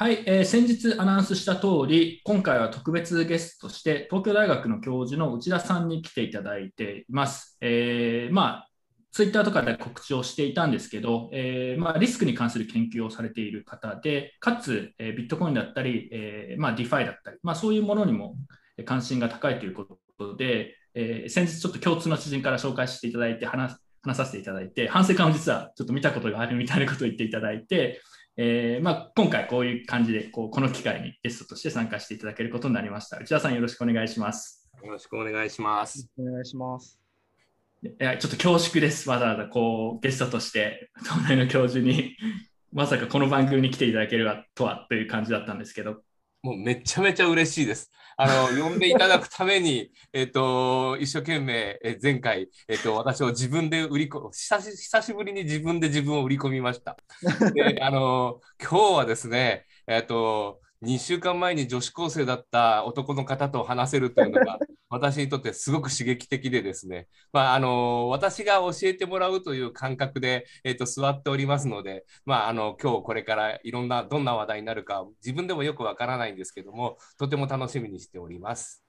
はい、えー、先日アナウンスした通り、今回は特別ゲストとして、東京大学の教授の内田さんに来ていただいています。えー、まあ、ツイッターとかで告知をしていたんですけど、えーまあ、リスクに関する研究をされている方で、かつ、え、ビットコインだったり、えーまあ、 DeFi だったり、まあ、そういうものにも関心が高いということで、え、先日ちょっと共通の知人から紹介していただいて話話させていただいて、反省会も実はちょっと見たことがあるみたいなことを言っていただいて、えーまあ、今回こういう感じでこうこの機会にゲストとして参加していただけることになりました。内田さんよろしくお願いします。よろしくお願いします。お願いします。いやちょっと恐縮です。わざわざこうゲストとして東大の教授にまさかこの番組に来ていただけるとはという感じだったんですけど。もうめちゃめちゃ嬉しいです。あの、呼んでいただくために、えっ、と、一生懸命、え前回、えっ、と、私を自分で売り込久し、久しぶりに自分で自分を売り込みました。で、あの、今日はですね、えっ、と、2週間前に女子高生だった男の方と話せるというのが私にとってすごく刺激的でですね、まあ、あの私が教えてもらうという感覚で、えーと、座っておりますので、まあ、あの今日これからいろんなどんな話題になるか自分でもよくわからないんですけどもとても楽しみにしております。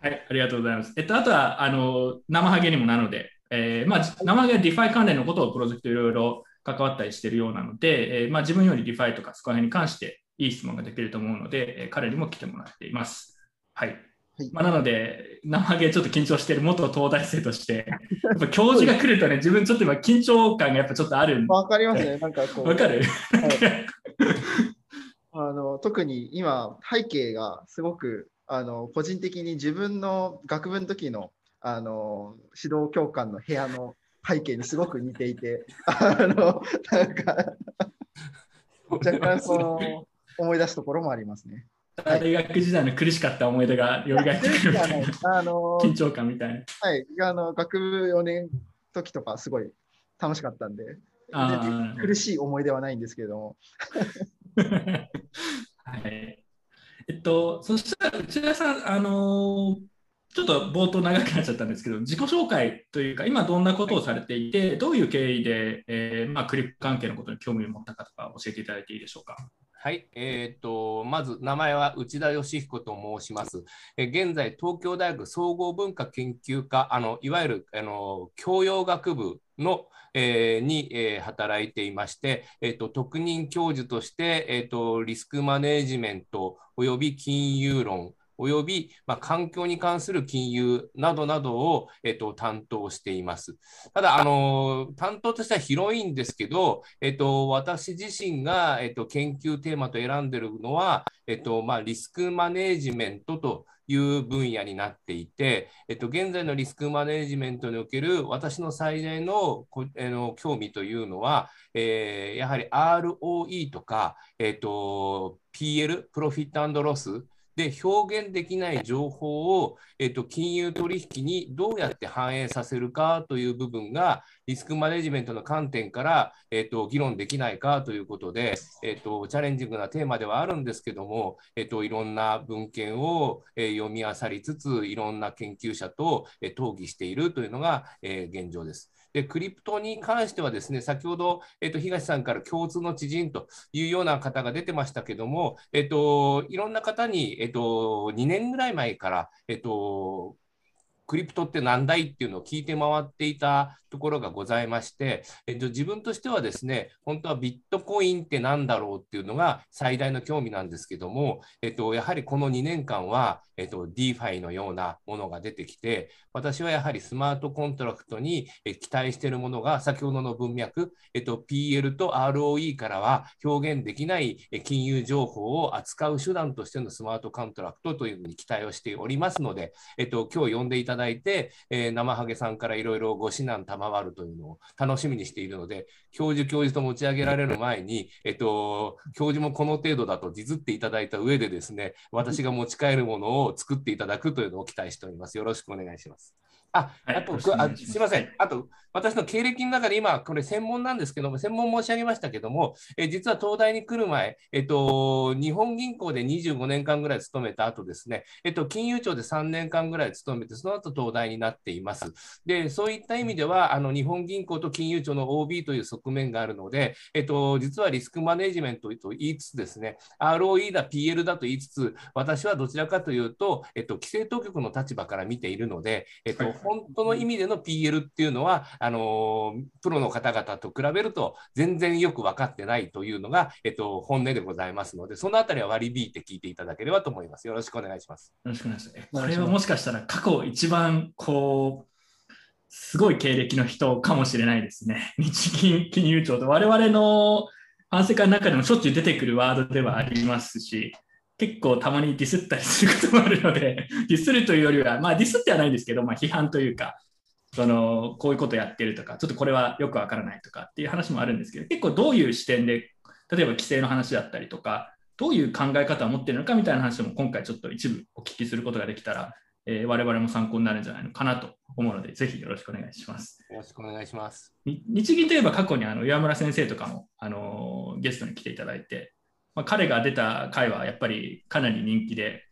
はい、ありがとうございます。えっと、あとはあの生ハゲにもなので、えーまあ、生ハゲは DeFi 関連のことをプロジェクトいろいろ関わったりしているようなので、えーまあ、自分より DeFi とかそこら辺に関していい質問ができると思うので、えー、彼にも来てもらっています。はい。はい。まあ、なので、生毛ちょっと緊張している元東大生として、やっぱ教授が来るとね、自分ちょっと今緊張感がやっぱちょっとあるわかりますね、なんかこう。わかる、はい、あの特に今、背景がすごくあの個人的に自分の学部の時のあの指導教官の部屋の背景にすごく似ていて、あのなんか 若干その思い出すところもありますね。大学時代の苦しかった思い出がよみがえってくる あの緊張感みたいな。はい、あの学部4年時とかすごい楽しかったんで、苦しい思い出はないんですけども。はい。えっと、そしたら内田さん、あのちょっと冒頭長くなっちゃったんですけど、自己紹介というか、今どんなことをされていて、どういう経緯で、えーまあ、クリップ関係のことに興味を持ったかとか教えていただいていいでしょうか？はい、えーと、まず名前は内田義彦と申します。え現在、東京大学総合文化研究科、あのいわゆるあの教養学部の、えー、に、えー、働いていまして、えーと、特任教授として、えーとリスクマネジメントおよび金融論、および、まあ、環境に関する金融などなどを、えっと、担当しています。ただ、あの担当としては広いんですけど、えっと、私自身が、えっと、研究テーマと選んでるのは、えっとまあ、リスクマネジメントという分野になっていて、えっと、現在のリスクマネジメントにおける私の最大のこあの興味というのは、えー、やはり ROE とか、えっと、PL、プロフィットロス、で表現できない情報を、えっと、金融取引にどうやって反映させるかという部分がリスクマネジメントの観点から、えっと、議論できないかということで、えっと、チャレンジングなテーマではあるんですけども、えっと、いろんな文献を、えー、読み漁りつついろんな研究者と、えー、討議しているというのが、えー、現状です。で、クリプトに関してはですね、先ほど、えっと、東さんから共通の知人というような方が出てましたけども、えっと、いろんな方に、えっと、2年ぐらい前から、えっと、クリプトって何だいっていうのを聞いて回っていたところがございまして、えっと、自分としてはですね、本当はビットコインって何だろうっていうのが最大の興味なんですけども、えっと、やはりこの2年間は、えっと、DeFi のようなものが出てきて、私はやはりスマートコントラクトに期待しているものが、先ほどの文脈、えっと、PL と ROE からは表現できない金融情報を扱う手段としてのスマートコントラクトというのに期待をしておりますので、えっと、今日呼んでいただいて、えー、生ハゲさんからいろいろご指南賜るというのを楽しみにしているので、教授、教授と持ち上げられる前に、えっと、教授もこの程度だとディズっていただいた上でですね、私が持ち帰るものを作っていただくというのを期待しております。よろしくお願いします。あ、はいあと、よろしくお願いすみません。あと、私の経歴の中で今、これ専門なんですけども、専門申し上げましたけども、え実は東大に来る前、えっと、日本銀行で25年間ぐらい勤めた後ですね、えっと、金融庁で3年間ぐらい勤めて、その後東大になっています。で、そういった意味では、あの、日本銀行と金融庁の OB という側面があるので、えっと、実はリスクマネジメントと言いつつですね、ROE だ、PL だと言いつつ、私はどちらかというと、えっと、規制当局の立場から見ているので、えっと、はい本当の意味での PL っていうのは、あのプロの方々と比べると全然よく分かってないというのが、えっと、本音でございますので、そのあたりは割り引いて聞いていただければと思います。よろしくお願いします。よろしくお願いします。これはもしかしたら過去一番こう、すごい経歴の人かもしれないですね。日銀金融庁と我々の反省会の中でもしょっちゅう出てくるワードではありますし、結構たまにディスったりすることもあるので、ディスるというよりは、まあディスってはないんですけど、まあ批判というか、そのこういうことやってるとか、ちょっとこれはよくわからないとかっていう話もあるんですけど、結構どういう視点で、例えば規制の話だったりとか、どういう考え方を持っているのかみたいな話も今回ちょっと一部お聞きすることができたら、えー我々も参考になるんじゃないのかなと思うので、ぜひよろしくお願いします。よろしくお願いします。に日銀といえば過去にあの岩村先生とかも、あのーゲストに来ていただいて、まあ、彼が出た回はやっぱりかなり人気で、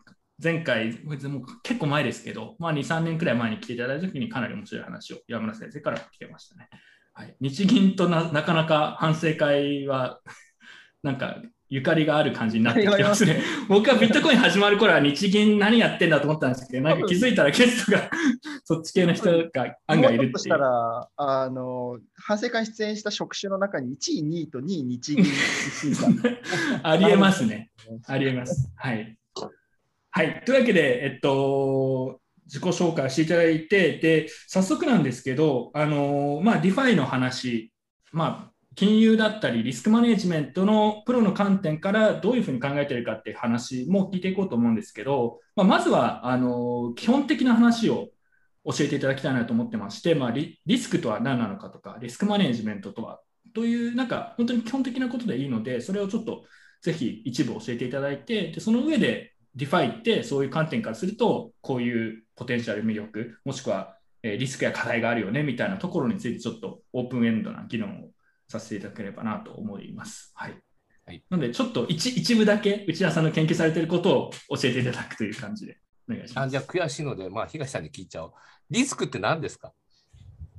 前回、別にも結構前ですけど、まあ、2、3年くらい前に来ていただいたときにかなり面白い話を岩村先生から聞けましたね。はい、日銀とななかなか反省会は、なんかゆかりがある感じになってきてますね。僕はビットコイン始まる頃は日銀何やってんだと思ったんですけど、なんか気づいたらゲストがそっち系の人が案外いるっていうした。ら、あの、反省会に出演した職種の中に1位、2位と2位、日銀、1位が。ありえますね。ありえます。はい。はい。というわけで、えっと、自己紹介をしていただいて、で、早速なんですけど、あの、まあ、ディファイの話、まあ、金融だったり、リスクマネジメントのプロの観点からどういうふうに考えてるかっていう話も聞いていこうと思うんですけど、まあ、まずは、あの、基本的な話を教えていただきたいなと思ってまして、まあ、リリスクとは何なのかとか、リスクマネジメントとはという、なんか本当に基本的なことでいいので、それをちょっとぜひ一部教えていただいて、でその上で DeFi ってそういう観点からすると、こういうポテンシャル魅力、もしくはリスクや課題があるよねみたいなところについてちょっと open-ended な議論をさせていただければなと思います。はい。はいなので、ちょっと一一部だけ内田さんの研究されていることを教えていただくという感じでお願いします。あじゃあ悔しいので、まあ、東さんに聞いちゃおう。リスクって何ですか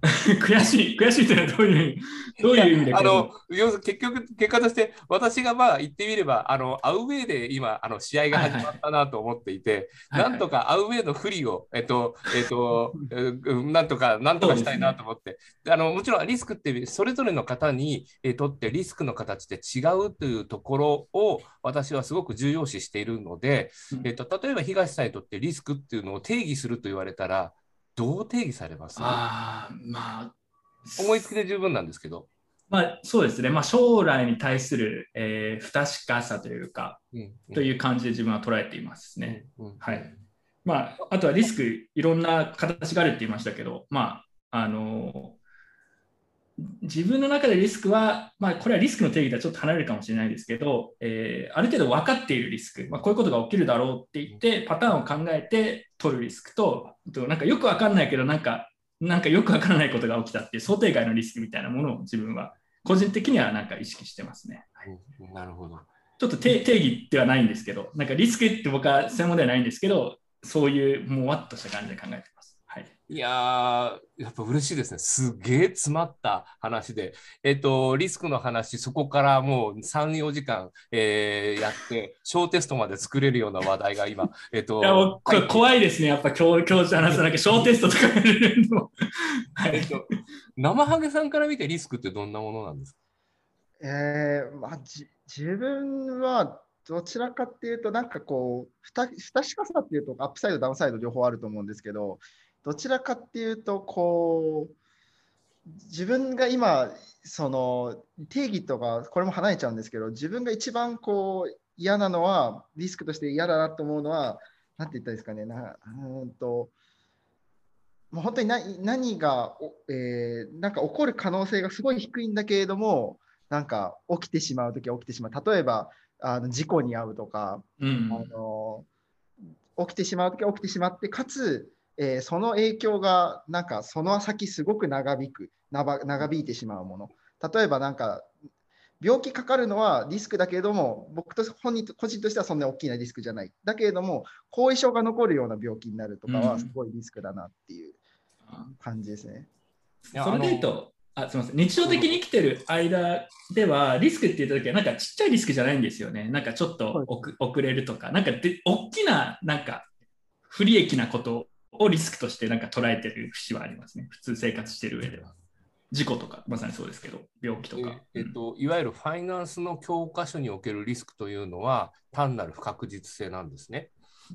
悔しい、悔しいというのはどういうどういう意味であの要するに結局、結果として、私がまあ言ってみれば、あのアウェーで今、あの試合が始まったなと思っていて、はいはいなんとかアウェーの不利を、えっと、えっと、え ーなんとか、なんとかしたいなと思って、あのもちろんリスクって、それぞれの方にえーとってリスクの形で違うというところを、私はすごく重要視しているので、うん。えっと、例えば東さんにとってリスクっていうのを定義すると言われたら、どう定義されます？ああ、まあ、思いつきで十分なんですけど。まあ、そうですね、まあ、将来に対する、えー不確かさというか、うんという感じで自分は捉えていますね。うんうんはい。まあ、あとはリスク、いろんな形があるって言いましたけど、まあ、あの自分の中でリスクは、まあ、これはリスクの定義とはちょっと離れるかもしれないですけど、えーある程度分かっているリスク、まあ、こういうことが起きるだろうって言って、パターンを考えて取るリスクと、あとなんかよく分かんないけど、なんか、なんかよく分からないことが起きたっていう想定外のリスクみたいなものを自分は個人的にはなんか意識してますね。うんなるほど。ちょっと定定義ではないんですけど、なんかリスクって僕は専門ではないんですけど、そういうもわっとした感じで考えて。はい。いやー、やっぱ嬉しいですね。すげえ詰まった話で。えっと、リスクの話、そこからもう3、4時間、えーやって、小テストまで作れるような話題が今、えっと、いや、もう怖いですね。やっぱ教教授話すなんか小テストとかやるの。はい。えっと、生ハゲさんから見てリスクってどんなものなんですか？えーまあ、じ自分はどちらかっていうと、なんかこう、不確かさっていうと、アップサイド、ダウンサイド両方あると思うんですけど、どちらかっていうと、こう、自分が今、その定義とか、これも離れちゃうんですけど、自分が一番こう嫌なのは、リスクとして嫌だなと思うのは、なんて言ったらいいですかね、なうーんと、もう本当に何何が、おえーなんか起こる可能性がすごい低いんだけれども、なんか起きてしまうときは起きてしまう。例えば、あの事故に遭うとか、うん。あの起きてしまうときは起きてしまって、かつ、えーその影響がなんかその先すごく長引く長長引いてしまうもの。例えばなんか病気かかるのはリスクだけれども僕と本人と個人としてはそんな大きなリスクじゃない。だけれども後遺症が残るような病気になるとかうん。はすごいリスクだなっていう感じですね。いやそれで言うと、あすみません、日常的に生きてる間では、リスクって言ったときは、なんかちっちゃいリスクじゃないんですよね。なんかちょっと遅遅れるとか、なんかで大きな、なんか不利益なことをリスクとしてなんか捉えてる節はありますね。普通生活してる上では。事故とか、まさにそうですけど、病気とか。ええっと、いわゆるファイナンスの教科書におけるリスクというのは単なる不確実性なんですね。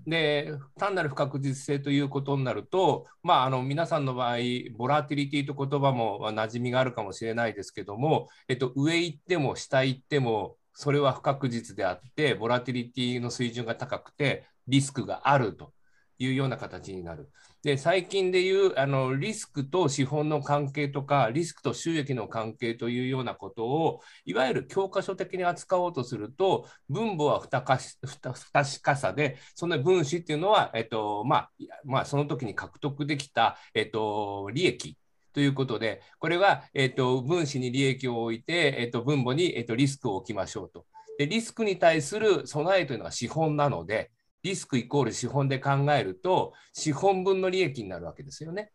で単なる不確実性ということになると、まあ、あの皆さんの場合、ボラティリティと言葉もまあ馴染みがあるかもしれないですけども、えっと、上行っても下行っても、それは不確実であって、ボラティリティの水準が高くて、リスクがあるというような形になる。で最近でいうあのリスクと資本の関係とかリスクと収益の関係というようなことをいわゆる教科書的に扱おうとすると分母は不確かさでその分子っていうのは、えっとまあまあ、その時に獲得できた、えっと、利益ということでこれは、えっと、分子に利益を置いて、えっと、分母に、えっと、リスクを置きましょうと。でリスクに対する備えというのは資本なのでリスクイコール資本で考えると、資本分の利益になるわけですよね。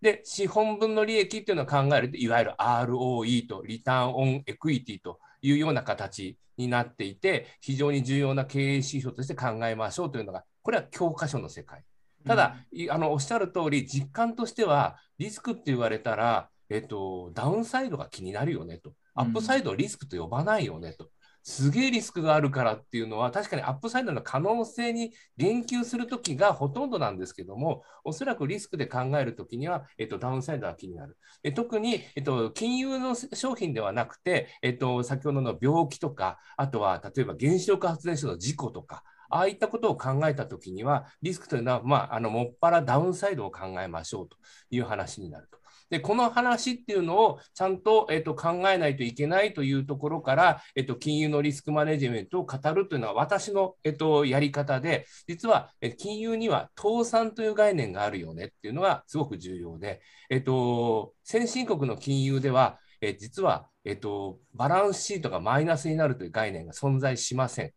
で、資本分の利益っていうのを考えると、いわゆる ROE とリターンオンエクイティというような形になっていて、非常に重要な経営指標として考えましょうというのが、これは教科書の世界。ただ、いあのおっしゃる通り、実感としては、リスクって言われたら、えっと、ダウンサイドが気になるよねと。アップサイドをリスクと呼ばないよねと。すげえリスクがあるからっていうのは、確かにアップサイドの可能性に言及するときがほとんどなんですけども、おそらくリスクで考えるときには、えっと、ダウンサイドが気になる。え特に、えっと、金融の商品ではなくて、えっと、先ほどの病気とか、あとは例えば原子力発電所の事故とか、ああいったことを考えたときには、リスクというのは、まあ、あのもっぱらダウンサイドを考えましょうという話になると。でこの話っていうのをちゃんと,、えっと考えないといけないというところから、えっと、金融のリスクマネジメントを語るというのは私の、えっと、やり方で、実はえ金融には倒産という概念があるよねっていうのがすごく重要で、えっと、先進国の金融では、え実は、えっと、バランスシートがマイナスになるという概念が存在しません。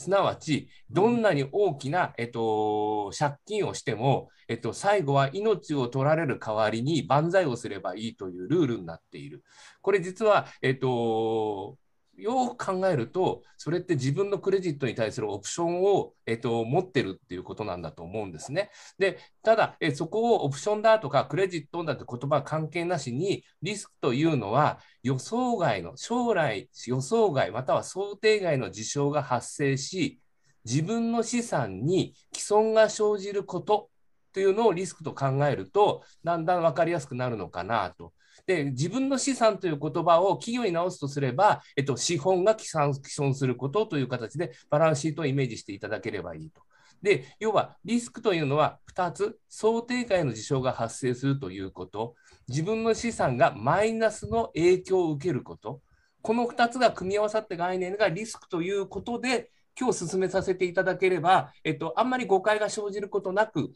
すなわち、どんなに大きな、えっと、借金をしても、えっと、最後は命を取られる代わりに万歳をすればいいというルールになっている。これ実は、えっと、よく考えると、それって自分のクレジットに対するオプションを、えっと、持ってるっていうことなんだと思うんですね。で、ただ、えそこをオプションだとかクレジットだって言葉は関係なしに、リスクというのは予想外の、将来予想外または想定外の事象が発生し、自分の資産に既存が生じることというのをリスクと考えると、だんだん分かりやすくなるのかなと。で自分の資産という言葉を企業に直すとすれば、えっと、資本が既存することという形でバランスシートをイメージしていただければいいと。で要はリスクというのは2つ、想定外の事象が発生するということ、自分の資産がマイナスの影響を受けること、この2つが組み合わさった概念がリスクということで、今日進めさせていただければ、えっと、あんまり誤解が生じることなく、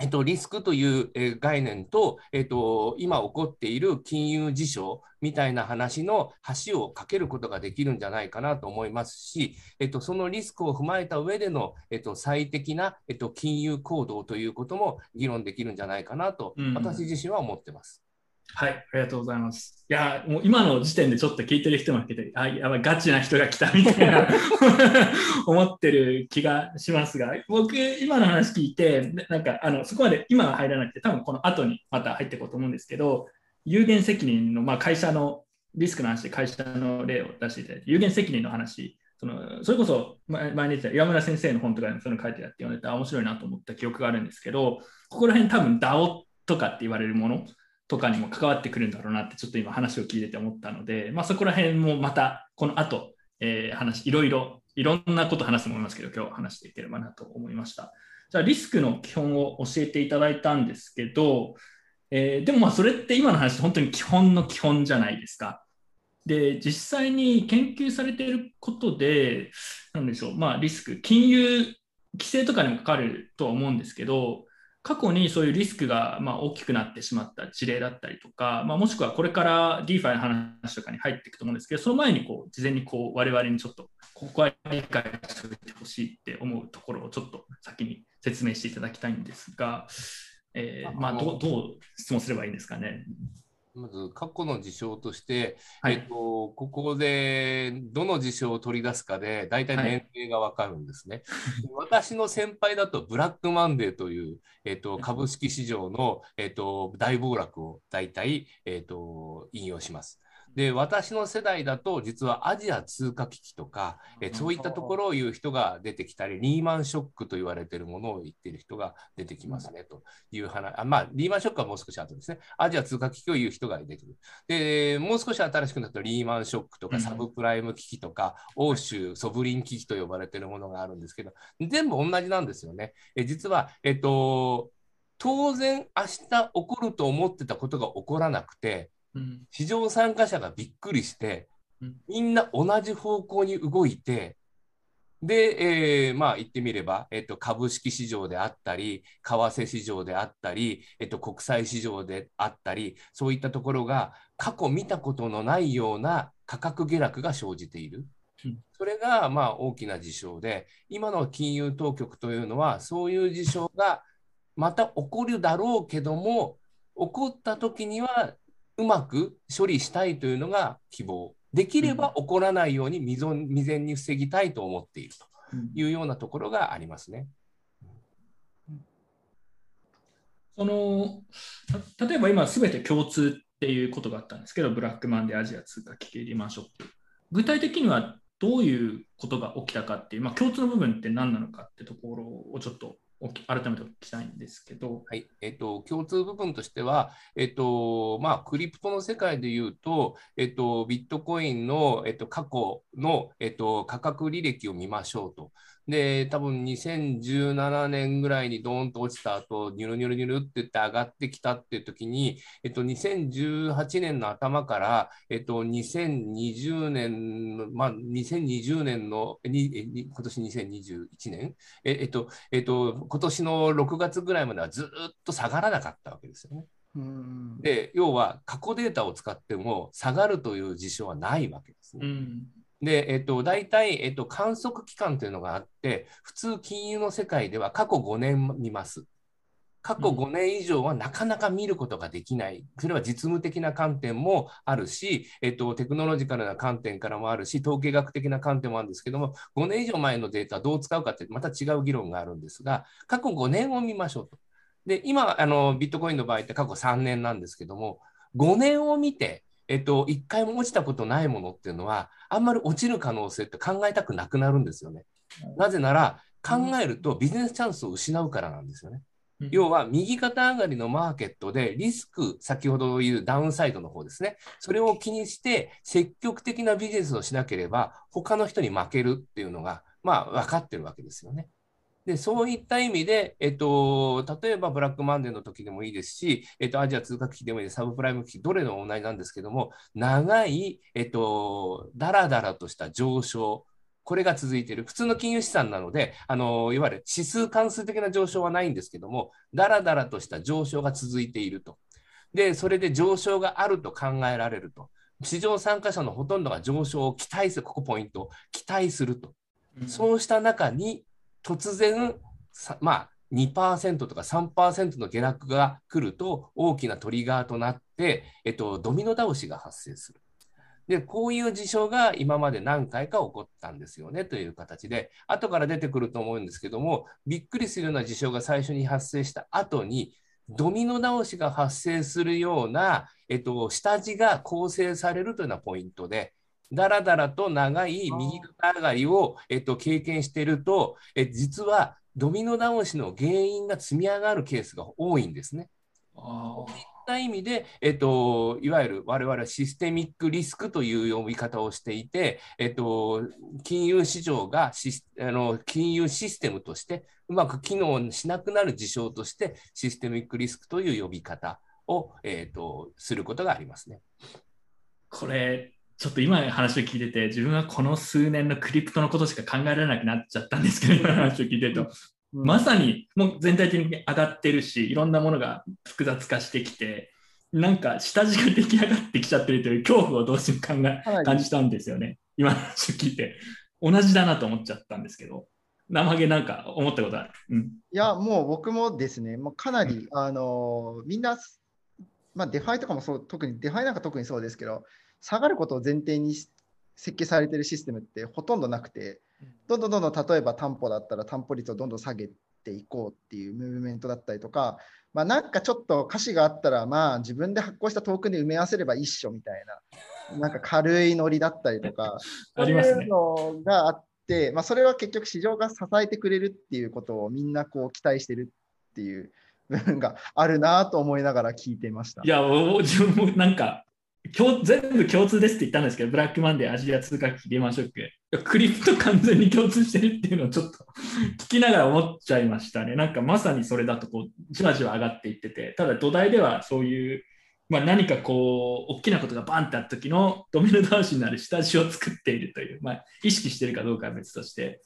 えっと、リスクという、えー概念と、えっと、今起こっている金融事象みたいな話の橋を架けることができるんじゃないかなと思いますし、えっと、そのリスクを踏まえた上での、えっと、最適な、えっと、金融行動ということも議論できるんじゃないかなと、うん私自身は思ってます。はい、ありがとうございます。いや、もう今の時点でちょっと聞いてる人もいて、あ、やばい、ガチな人が来たみたいな 思ってる気がしますが、僕、今の話聞いて、なんか、あの、そこまで今は入らなくて、多分この後にまた入っていこうと思うんですけど、有限責任の、まあ、会社のリスクの話で会社の例を出していただいて、有限責任の話、そのそれこそ前前に言ってた岩村先生の本とかにもその書いてあって読んでてあ面白いなと思った記憶があるんですけど、ここら辺多分 DAO とかって言われるものとかにも関わってくるんだろうなってちょっと今話を聞いてて思ったので、まあ、そこら辺もまたこの後、えー話いろいろいろんなこと話すと思いますけど今日話していければなと思いました。じゃあリスクの基本を教えていただいたんですけど、えーでもまあそれって今の話本当に基本の基本じゃないですか。で実際に研究されていることでなんでしょうまあリスク金融規制とかにもかかるとは思うんですけど過去にそういうリスクがまあ大きくなってしまった事例だったりとか、まあ、もしくはこれから DeFi の話とかに入っていくと思うんですけど、その前にこう事前にこう我々にちょっとここは理解しておいてほしいって思うところをちょっと先に説明していただきたいんですが、えー、まあどどう質問すればいいんですかね？まず過去の事象として、はい、えっと、ここでどの事象を取り出すかで大体年齢が分かるんですね。はい、私の先輩だとブラックマンデーという、えっと、株式市場の、えっと、大暴落を大体、えっと、引用します。で、私の世代だと、実はアジア通貨危機とか、えそういったところを言う人が出てきたり、リーマンショックと言われているものを言っている人が出てきますね、という話。あまあ、リーマンショックはもう少し後ですね。アジア通貨危機を言う人が出てくる。で、もう少し新しくなると、リーマンショックとか、サブプライム危機とか、欧州ソブリン危機と呼ばれているものがあるんですけど、全部同じなんですよね。え実は、えっと、当然明日起こると思ってたことが起こらなくて、市場参加者がびっくりして、みんな同じ方向に動いて、で、えー、まあ言ってみれば、えっと、株式市場であったり、為替市場であったり、えっと、国際市場であったり、そういったところが過去見たことのないような価格下落が生じている。それがまあ大きな事象で、今の金融当局というのは、そういう事象がまた起こるだろうけども、起こった時にはうまく処理したいというのが希望。できれば起こらないように未然に防ぎたいと思っているというようなところがありますね。その例えば今すべて共通っていうことがあったんですけど、ブラックマンでアジア通貨危機リマンショック。具体的にはどういうことが起きたかっていう、まあ、共通の部分って何なのかってところをちょっと改めてお聞きしたいんですけど。はい。えっ、と、共通部分としては、えっ、と、まあ、クリプトの世界でいうと、えっ、と、ビットコインの、えっ、と、過去の、えっ、と、価格履歴を見ましょうと。で、多分2017年ぐらいにドーンと落ちた後、ニュルニュルニュルって言って上がってきたっていう時に、えっと、2018年の頭から、えっと、2020年の、まあ、2020年の、に今年2021年？え、えっと、えっと、今年の6月ぐらいまではずっと下がらなかったわけですよね。で、要は過去データを使っても下がるという事象はないわけですね。うんで、えっと、大体、えっと、観測期間というのがあって、普通金融の世界では過去5年見ます。過去5年以上はなかなか見ることができない。それは実務的な観点もあるし、えっと、テクノロジカルな観点からもあるし、統計学的な観点もあるんですけども、5年以上前のデータどう使うかってまた違う議論があるんですが、過去5年を見ましょうと。で、今、あの、ビットコインの場合って過去3年なんですけども、5年を見て、えっと、一回も落ちたことないものっていうのは、あんまり落ちる可能性って考えたくなくなるんですよね。なぜなら、考えるとビジネスチャンスを失うからなんですよね。要は、右肩上がりのマーケットでリスク、先ほど言うダウンサイドの方ですね。それを気にして積極的なビジネスをしなければ、他の人に負けるっていうのが、まあ、分かってるわけですよね。で、そういった意味で、えっと、例えばブラックマンデーの時でもいいですし、えっと、アジア通貨危機でもいいです、サブプライム危機、どれでも同じなんですけども、長い、えっと、だらだらとした上昇、これが続いている。普通の金融資産なので、あのいわゆる指数関数的な上昇はないんですけども、だらだらとした上昇が続いていると。で、それで上昇があると考えられると。市場参加者のほとんどが上昇を期待する、ここポイント、期待すると。うん、そうした中に、突然、まあ、2%とか3%の下落が来ると大きなトリガーとなって、えっと、ドミノ倒しが発生する。で、こういう事象が今まで何回か起こったんですよねという形で、後から出てくると思うんですけども、びっくりするような事象が最初に発生した後に、ドミノ倒しが発生するような、えっと、下地が構成されるというようなポイントで、だらだらと長い右肩上がりを、えっと、経験していると、え実はドミノ倒しの原因が積み上がるケースが多いんですね。そういった意味で、えっと、いわゆる我々はシステミックリスクという呼び方をしていて、えっと、金融市場があの金融システムとしてうまく機能しなくなる事象としてシステミックリスクという呼び方を、えっと、することがありますね。これちょっと今話を聞いてて、自分はこの数年のクリプトのことしか考えられなくなっちゃったんですけど、今の話を聞いてると。うんまさにもう全体的に上がってるし、いろんなものが複雑化してきて、なんか下地が出来上がってきちゃってるという恐怖をどうしても考え感じたんですよね。今の話を聞いて。同じだなと思っちゃったんですけど、生毛なんか思ったことある？うん。いや、もう僕もですね、もうかなり、あのみんな、まあ、 DeFi とかもそう、特に DeFi なんか特にそうですけど、下がることを前提にし設計されているシステムってほとんどなくて、どんどんどんどん例えば担保だったら担保率をどんどん下げていこうっていうムーブメントだったりとか、まあ、なんかちょっと瑕疵があったら、まあ自分で発行したトークンで埋め合わせれば一緒みたいな、なんか軽いノリだったりとか、ありますねそういうのがあって、まあ、それは結局市場が支えてくれるっていうことをみんなこう期待してるっていう部分があるなと思いながら聞いてましたい。や、自分もなんか、共全部共通ですって言ったんですけど、ブラックマンデー、アジア通貨危機、リーマンショック。クリプト完全に共通してるっていうのをちょっと聞きながら思っちゃいましたね。なんかまさにそれだとこう、じわじわ上がっていってて、ただ土台ではそういう、まあ、何かこう、大きなことがバンってあった時のドミノ倒しになる下地を作っているという、まあ、意識してるかどうかは別として。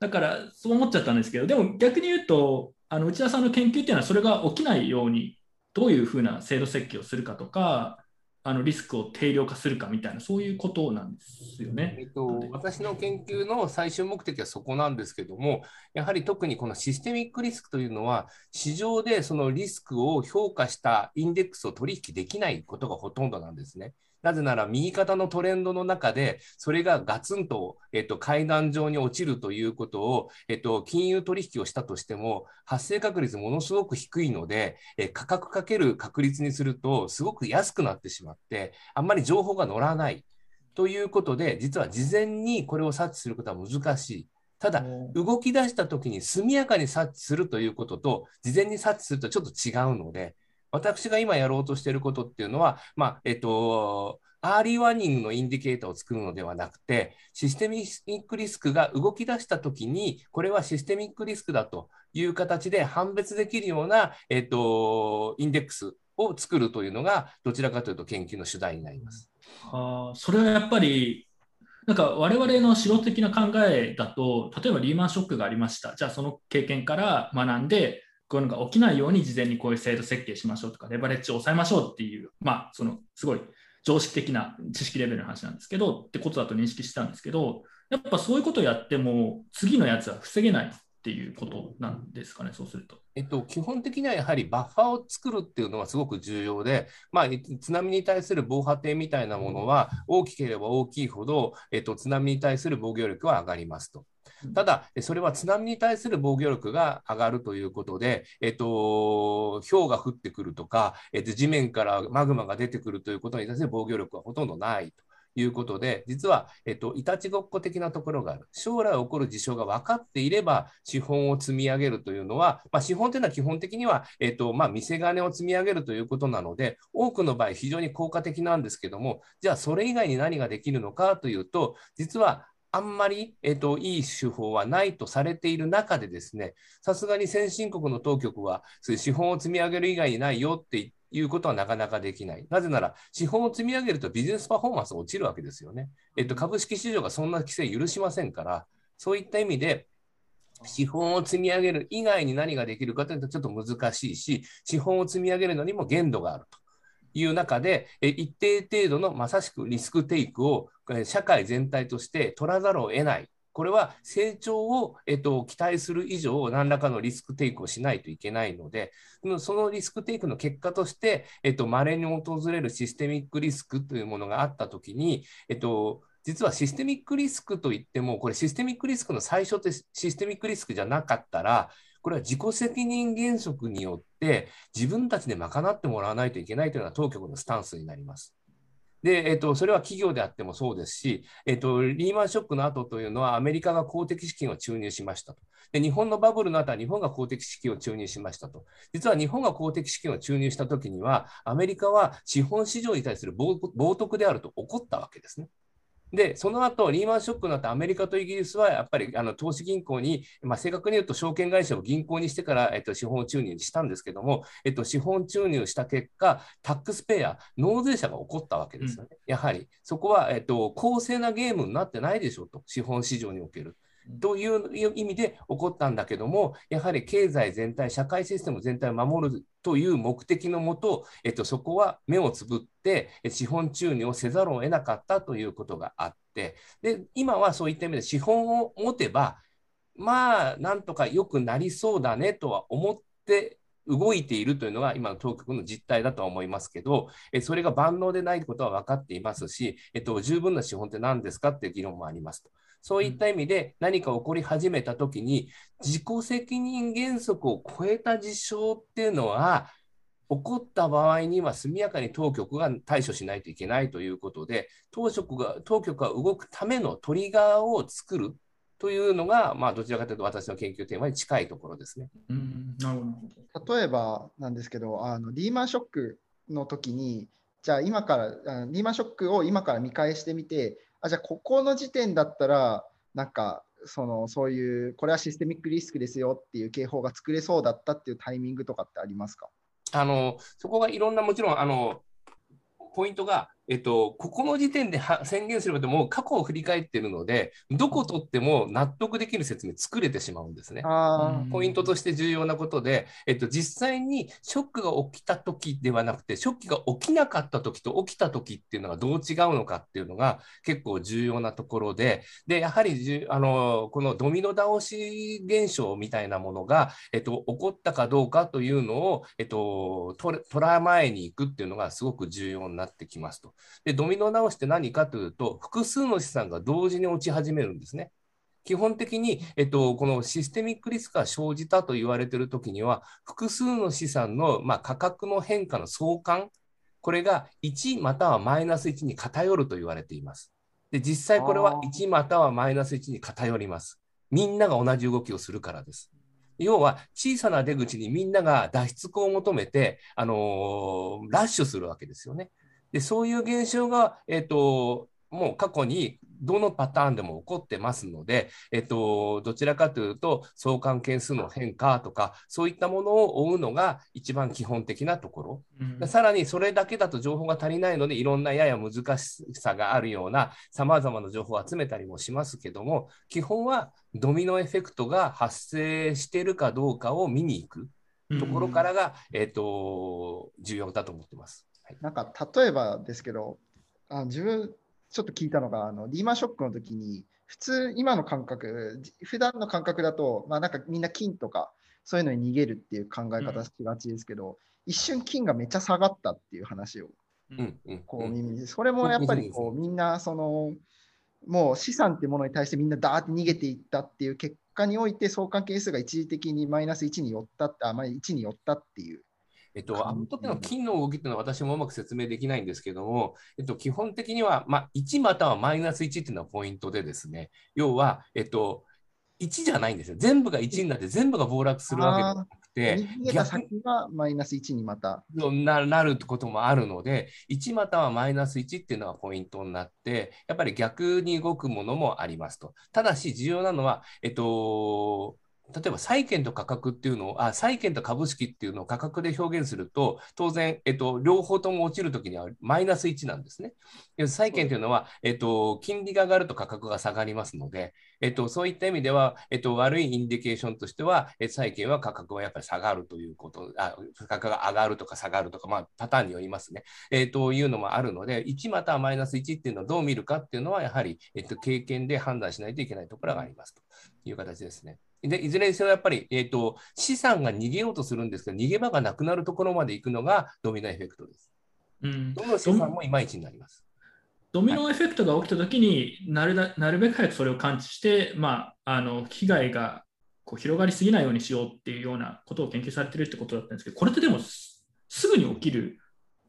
だからそう思っちゃったんですけど、でも逆に言うと、あの内田さんの研究っていうのはそれが起きないようにどういうふうな制度設計をするかとか、あのリスクを定量化するかみたいな、そういうことなんですよえねっ。と、私の研究の最終目的はそこなんですけども、やはり特にこのシステミックリスクというのは、市場でそのリスクを評価したインデックスを取引できないことがほとんどなんですね。なぜなら右肩のトレンドの中で、それがガツンと、えっと、階段状に落ちるということを、えっと、金融取引をしたとしても、発生確率ものすごく低いので、え価格かける確率にすると、すごく安くなってしまって、あんまり情報が乗らない。ということで、実は事前にこれを察知することは難しい。ただ、動き出したときに速やかに察知するということと、事前に察知するとちょっと違うので、私が今やろうとしていることっていうのは、まあ、えっと、 early warning の indicator を作るのではなくて、システミックリスクが動き出したときに、これはシステミックリスクだという形で判別できるような、えっと、インデックスを作るというのが、どちらかというと研究の主題になります。あそれはやっぱり、なんか我々の素人的な考えだと、例えばリーマンショックがありました。じゃあその経験から学んで、こういうのが起きないように事前にこういう制度設計しましょうとか、レバレッジを抑えましょうっていう、まあ、そのすごい常識的な知識レベルの話なんですけど、ってことだと認識したんですけど、やっぱそういうことをやっても、次のやつは防げないっていうことなんですかね、そうすると。えっと、基本的にはやはりバッファーを作るっていうのはすごく重要で、まあ、津波に対する防波堤みたいなものは大きければ大きいほど、えっと、津波に対する防御力は上がりますと。ただ、それは津波に対する防御力が上がるということで、えっと、氷が降ってくるとか、えっと、地面からマグマが出てくるということに対する防御力はほとんどないと。いうことで、実は、えっと、いたちごっこ的なところがある。将来起こる事象が分かっていれば、資本を積み上げるというのは、まあ、資本というのは基本的には、えっとまあ、見せ金を積み上げるということなので、多くの場合、非常に効果的なんですけども、じゃあ、それ以外に何ができるのかというと、実は、あんまり、えっと、いい手法はないとされている中でですね、さすがに先進国の当局は、そういう資本を積み上げる以外にないよっていうことはなかなかできない。なぜなら、資本を積み上げるとビジネスパフォーマンスが落ちるわけですよね。えっと、株式市場がそんな規制許しませんから、そういった意味で、資本を積み上げる以外に何ができるかというとちょっと難しいし、資本を積み上げるのにも限度があるという中で、一定程度のまさしくリスクテイクを社会全体として取らざるを得ない。これは成長を、えっと、期待する以上、何らかのリスクテイクをしないといけないので、そのリスクテイクの結果として、えっと、稀に訪れるシステミックリスクというものがあったときに、えっと、実はシステミックリスクといっても、これシステミックリスクの最初ってシステミックリスクじゃなかったら、これは自己責任原則によって自分たちで賄ってもらわないといけないというのが当局のスタンスになります。で、えっと、それは企業であってもそうですし、えっと、リーマンショックの後というのはアメリカが公的資金を注入しましたと。で、日本のバブルの後は日本が公的資金を注入しましたと。実は日本が公的資金を注入したときには、アメリカは資本市場に対する冒涜であると怒ったわけですね。で、その後、リーマンショックの後、アメリカとイギリスはやっぱりあの投資銀行に、まあ、正確に言うと証券会社を銀行にしてから、えっと、資本注入したんですけども、えっと、資本注入した結果、タックスペア、納税者が起こったわけですよね。うん、やはり、そこは、えっと、公正なゲームになってないでしょうと、資本市場における。という意味で起こったんだけども、やはり経済全体、社会システム全体を守るという目的のもと、えっと、そこは目をつぶって資本注入をせざるを得なかったということがあって、で今はそういった意味で資本を持てば、まあ、なんとか良くなりそうだねとは思って動いているというのが今の当局の実態だとは思いますけど、えそれが万能でないことは分かっていますし、えっと、十分な資本って何ですかっていう議論もありますと。そういった意味で何か起こり始めたときに、自己責任原則を超えた事象っていうのは、起こった場合には速やかに当局が対処しないといけないということで、当局が当局が動くためのトリガーを作るというのが、まあ、どちらかというと私の研究テーマに近いところですね。うんなるほど例えばなんですけどあのリーマンショックの時にじゃあ今からリーマンショックを今から見返してみてあじゃあここの時点だったらなんかそのそういうこれはシステミックリスクですよっていう警報が作れそうだったっていうタイミングとかってありますか？あのそこがいろんなもちろんあのポイントがえっと、ここの時点で宣言すればでも過去を振り返っているので、どこ取っても納得できる説明作れてしまうんですね。ポイントとして重要なことで、えっと、実際にショックが起きた時ではなくて、ショックが起きなかった時と起きた時っていうのがどう違うのかっていうのが結構重要なところで、でやはりあのこのドミノ倒し現象みたいなものが、えっと、起こったかどうかというのを、えっと、捉えに行くっていうのがすごく重要になってきますと。で、ドミノ直しって何かというと、複数の資産が同時に落ち始めるんですね。基本的に、えっと、このシステミックリスクが生じたと言われているときには、複数の資産の、まあ、価格の変化の相関、これが1またはマイナス1に偏ると言われています。で、実際これは1またはマイナス1に偏ります。みんなが同じ動きをするからです。要は小さな出口にみんなが脱出口を求めて、あのー、ラッシュするわけですよね。でそういう現象が、えっ、ー、と、もう過去にどのパターンでも起こってますので、えっと、どちらかというと相関係数の変化とかそういったものを追うのが一番基本的なところ、うん、さらにそれだけだと情報が足りないのでいろんなやや難しさがあるようなさまざまな情報を集めたりもしますけども基本はドミノエフェクトが発生しているかどうかを見に行くところからが、うん、えっと、重要だと思ってます。なんか例えばですけど、あ自分ちょっと聞いたのが、あのリーマンショックの時に、普通、今の感覚、普段の感覚だと、まあ、なんかみんな金とか、そういうのに逃げるっていう考え方しがちですけど、うん、一瞬金がめっちゃ下がったっていう話を、こう耳に、それもやっぱりこうみんな、その、もう資産ってものに対してみんなダーって逃げていったっていう結果において相関係数が一時的にマイナス1に寄ったあ、まあ、1に寄ったっていうえっと、あの時の金の動きっていうのは私もうまく説明できないんですけども、えっと、基本的には、まあ、1またはマイナス1っていうのはポイントでですね、要は、えっと、1じゃないんですよ。全部が1になって全部が暴落するわけではなくて、逆にはマイナス1にまたななることもあるので、1またはマイナス1っていうのがポイントになって、やっぱり逆に動くものもありますと。ただし、重要なのは、えっと、例えば債券と価格っていうのを、あ債券と株式っていうのを価格で表現すると、当然、えっと、両方とも落ちるときにはマイナス1なんですね。債券というのは、えっと、金利が上がると価格が下がりますので、えっと、そういった意味では、えっと、悪いインディケーションとしては、え債券は価格はやっぱり下がるということあ、価格が上がるとか下がるとか、まあ、パターンによりますね。えっというのもあるので、1またはマイナス1っていうのをどう見るかっていうのは、やはり、えっと、経験で判断しないといけないところがありますという形ですね。でいずれにせよやっぱり、えーと、資産が逃げようとするんですけど、逃げ場がなくなるところまで行くのがドミノエフェクトです。うん、どの資産もいまいちになります。ドミノエフェクトが起きたときに、なるなるべく早くそれを感知して、まあ、あの被害がこう広がりすぎないようにしようっていうようなことを研究されてるってことだったんですけど、これってでもすぐに起きる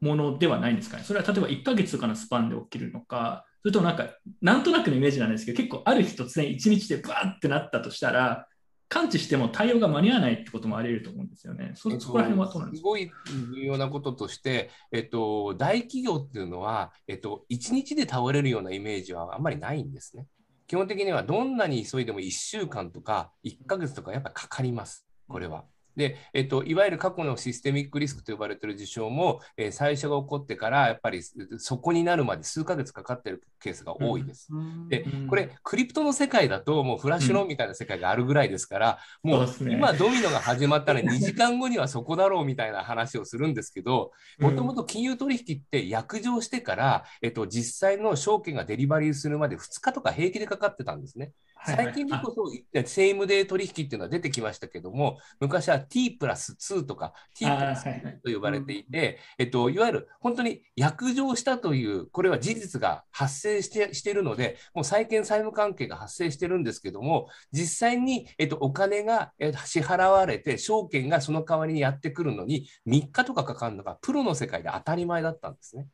ものではないんですかね？それは例えば1ヶ月とかのスパンで起きるのか、それとなんか、なんとなくのイメージなんですけど、結構ある日突然1日でバーってなったとしたら、感知しても対応が間に合わないってこともあり得ると思うんですよね。そそこら辺はどうなんですか？すごい重要なこととして、えっと、大企業っていうのは、えっと、1日で倒れるようなイメージはあんまりないんですね。基本的にはどんなに急いでも1週間とか1ヶ月とかやっぱかかります、これは。で、えっと、いわゆる過去のシステミックリスクと呼ばれている事象も、えー、最初が起こってから、やっぱりそこになるまで数ヶ月かかっているケースが多いです。うん、で、これ、クリプトの世界だと、もうフラッシュロンみたいな世界があるぐらいですから、うん、もう今、ドミノが始まったら2時間後にはそこだろうみたいな話をするんですけど、もともと金融取引って約定してから、えっと、実際の証券がデリバリーするまで2日とか平気でかかってたんですね。最近でこそ、セームデー取引っていうのは出てきましたけども、昔は T プラス2とか T プラス2と呼ばれていて、えっと、いわゆる本当に約定したという、これは事実が発生してしているので、もう債権債務関係が発生してるんですけども、実際に、えっと、お金が支払われて、証券がその代わりにやってくるのに、3日とかかかるのが、プロの世界で当たり前だったんですね。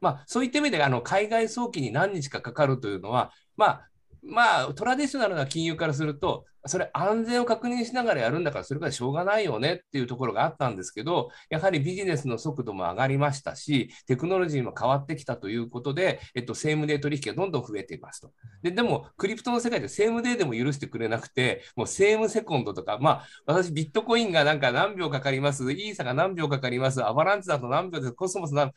まあ、そういった意味であの海外送金に何日かかかるというのは、まあ、まあ、トラディショナルな金融からすると、それ安全を確認しながらやるんだから、それからしょうがないよねっていうところがあったんですけど、やはりビジネスの速度も上がりましたし、テクノロジーも変わってきたということで、えっと、セームデー取引がどんどん増えていますと。ででも、クリプトの世界でセームデーでも許してくれなくて、もうセームセコンドとか、まあ、私、ビットコインがなんか何秒かかります、イーサが何秒かかります、アバランチだと何秒です、コスモス何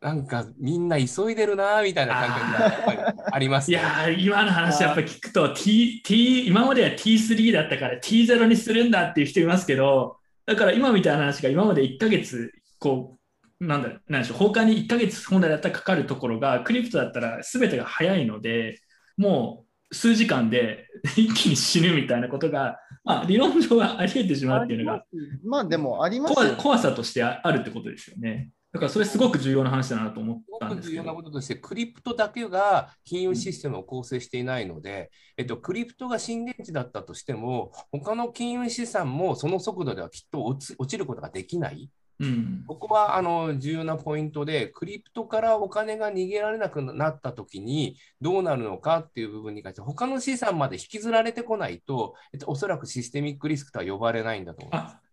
なんかみんな急いでるなみたいな感覚がやっぱりあります、ね、いや今の話やっぱ聞くと T, T 今までは T3 だったから T0 にするんだっていう人いますけどだから今みたいな話が今まで1ヶ月こうなんだなんでしょう他に1ヶ月本来だったらかかるところがクリプトだったら全てが早いのでもう数時間で 一気に死ぬみたいなことが、まあ、理論上はあり得てしまうっていうのがまあでもあります怖さとしてあるってことですよね。だからそれすごく重要な話だなと思ったんです重要なこととして、クリプトだけが金融システムを構成していないので、えっと、クリプトが震源地だったとしても、他の金融資産もその速度ではきっと落ちることができない。うん、ここはあの重要なポイントで、クリプトからお金が逃げられなくなったときにどうなるのかっていう部分に関して、他の資産まで引きずられてこないと、えっと、おそらくシステミックリスクとは呼ばれないんだと思います。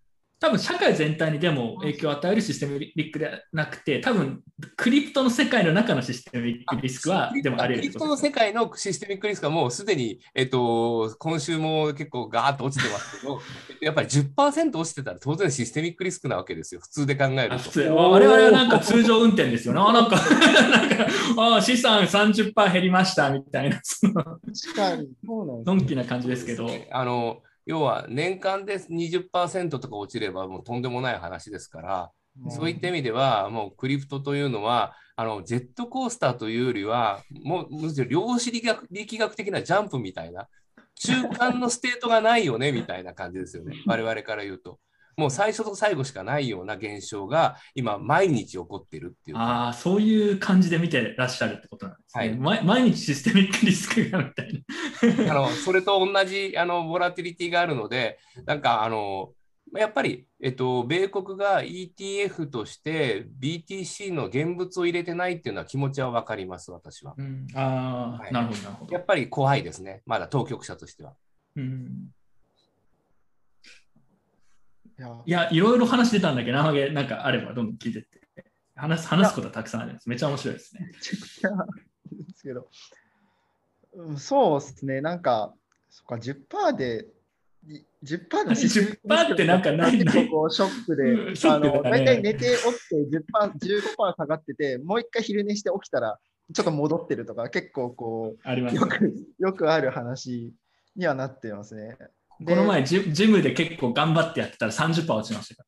多分社会全体にでも影響を与えるシステムリックではなくて、多分クリプトの世界の中のシステムリックリスクはでもあり得る。クリプトの世界のシステミックリスクはもうすでに、えっと、今週も結構ガーッと落ちてますけど、やっぱり10%落ちてたら当然システミックリスクなわけですよ、普通で考えると。我々はなんか通常運転ですよね。なんかなんかあ資産30%減りましたみたいな、その、確かに、のんきな感じですけど。あの要は年間で20%とか落ちればもうとんでもない話ですから、うん、そういった意味ではもう crypto というのはあのジェットコースターというよりはもうむしろ量子力学力学的なジャンプみたいな中間のステートがないよねみたいな感じですよね 我々から言うと。もう最初と最後しかないような現象が今毎日起こってるっていうああそういう感じで見てらっしゃるってことなんですね、はい、毎日システミックリスクがみたいな。あのそれと同じあのボラティリティがあるのでなんかあのやっぱり、えっと、米国が ETF として BTC の現物を入れてないっていうのは気持ちは分かります、私は。うん、ああ、はい、なるほど、なるほど。やっぱり怖いですね、まだ当局者としては。うんいや、いろいろ話してたんだけど、生なんかあればどんどん聞いてって。話す話すことはたくさんあるんです。めっちゃ面白いですね。めちゃくちゃですけど、うん、そうですね、なんか、そっか、10%で、10%の10%ってなんか何結構ショックで、うん、あの、大体寝て起きて10%、15%下がってて、もう一回昼寝して起きたら、ちょっと戻ってるとか、結構こう、あります、ね、よくよくある話にはなってますね。この前ジ、ジムで結構頑張ってやってたら30%落ちました。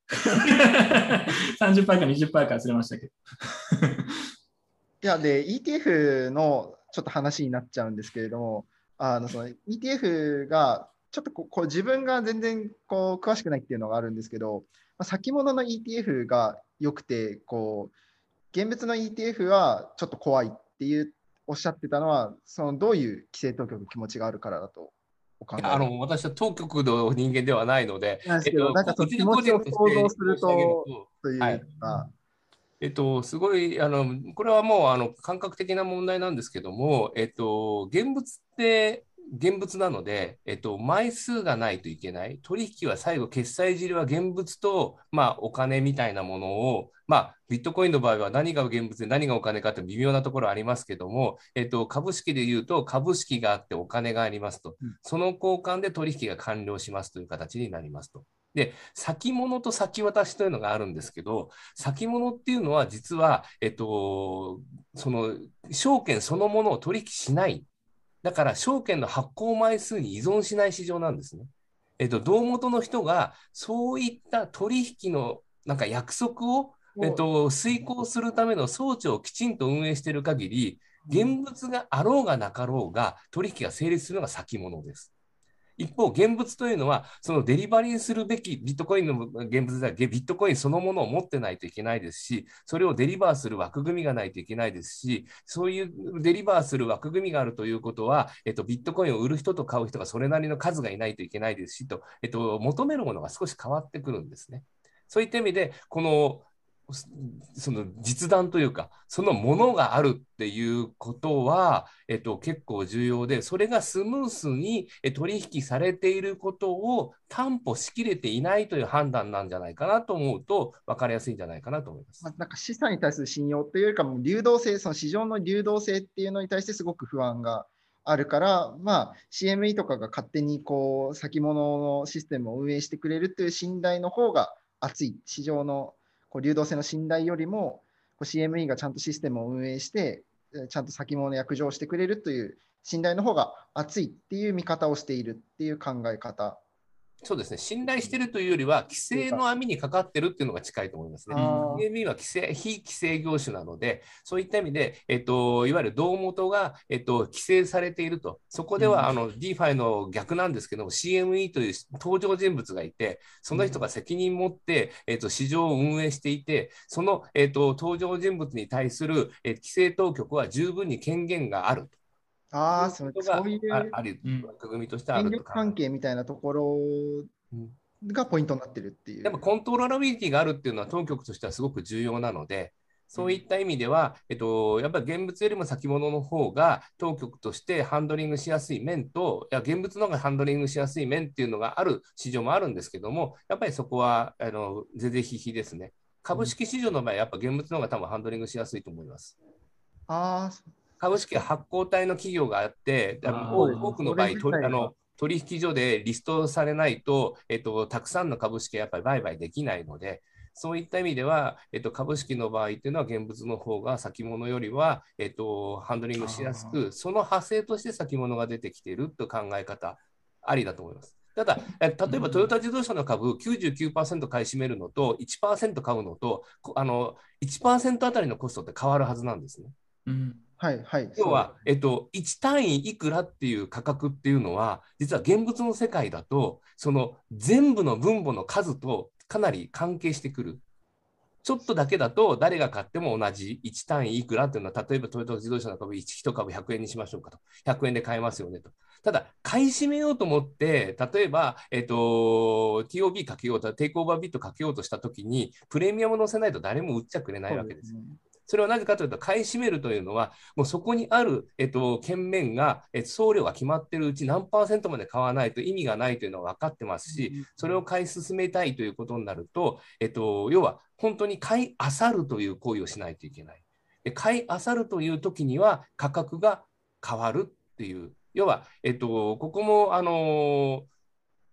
30%か20%か忘れましたけど。いや、で、ETF のちょっと話になっちゃうんですけれども、あのその ETF がちょっとこう自分が全然こう詳しくないっていうのがあるんですけど、まあ、先物の ETF が良くてこう現物の ETF はちょっと怖いっていうおっしゃってたのはそのどういう規制当局の気持ちがあるからだとあの私は当局の人間ではないので、なんですけど、えっと、なんかその気持ちを想像すると、というか、はい。えっと、すごい、あの、これはもう、あの、感覚的な問題なんですけども、えっと、現物って現物なので、えっと、枚数がないといけない。取引は最後、決済尻は現物と、まあ、お金みたいなものを、まあ、ビットコインの場合は何が現物で何がお金かって微妙なところありますけども、えっと、株式で言うと、株式があってお金がありますと。その交換で取引が完了しますという形になりますと。で、先物と先渡しというのがあるんですけど、先物っていうのは実は、えっと、その証券そのものを取引しない。だから証券の発行枚数に依存しない市場なんですね。えっと、胴元の人がそういった取引のなんか約束を、えっと、遂行するための装置をきちんと運営している限り、現物があろうがなかろうが取引が成立するのが先物です。一方、現物というのは、そのデリバリーするべきビットコインの現物では、ビットコインそのものを持ってないといけないですし、それをデリバーする枠組みがないといけないですし、そういうデリバーする枠組みがあるということは、えっと、ビットコインを売る人と買う人がそれなりの数がいないといけないですしと、えっと、求めるものが少し変わってくるんですね。そういった意味で、このその実弾というか、そのものがあるっていうことは、えっと、結構重要で、それがスムースに取引されていることを担保しきれていないという判断なんじゃないかなと思うと、分かりやすいんじゃないかなと思います。なんか資産に対する信用というよりかも、流動性、その市場の流動性っていうのに対してすごく不安があるから、まあ、CME とかが勝手にこう先物のシステムを運営してくれるという信頼の方が厚い、市場のこう流動性の信頼よりも、CME がちゃんとシステムを運営して、ちゃんと先物約定してくれるという信頼の方が厚いっていう見方をしているっていう考え方そうですね、信頼しているというよりは、規制の網にかかってるっていうのが近いと思いますね。PMB は規制非規制業種なので、そういった意味で、えっと、いわゆる胴元が、えっと、規制されていると、そこでは、うん、DeFi の逆なんですけども、CME という登場人物がいて、その人が責任持って、えっと、市場を運営していて、その、えっと、登場人物に対する、え規制当局は十分に権限があると。ああ、そうそういうある枠組みとしてあると関係みたいなところがポイントになってるっていう。でもコントローラビリティがあるっていうのは当局としてはすごく重要なので、そういった意味では、えっと、やっぱり現物よりも先物の方が当局としてハンドリングしやすい面と、いや現物の方がハンドリングしやすい面っていうのがある市場もあるんですけども、やっぱりそこはあのぜぜひひですね。株式市場の場合、やっぱ現物の方が多分ハンドリングしやすいと思います。あ株式発行体の企業があって、多くの場合、あの取引所でリストされないと、えっと、たくさんの株式はやっぱり売買できないので、そういった意味では、えっと、株式の場合っていうのは現物の方が先物よりは、えっと、ハンドリングしやすく、その派生として先物が出てきていると考え方ありだと思います。ただ、例えばトヨタ自動車の株99%買い占めるのと1%買うのと、あの1%あたりのコストって変わるはずなんですね。うんはいはい、要は、えっと、1単位いくらっていう価格っていうのは、実は現物の世界だと、その全部の分母の数とかなり関係してくる。ちょっとだけだと、誰が買っても同じ1単位いくらっていうのは、例えばトヨタ自動車の株 1, 1株100円にしましょうかと。100円で買えますよねと。ただ、買い占めようと思って、例えば、えっと、TOB かけようと、テイクオーバービットかけようとしたときに、プレミアム載せないと誰も売っちゃくれないわけですよ。それはなぜかというと、買い占めるというのは、もうそこにある、えっと、券面が、え送料が決まっているうち何パーセントまで買わないと意味がないというのは分かってますし、それを買い進めたいということになると、えっと、要は本当に買いあさるという行為をしないといけない。で買いあさるという時には価格が変わるっていう、要は、えっと、ここも、あのー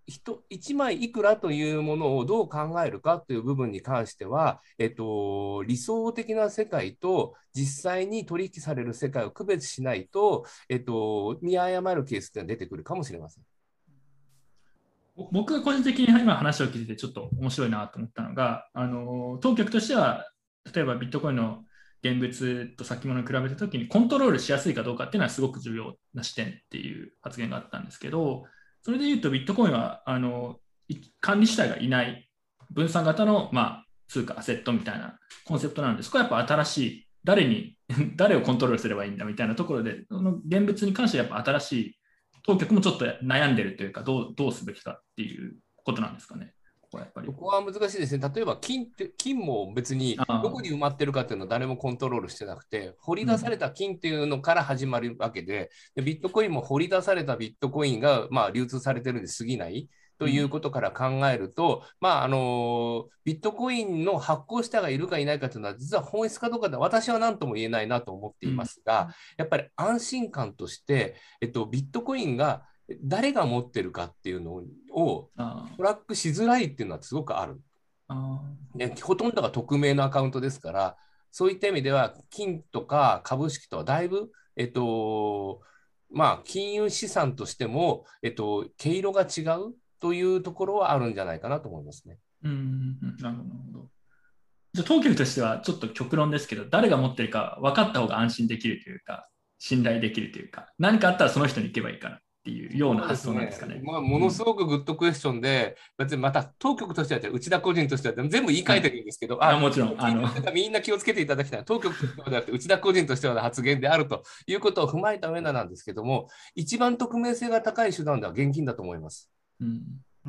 1枚いくらというものをどう考えるかという部分に関しては、えっと、理想的な世界と実際に取引される世界を区別しないと、えっと、見誤るケースって出てくるかもしれません。僕が個人的に今話を聞いてちょっと面白いなと思ったのが、あの当局としては、例えばビットコインの現物と先物に比べたときにコントロールしやすいかどうかっていうのはすごく重要な視点っていう発言があったんですけど、それで言うと、ビットコインはあの管理主体がいない分散型の、まあ、通貨、アセットみたいなコンセプトなんです。これはやっぱ新しい、誰に、誰をコントロールすればいいんだみたいなところで、その現物に関してはやっぱ新しい、当局もちょっと悩んでるというか、どうどうすべきかっていうことなんですかね。こやっぱり。ここは難しいですね。例えば金って金も別にどこに埋まってるかっていうのは誰もコントロールしてなくて、掘り出された金っていうのから始まるわけで、でビットコインも掘り出されたビットコインがまあ流通されてるんで過ぎない。ということから考えると、まああのビットコインの発行者がいるかいないかというのは、実は本質かどうかで私は何とも言えないなと思っていますが、やっぱり安心感として、えっと、ビットコインが誰が持ってるかっていうのをあトラックしづらいっていうのはすごくある。あね、ほとんどが匿名のアカウントですから、そういった意味では、金とか株式とはだいぶ、えっと、まあ、金融資産としても、えっと、毛色が違うというところはあるんじゃないかなと思いますね。うんなるほど。じゃあ当局としてはちょっと極論ですけど誰が持ってるか分かった方が安心できるというか信頼できるというか何かあったらその人に行けばいいからっていうような発想なんですかね。まあ、ものすごくグッドクエスチョンで、別にまた当局としては、内田個人としては全部言い換えてるんですけど、あもちろんあの みんな気をつけていただきたい。当局としてはなくて、内田個人としてはの発言であるということを踏まえた上でなんですけども、一番匿名性が高い手段では現金だと思います。うん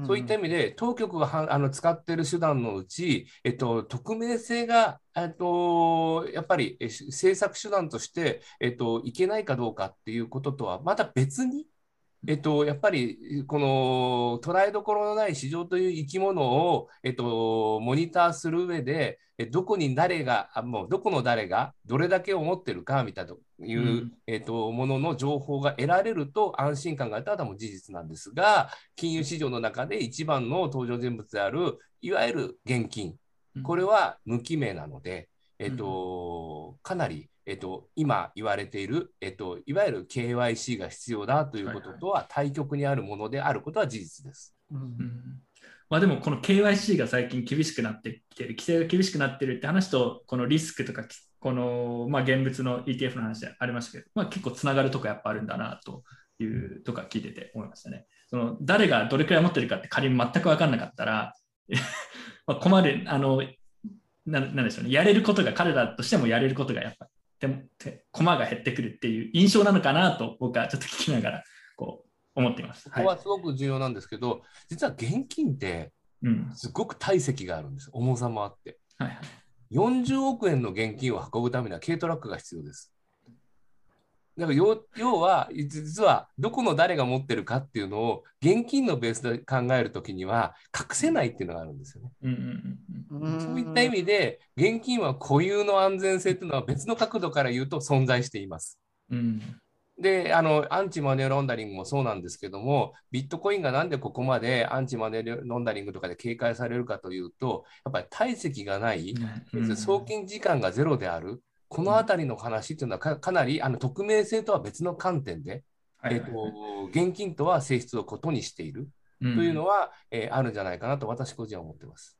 そういった意味で、当局がはあの使っている手段のうち、えっと、匿名性が、えっと、やっぱりえ政策手段として、えっと、いけないかどうかっていうこととは、また別に、えっと、やっぱりこの捉えどころのない市場という生き物を、えっと、モニターする上で、えどこに誰が、あもうどこの誰がどれだけ思ってるかみたいないう、うん。えっと、ものの情報が得られると安心感があったのも事実なんですが、金融市場の中で一番の登場人物である、いわゆる現金、これは無記名なので、えっと、かなり、えっと、今言われている、えっと、いわゆる KYC が必要だということとは対極にあるものであることは事実です。まあ、でもこの KYC が最近厳しくなってきてる規制が厳しくなってるって話とこのリスクとかきこの、まあ、現物の ETF の話でありましたけど、まあ、結構つながるとこやっぱあるんだなというとか聞いてて思いましたね。その誰がどれくらい持ってるかって仮に全く分かんなかったら まあ困るあのななんでしょうねやれることが彼らとしてもやれることがやっぱ手駒が減ってくるっていう印象なのかなと僕はちょっと聞きながらこう思っています。ここはすごく重要なんですけど、実は現金ってうんすごく体積があるんです。重さもあって。はいはい40億円の現金を運ぶためには軽トラックが必要です。だから要要は、実はどこの誰が持ってるかっていうのを現金のベースで考えるときには隠せないっていうのがあるんですよね。そういった意味で、現金は固有の安全性っていうのは別の角度から言うと存在しています。うんで、あの、アンチマネーロンダリングもそうなんですけども、ビットコインがなんでここまでアンチマネーロンダリングとかで警戒されるかというと、やっぱり体積がない、うん送金時間がゼロである、このあたりの話っていうのはかかなりあの匿名性とは別の観点で、はいえっと現金とは性質を異にしているというのは、えーあるんじゃないかなと私個人は思ってます。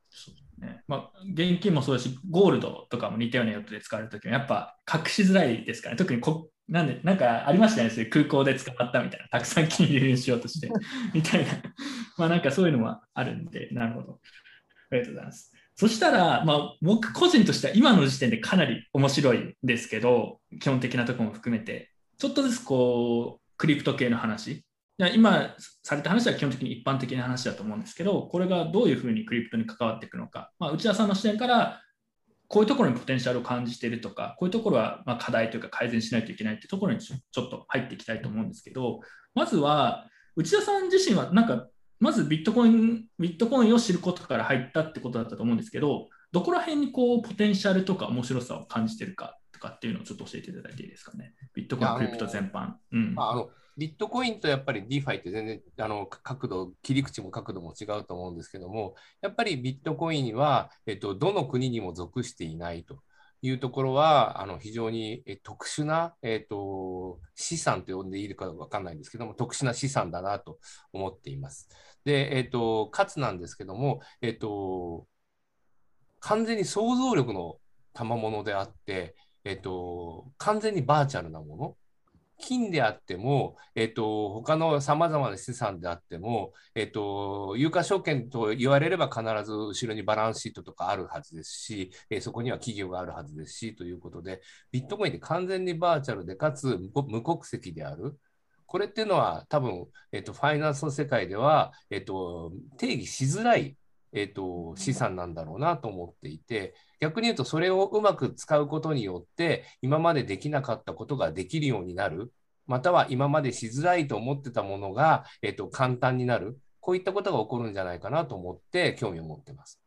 ね。まあ、現金もそうだし、ゴールドとかも似たような用途で使われるときは、やっぱ隠しづらいですからね、特にこなんでなんかありましたよね、空港で捕まったみたいな、たくさん金融入しようとして、みたいな、まあなんかそういうのもあるんで、なるほど。ありがとうございます。そしたら、まあ、僕個人としては今の時点でかなり面白いですけど、基本的なところも含めて、ちょっとずつこう、クリプト系の話、今された話は基本的に一般的な話だと思うんですけど、これがどういうふうにクリプトに関わっていくのか、まあ、内田さんの視点から、こういうところにポテンシャルを感じているとか、こういうところはま課題というか改善しないといけないというところにちょっと入っていきたいと思うんですけど、まずは内田さん自身はなんか、まずビットコインビットコインを知ることから入ったってことだったと思うんですけど、どこら辺にこうポテンシャルとか面白さを感じているかとかっていうのをちょっと教えていただいていいですかね。ビットコイン、クリプト全般。うんまあ、あのビットコインとやっぱり DeFi って全然あの角度、切り口も角度も違うと思うんですけども、やっぱりビットコインは、えっと、どの国にも属していないというところは、あの非常に特殊な、えっと、資産と呼んでいるか分かんないんですけども、特殊な資産だなと思っています。で、えっと、かつなんですけども、えっと、完全に想像力の賜物であって、えっと、完全にバーチャルなもの。金であっても、えっと、他のさまざまな資産であっても、えっと、有価証券と言われれば必ず後ろにバランスシートとかあるはずですし、えそこには企業があるはずですし、ということで、ビットコインって完全にバーチャルで、かつ無国籍である。これっていうのは多分、えっと、ファイナンスの世界では、えっと、定義しづらい、えっと、資産なんだろうなと思っていて、逆に言うとそれをうまく使うことによって今までできなかったことができるようになるまたは今までしづらいと思ってたものが、えっと、簡単になるこういったことが起こるんじゃないかなと思って興味を持ってます。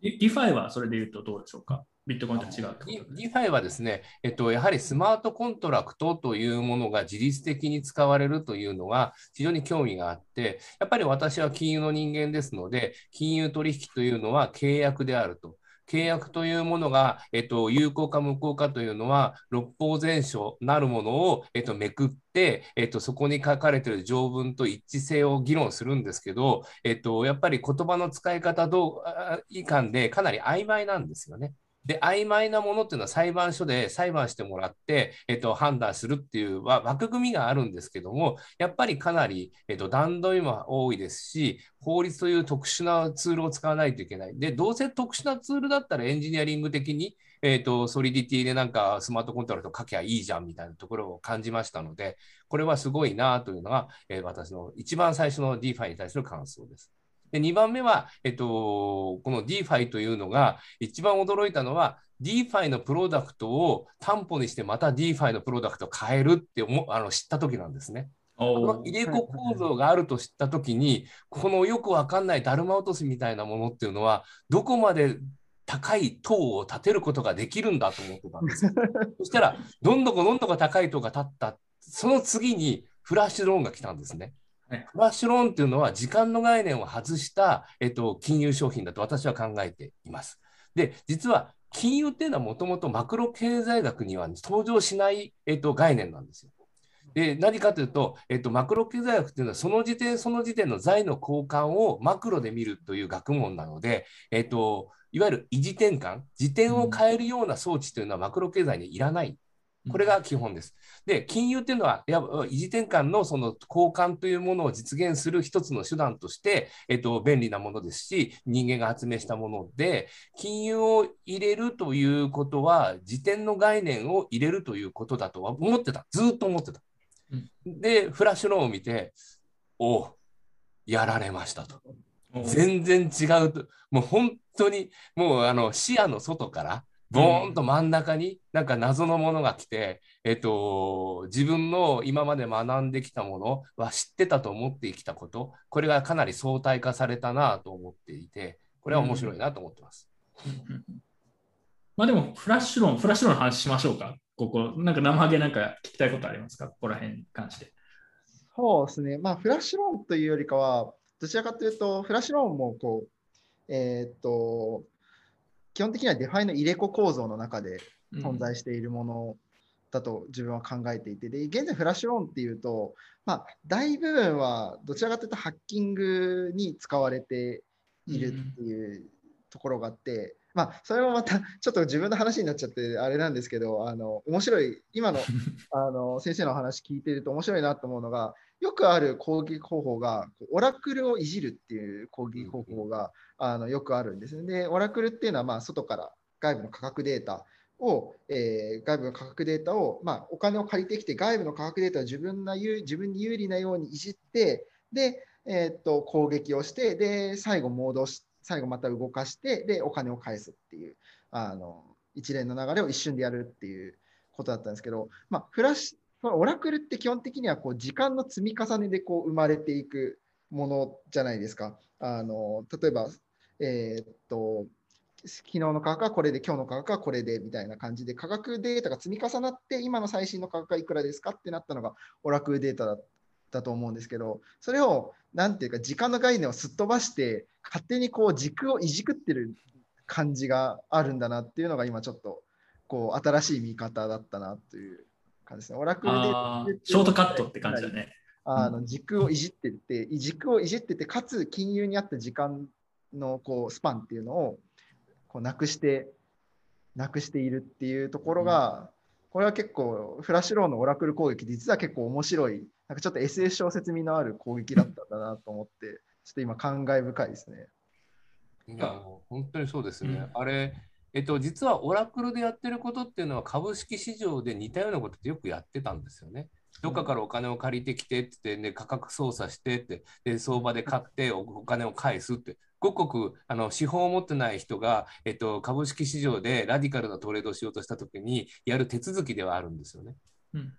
DeFi はそれで言うとどうでしょうか？ビットコインと違うと DeFi はですね、えっと、やはりスマートコントラクトというものが自律的に使われるというのが非常に興味があって、やっぱり私は金融の人間ですので、金融取引というのは契約であると。契約というものが、えっと、有効か無効かというのは、六法全書なるものを、えっと、めくって、えっと、そこに書かれている条文と一致性を議論するんですけど、えっと、やっぱり言葉の使い方どういかんでかなり曖昧なんですよね。で、曖昧なものっていうのは裁判所で裁判してもらって、えっと、判断するっていう枠組みがあるんですけども、やっぱりかなり、えっと、段取りも多いですし、法律という特殊なツールを使わないといけない。で、どうせ特殊なツールだったらエンジニアリング的に、えっと、ソリディティでなんかスマートコントラクト書きゃいいじゃんみたいなところを感じましたので、これはすごいなというのが、えー、私の一番最初の DeFi に対する感想です。で2番目は、えっと、この DeFi というのが、一番驚いたのは、DeFi のプロダクトを担保にしてまた DeFi のプロダクトを変えるって思あの知った時なんですね。この入れ子構造があると知った時にこのよくわかんないだるま落としみたいなものっていうのはどこまで高い塔を建てることができるんだと思ってたんですよ。そしたらどんどこどんどこ高い塔が建ったその次にフラッシュローンが来たんですね。フラッシュローンっていうのは時間の概念を外した、えっと、金融商品だと私は考えています。で、実は金融っていうのはもともとマクロ経済学には登場しない、えっと、概念なんですよ。で何かというと、えっと、マクロ経済学っていうのはその時点その時点の財の交換をマクロで見るという学問なので、えっと、いわゆる維持転換時点を変えるような装置というのはマクロ経済にいらないこれが基本です。で、金融っていうのは、や維持転換のその交換というものを実現する一つの手段として、えっと、便利なものですし、人間が発明したもので、金融を入れるということは、時点の概念を入れるということだとは思ってた。ずっと思ってた。で、フラッシュローンを見て、おやられましたと。全然違うと。もう本当に、もうあの視野の外から、ボーンと真ん中になんか謎のものが来て、えっと、自分の今まで学んできたものは知ってたと思ってきたこと、これがかなり相対化されたなと思っていて、これは面白いなと思ってます。まあでも、フラッシュロン、フラッシュロンの話しましょうか。ここ、なんか生ハゲなんか聞きたいことありますか？ここら辺に関して。そうですね。まあ、フラッシュロンというよりかは、どちらかというと、フラッシュロンもこう、えー、っと、基本的には DeFi の入れ子構造の中で存在しているものだと自分は考えていて、で現在 flash loan っていうと、まあ、大部分はどちらかというとハッキングに使われているっていうところがあって、まあ、それもまた ちょっと自分の話になっちゃってあれなんですけどあの面白い今の あの先生の話聞いてると面白いなと思うのがよくある攻撃方法がオラクルをいじるっていう攻撃方法があのよくあるんですね。でオラクルっていうのはまあ外から外部の価格データを、えー、外部の価格データを、まあ、お金を借りてきて外部の価格データを自分な自分に有利なようにいじってで、えー、っと攻撃をしてで最後戻し最後また動かして、で、お金を返すっていう、あの、一連の流れを一瞬でやるっていうことだったんですけど、まあ、フラッシュ、オラクルって基本的にはこう時間の積み重ねでこう生まれていくものじゃないですか。あの例えば、えー、っと、昨日の価格はこれで、今日の価格はこれでみたいな感じで、価格データが積み重なって、今の最新の価格はいくらですかってなったのが、オラクルデータだったと思うんですけど、それをなんていうか、時間の概念をすっ飛ばして、勝手にこう軸をいじくってる感じがあるんだなっていうのが、今ちょっとこう新しい見方だったなという感じですね。オラクルで。ショートカットって感じだね。あの軸をいじってて、軸をいじってて、かつ金融にあった時間のこうスパンっていうのをこうなくして、なくしているっていうところが、これは結構、フラッシュローのオラクル攻撃、実は結構面白いなんかちょっと SS 小説味のある攻撃だったんだなと思って、ちょっと今、感慨深いですね。いや、本当にそうですね。うん、あれ、えっと、実はオラクルでやってることっていうのは株式市場で似たようなことってよくやってたんですよね。どっかからお金を借りてきてって、ね、価格操作してってで相場で買ってお金を返すってごくごくあの資本を持ってない人が、えっと、株式市場でラディカルなトレードをしようとしたときにやる手続きではあるんですよね。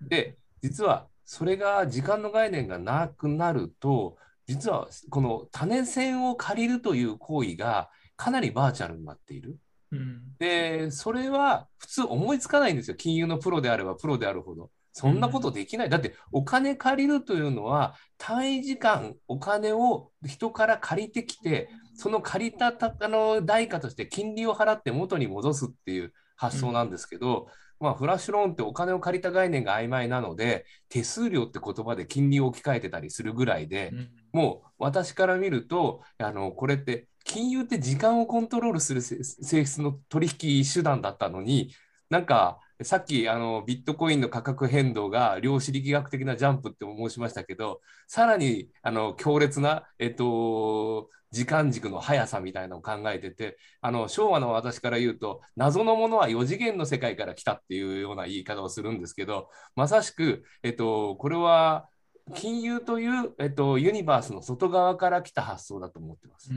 で実はそれが時間の概念がなくなると実はこの種線を借りるという行為がかなりバーチャルになっている。うんで、それは普通思いつかないんですよ。金融のプロであればプロであるほど。そんなことできない。だってお金借りるというのは単位時間お金を人から借りてきてその借りたたあの代価として金利を払って元に戻すっていう発想なんですけど、まあ、フラッシュローンってお金を借りた概念が曖昧なので手数料って言葉で金利を置き換えてたりするぐらいで、うん。もう私から見るとあのこれって金融って時間をコントロールする性性質の取引手段だったのになんかさっきあのビットコインの価格変動が量子力学的なジャンプって申しましたけどさらにあの強烈な、えっと、時間軸の速さみたいなのを考えててあの昭和の私から言うと謎のものは4次元の世界から来たっていうような言い方をするんですけどまさしく、えっと、これは金融という、えっと、ユニバースの外側から来た発想だと思ってます。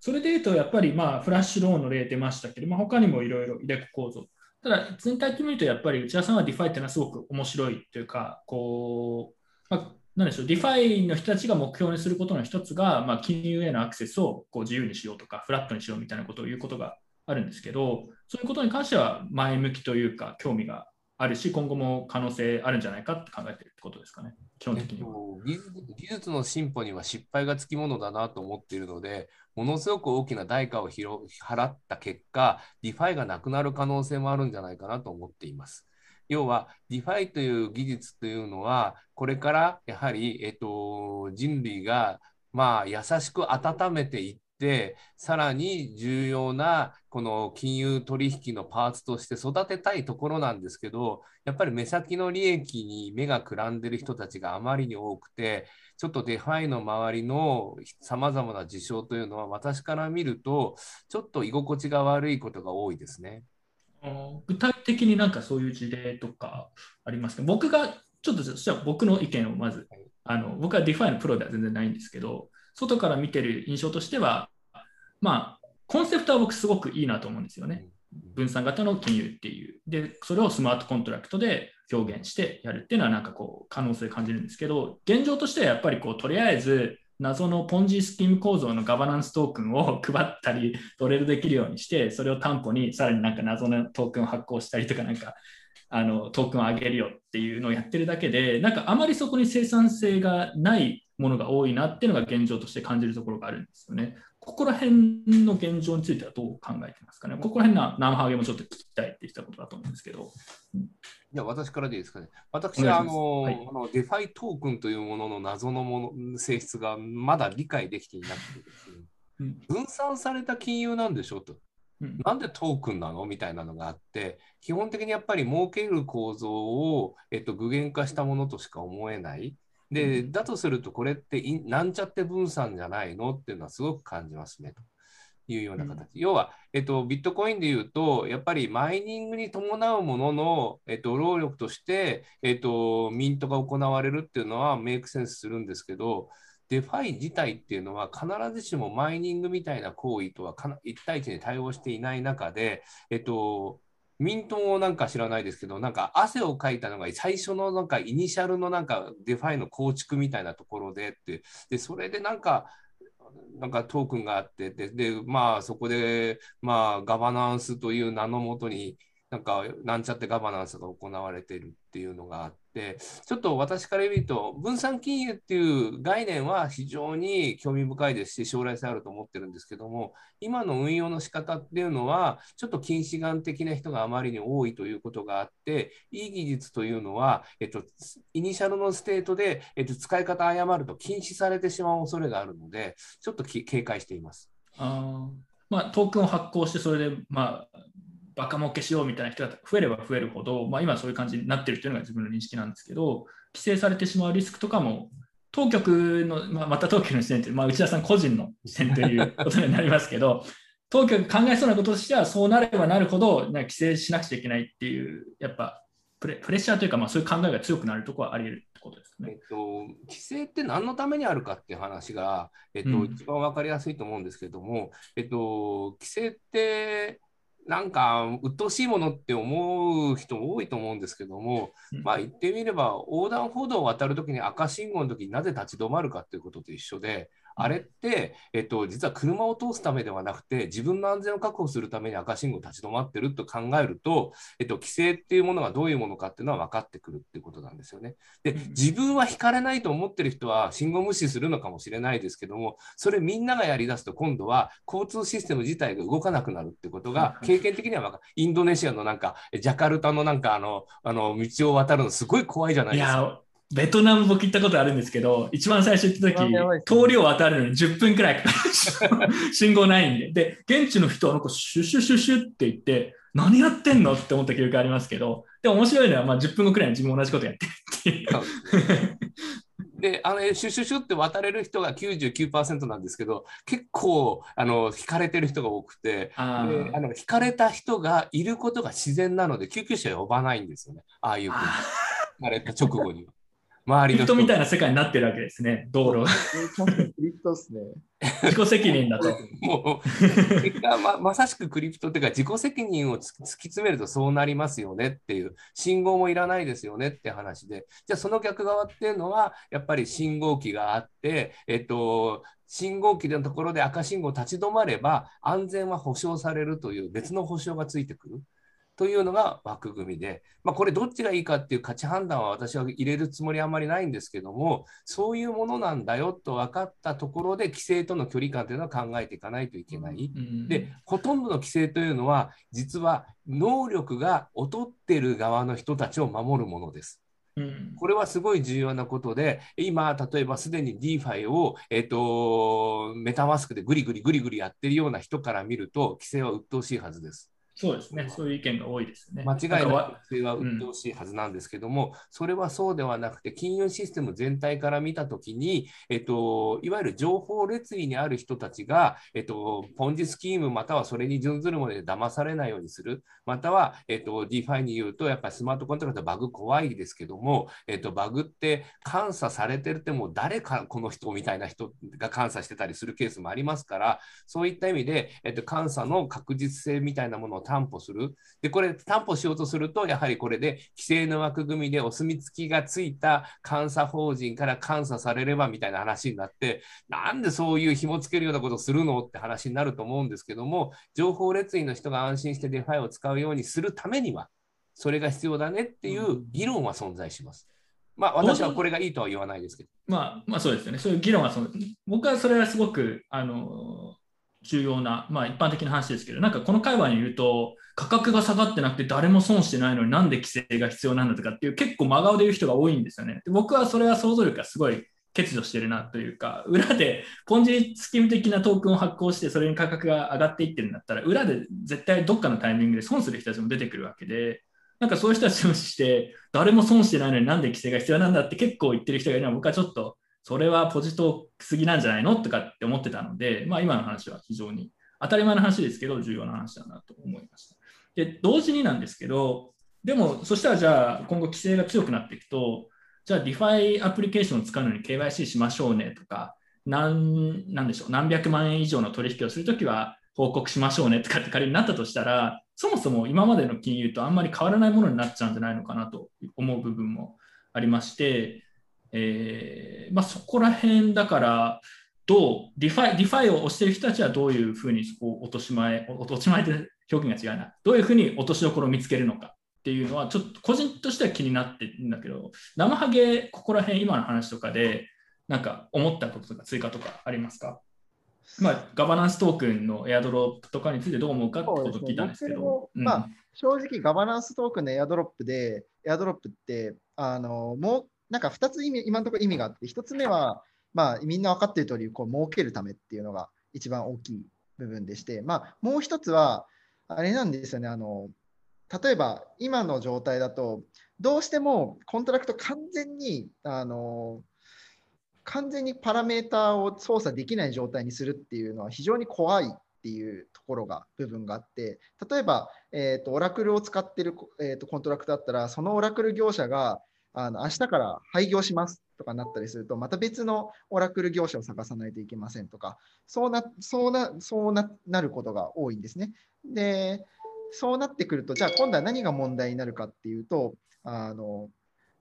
それでいうと、やっぱりまあ flash loan の例出ましたけど、まあ、他にもいろいろ入れ子構造。ただ、全体的に見ると、やっぱり内田さんは DeFi っていうのはすごく面白いというか、こう、まあ、なんでしょう、 DeFi の人たちが目標にすることの一つが、まあ、金融へのアクセスをこう自由にしようとか、フラットにしようみたいなことを言うことがあるんですけど、そういうことに関しては前向きというか、興味があるし、今後も可能性あるんじゃないかって考えてるってことですかね、基本的には。と、技術の進歩には失敗がつきものだなと思っているので、ものすごく大きな代価を払った結果、 DeFi がなくなる可能性もあるんじゃないかなと思っています。要は、 DeFi という技術というのは、これからやはり、えっと、人類が、まあ、優しく温めていって、さらに重要なこの金融取引のパーツとして育てたいところなんですけど、やっぱり目先の利益に目がくらんでる人たちがあまりに多くて、ちょっと DeFi の周りのさまざまな事象というのは、私から見ると、ちょっと居心地が悪いことが多いですね。具体的になんかそういう事例とかありますか？僕がちょっとじゃあ僕の意見をまずはい。あの僕は DeFi のプロでは全然ないんですけど外から見てる印象としてはまあコンセプトは僕すごくいいなと思うんですよね。分散型の金融っていう。でそれをスマートコントラクトで表現してやるっていうのはなんかこう可能性感じるんですけど現状としてはやっぱりこうとりあえず謎のポンジスキーム構造のガバナンストークンを 配ったりトレードできるようにしてそれを担保にさらになんか謎のトークンを発行したりとかなんかあのトークンを上げるよっていうのをやってるだけでなんかあまりそこに生産性がないものが多いなっていうのが現状として感じるところがあるんですよね。ここら辺の現状についてはどう考えてますかね？ここら辺のなまはげもちょっと聞きたいって言ったことだと思うんですけど。いや、私からでいいですかね？私はあの、はいあの DeFi トークンというものの謎のもの性質がまだ理解できていなくてうん分散された金融なんでしょ？と。うんなんでトークンなの？みたいなのがあって、基本的にやっぱり儲ける構造を、えっと、具現化したものとしか思えない。で、だとすると、これってなんちゃって分散じゃないの？っていうのはすごく感じますね。というような形。要は、えっと、ビットコインでいうと、やっぱりマイニングに伴うものの、えっと、労力として、えっと、ミントが行われるっていうのは make sense するんですけど、 DeFi 自体っていうのは必ずしもマイニングみたいな行為とは一対一に対応していない中で、えっと、ミントもなんか知らないですけど、なんか汗をかいたのが最初のなんか initial のなんか DeFi の構築みたいなところでって、で、それでなんか、なんかトークンがあってで、で、まあそこで、まあガバナンスという名のもとに、なんかなんちゃってガバナンスが行われているっていうのがあって、ちょっと私から見ると、分散金融っていう概念は非常に興味深いですし、将来性あると思ってるんですけども、今の運用の仕方っていうのは、ちょっと近視眼的な人があまりに多いということがあって、いい技術というのは、えっと、initial の state で、えっと、使い方誤ると禁止されてしまう恐れがあるので、ちょっと警戒しています。あーまあ、トークンを発行して、それで、まあ、バカ儲けしようみたいな人が増えれば増えるほど、まあ、今そういう感じになってるっていうのが自分の認識なんですけど、規制されてしまうリスクとかも、当局の、まあ、また当局の視点って、まあ、内田さん個人の視点ということになりますけど、当局考えそうなこととしては、そうなればなるほど、規制しなくちゃいけないっていう、やっぱプレプレッシャーというか、まあ、そういう考えが強くなるところはあり得るってことですね。えっと、規制って何のためにあるかっていう話が、えっとうん一番分かりやすいと思うんですけども、えっと、規制ってなんか鬱陶しいものって思う人多いと思うんですけども、うん。まあ言ってみれば横断歩道を渡るときに赤信号のときになぜ立ち止まるかっていうことと一緒で、あれって、えっと、実は車を通すためではなくて自分の安全を確保するために赤信号立ち止まってると考えると、えっと、規制っていうものがどういうものかっていうのは分かってくるっていうことなんですよね。でうん自分は引かれないと思ってる人は信号無視するのかもしれないですけどもそれみんながやりだすと今度は交通システム自体が動かなくなるってことが経験的には分かるインドネシアのなんかジャカルタのなんかあのあの道を渡るのすごい怖いじゃないいですか。や、ベトナム僕行ったことあるんですけど、一番最初行った時、ね通りを渡るのに10分くらいかかる。信号ないんで。で、現地の人はなんかシュシュシュシュって言って、何やってんの？って思った記憶ありますけど、でも面白いのは、まあ10分後くらいに自分も同じことやってるっていう。であのシュシュシュって渡れる人が99%なんですけど結構あの引かれてる人が多くてああの引かれた人がいることが自然なので救急車呼ばないんですよねああいうふうにあれた直後には。周ー。りの人リフトみたいな世界になってるわけですね、道路。クリプトですね。自己責任だと。もう結果ままさしくクリプトっていうか自己責任をつ突き詰めるとそうなりますよねっていう信号もいらないですよねって話でじゃあその逆側っていうのはやっぱり信号機があってえっと信号機のところで赤信号立ち止まれば安全は保証されるという別の保証がついてくる。というのが枠組みで、まあ、これどっちがいいかっていう価値判断は私は入れるつもりはあんまりないんですけどもそういうものなんだよと分かったところで規制との距離感というのは考えていかないといけない。うんでほとんどの規制というのは実は能力が劣ってる側の人たちを守るものです。うんこれはすごい重要なことで、今、例えばすでに DeFi を、えっとメタマスクでぐりぐりぐりぐりやってるような人から見ると、規制は鬱陶しいはずです。そうですね、そういう意見が多いですね。間違いなわく規制は鬱陶しいはずなんですけども、それはそうではなくて、金融システム全体から見たときに、えっと、いわゆる情報列位にある人たちが、えっと、ポンジスキームまたはそれに準ずるもので騙されないようにする、または、えっと、DeFi に言うと、やっぱりスマートコントラクトバグ怖いですけども、えっと、バグって監査されてるってもう誰かこの人みたいな人が監査してたりするケースもありますから、そういった意味で、えっと、監査の確実性みたいなものを担保する。で、これ担保しようとすると、やはりこれで規制の枠組みでお墨付きがついた監査法人から監査されればみたいな話になって、なんでそういう紐付けるようなことをするのって話になると思うんですけども、情報劣位の人が安心して DeFi を使うようにするためには、それが必要だねっていう議論は存在します。まあ、私はこれがいいとは言わないですけど。まあ、まあそうですよね。そういう議論はその、僕はそれはすごく、あの、重要な、まあ一般的な話ですけど、なんかこの会話にいると、価格が下がってなくて誰も損してないのになんで規制が必要なんだとかっていう結構真顔で言う人が多いんですよね。で僕はそれは想像力がすごい欠如してるなというか、裏でポンジスキム的なトークンを発行してそれに価格が上がっていってるんだったら、裏で絶対どっかのタイミングで損する人たちも出てくるわけで、なんかそういう人たちをして、誰も損してないのになんで規制が必要なんだって結構言ってる人がいるのは僕はちょっとそれはポジトーすぎなんじゃないのとかって思ってたので、まあ、今の話は非常に当たり前の話ですけど、重要な話だなと思いました。で、同時になんですけど、でも、そしたらじゃあ、今後規制が強くなっていくと、じゃあ、DeFi アプリケーションを使うのに KYC しましょうねとか、何なんでしょう、何百万円以上の取引をするときは報告しましょうねとかって仮になったとしたら、そもそも今までの金融とあんまり変わらないものになっちゃうんじゃないのかなと思う部分もありまして、えーまあ、そこら辺だから、どう、ディファイ、ディファイを推している人たちはどういうふうにそこを落とし前、落とし前で表現が違うな、どういうふうに落としどころを見つけるのかっていうのは、ちょっと個人としては気になってるんだけど、生ハゲ、ここら辺、今の話とかで、なんか思ったこととか追加とかありますか？まあ、ガバナンストークンのエアドロップとかについてどう思うかってことを聞いたんですけど。ね僕もまあ正直、ガバナンストークンのエアドロップで、エアドロップって、あのもうなんか2つ意味、今のところ意味があって、1つ目は、まあ、みんな分かっている通り、こう儲けるためっていうのが一番大きい部分でして、まあ、もう1つは、あれなんですよね、あの例えば今の状態だと、どうしてもコントラクト完全に、あの完全にパラメーターを操作できない状態にするっていうのは非常に怖いっていうところが部分があって例えば、えーと、オラクルを使ってる、えーと、コントラクトだったらそのオラクル業者があの明日から廃業しますとかなったりするとまた別のオラクル業者を探さないといけませんとかそうなそうなそうななることが多いんですね。でそうなってくると、じゃあ今度は何が問題になるかっていうと、あの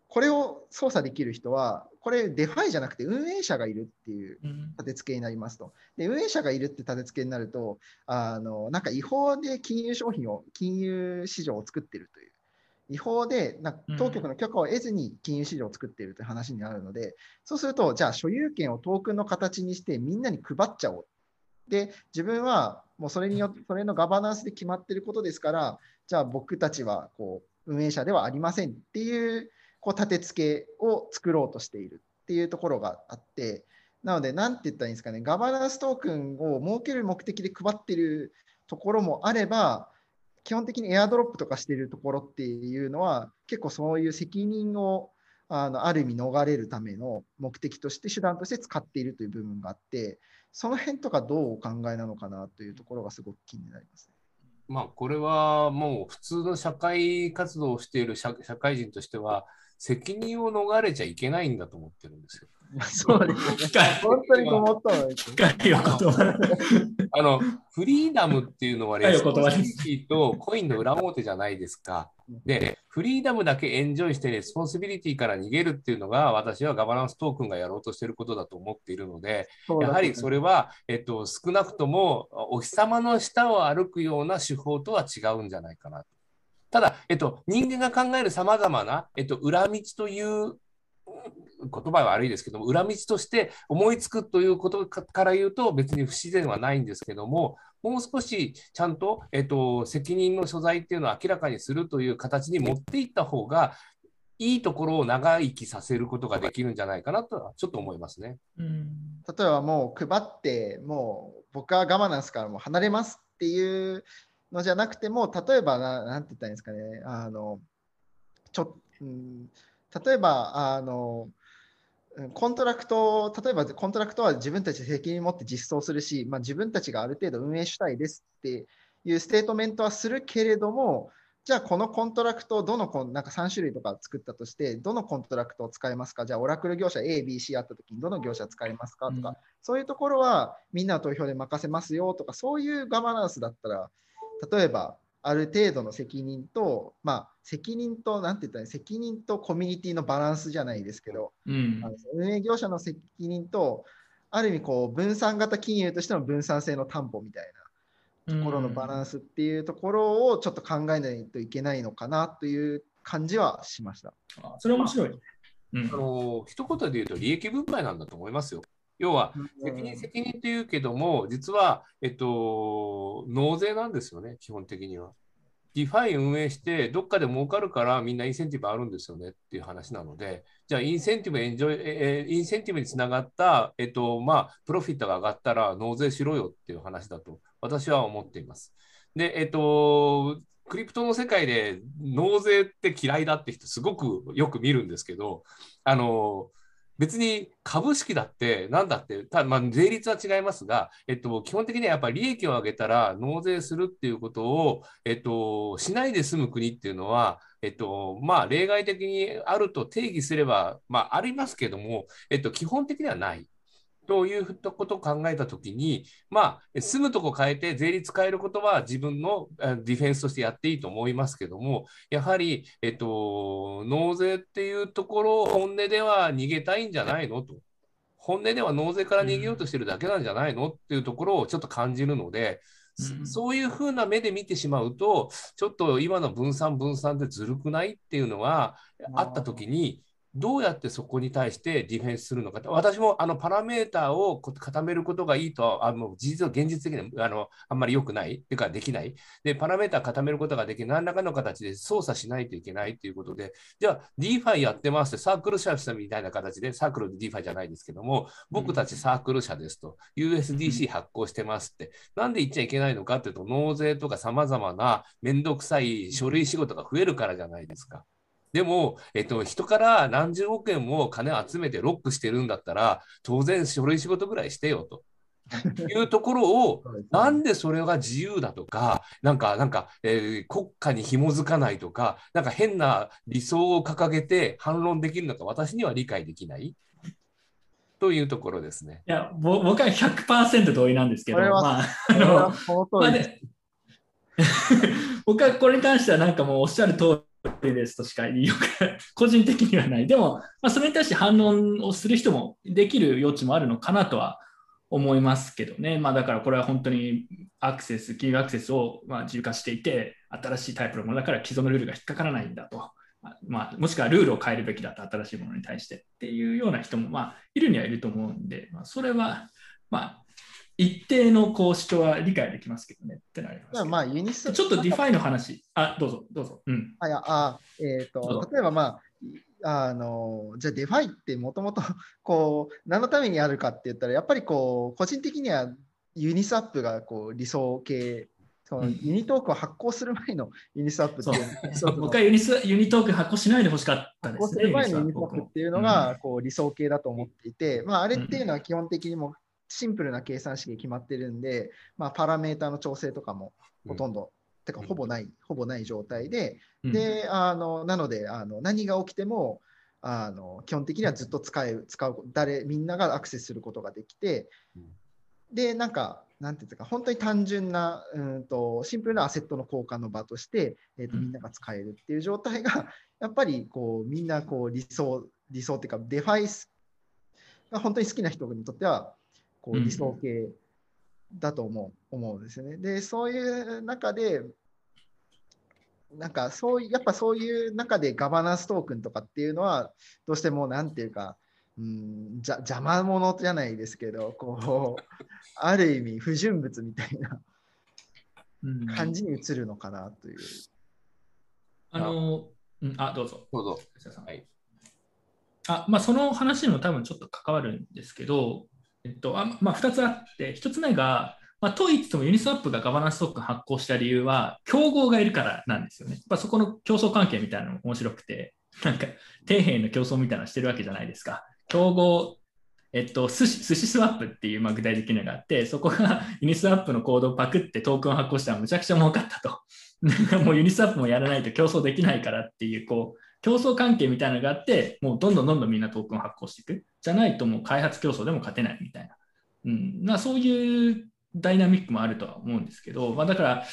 これを操作できる人は、これ、 DeFi じゃなくて運営者がいるっていう立て付けになりますと。で運営者がいるって立て付けになると、あのなんか違法で金融商品を、金融市場を作ってるという。違法でな当局の許可を得ずに金融市場を作っているという話になるので、そうすると、じゃあ所有権をトークンの形にしてみんなに配っちゃおう。で、自分はもうそれによって、それのガバナンスで決まっていることですから、じゃあ僕たちはこう運営者ではありませんっていうこう立て付けを作ろうとしているっていうところがあって、なので、なんて言ったらいいんですかね、ガバナンストークンを設ける目的で配ってるところもあれば、基本的にエアドロップとかしているところっていうのは、結構そういう責任をあのある意味逃れるための目的として、手段として使っているという部分があって、その辺とかどうお考えなのかなというところがすごく気になります、ね。まあ、これはもう普通の社会活動をしている社会人としては、責任を逃れちゃいけないんだと思ってるんですよ。そうですね。本当に思ったの深いお言葉。あの、 freedom っていうのは responsibility とコインの裏表じゃないですか。で、 freedom だけエンジョイして responsibility から逃げるっていうのが私はガバナンストークンがやろうとしていることだと思っているので、やはりそれは、えっと、少なくともお日様の下を歩くような手法とは違うんじゃないかなと。ただ、えっと、人間が考えるさまざまな、えっと、裏道という言葉は悪いですけども、裏道として思いつくということから言うと、別に不自然はないんですけども、もう少しちゃんと、えっと、責任の所在っていうのを明らかにするという形に持っていった方が、いいところを長生きさせることができるんじゃないかなとはちょっと思いますね。うん、例えばもう配って、もう僕はガバナンスからも離れますっていうのじゃなくても、例えばな、なんて言ったらいいんですかね、あの、ちょ、うん、例えば、あの、コントラクト、例えばコントラクトは自分たちで責任を持って実装するし、まあ、自分たちがある程度運営主体ですっていうステートメントはするけれども、じゃあこのコントラクトをどのコン、なんか3種類とか作ったとして、どのコントラクトを使いますか、じゃあオラクル業者 A、B、C あったときにどの業者使いますか？とか、うん、そういうところはみんなの投票で任せますよとか、そういうガバナンスだったら、例えば、ある程度の責任と、まあ、責任と、なんて言ったら責任とコミュニティのバランスじゃないですけど、うん、運営業者の責任と、ある意味こう、分散型金融としての分散性の担保みたいなところのバランスっていうところをちょっと考えないといけないのかなという感じはしました。あそれ面面白い。うん、あの一言で言うと利益分配なんだと思いますよ。要は、責任、責任っていうけども、実は、えっと、納税なんですよね、基本的には。 DeFi 運営して、どっかで儲かるからみんなインセンティブあるんですよねっていう話なので、じゃあインセンティブエンジョイ、えインセンティブにつながった、えっと、まあ、プロフィットが上がったら納税しろよっていう話だと私は思っています。で、えっと、クリプトの世界で納税って嫌いだって人すごくよく見るんですけど、あの、別に株式だって、なんだって、たまあ、税率は違いますが、えっと、基本的にはやっぱり利益を上げたら納税するっていうことを、えっと、しないで済む国っていうのは、えっと、まあ、例外的にあると定義すれば、まあ、ありますけども、えっと、基本的にはない。ということを考えたときに、まあ、住むとこ変えて税率変えることは自分のディフェンスとしてやっていいと思いますけども、やはり、えっと、納税っていうところを本音では逃げたいんじゃないの？と。本音では納税から逃げようとしてるだけなんじゃないの？っていうところをちょっと感じるので、うん、そういうふうな目で見てしまうと、ちょっと今の分散分散でずるくない？っていうのはあ。ったときに、どうやってそこに対してディフェンスするのか私もあのパラメーターを固めることがいいとあの事実は現実的にあのあんまり良くない。というかできない。でパラメーター固めることができ何らかの形で操作しないといけないということで。じゃあ DeFi やってますってサークル社みたいな形でサークルで DeFi じゃないですけども僕たちサークル社ですと USDC 発行してますって。なんで言っちゃいけないのかっていうと納税とかさまざまな面倒くさい書類仕事が増えるからじゃないですか。でも、えっと、人から何十億円も金を集めてロックしてるんだったら、当然書類仕事ぐらいしてよと。いうところを、なんでそれが自由だとか、なんか、なんか、えー、国家に紐づかないとか、なんか変な理想を掲げて反論できるのか、私には理解できない。というところですね。いや、僕は100%同意なんですけど、まあ、あの、まあね、僕はこれに関してはなんかもうおっしゃる通りですとしか言いようが個人的にはない。でも、まあ、それに対して反論をする人もできる余地もあるのかなとは思いますけどね。まあ、だからこれは本当にアクセス、金融アクセスをまあ自由化していて、新しいタイプのものだから既存のルールが引っかからないんだと。まあ、もしくはルールを変えるべきだと、新しいものに対してっていうような人も、まあ、いるにはいると思うんで、まあ、それは、まあ、一定のこう主張は理解できますけどねってなりますまあ、ユニスちょっと DeFi の話、あ、どうぞ、どうぞ。うん。あ、いや、あ、えっ、ー、と、例えばまあ、あの、じゃあ DeFi ってもともと、こう、何のためにあるかって言ったら、やっぱりこう、個人的にはユニスワップがこう理想形そのユニトークを発行する前のユニスアップっていう、僕はユニスユニトーク発行しないでほしかったですね。発行する前のユニスアップっていうのがこう理想形だと思っていて、まあ、あれっていうのは基本的にもシンプルな計算式で決まってるんで、まあ、パラメータの調整とかもほとんど、てかほぼない、ほぼない状態で、であのなのであの何が起きてもあの基本的にはずっと使え使う誰みんながアクセスすることができて、でなんかなんていうか、本当に単純な、うんと、シンプルなアセットの交換の場として、えーと、みんなが使えるっていう状態が、やっぱりこうみんなこう理想、理想っていうか、デファイスが本当に好きな人にとっては、こう理想形だと思う,、思うんですよね。で、そういう中で、なんかそういう、やっぱそういう中でガバナンストークンとかっていうのは、どうしてもなんていうか、うんじゃ邪魔者じゃないですけどこう ある意味不純物みたいな感じに映るのかなという。あの、うん、あ、どうぞ。どうぞ。はい、あ、まあ、その話にも多分ちょっと関わるんですけど、えっと、あまあ、2つあって、1つ目が、まあ、といってもユニスワップがガバナンストークン発行した理由は、競合がいるからなんですよね。まあ、そこの競争関係みたいなのも面白くて、なんか、底辺の競争みたいなのしてるわけじゃないですか。競合、えっと、寿司寿司スワップっていうまあ具体的なのがあって、そこが ユニスワップのコードをパクってトークン発行したらむちゃくちゃ儲かったと。もうユニスワップもやらないと競争できないからっていう、こう、競争関係みたいなのがあって、もうどんどんどんどんみんなトークン発行していく。じゃないともう開発競争でも勝てないみたいな。うん、まあそういうダイナミックもあるとは思うんですけど、まあ、だから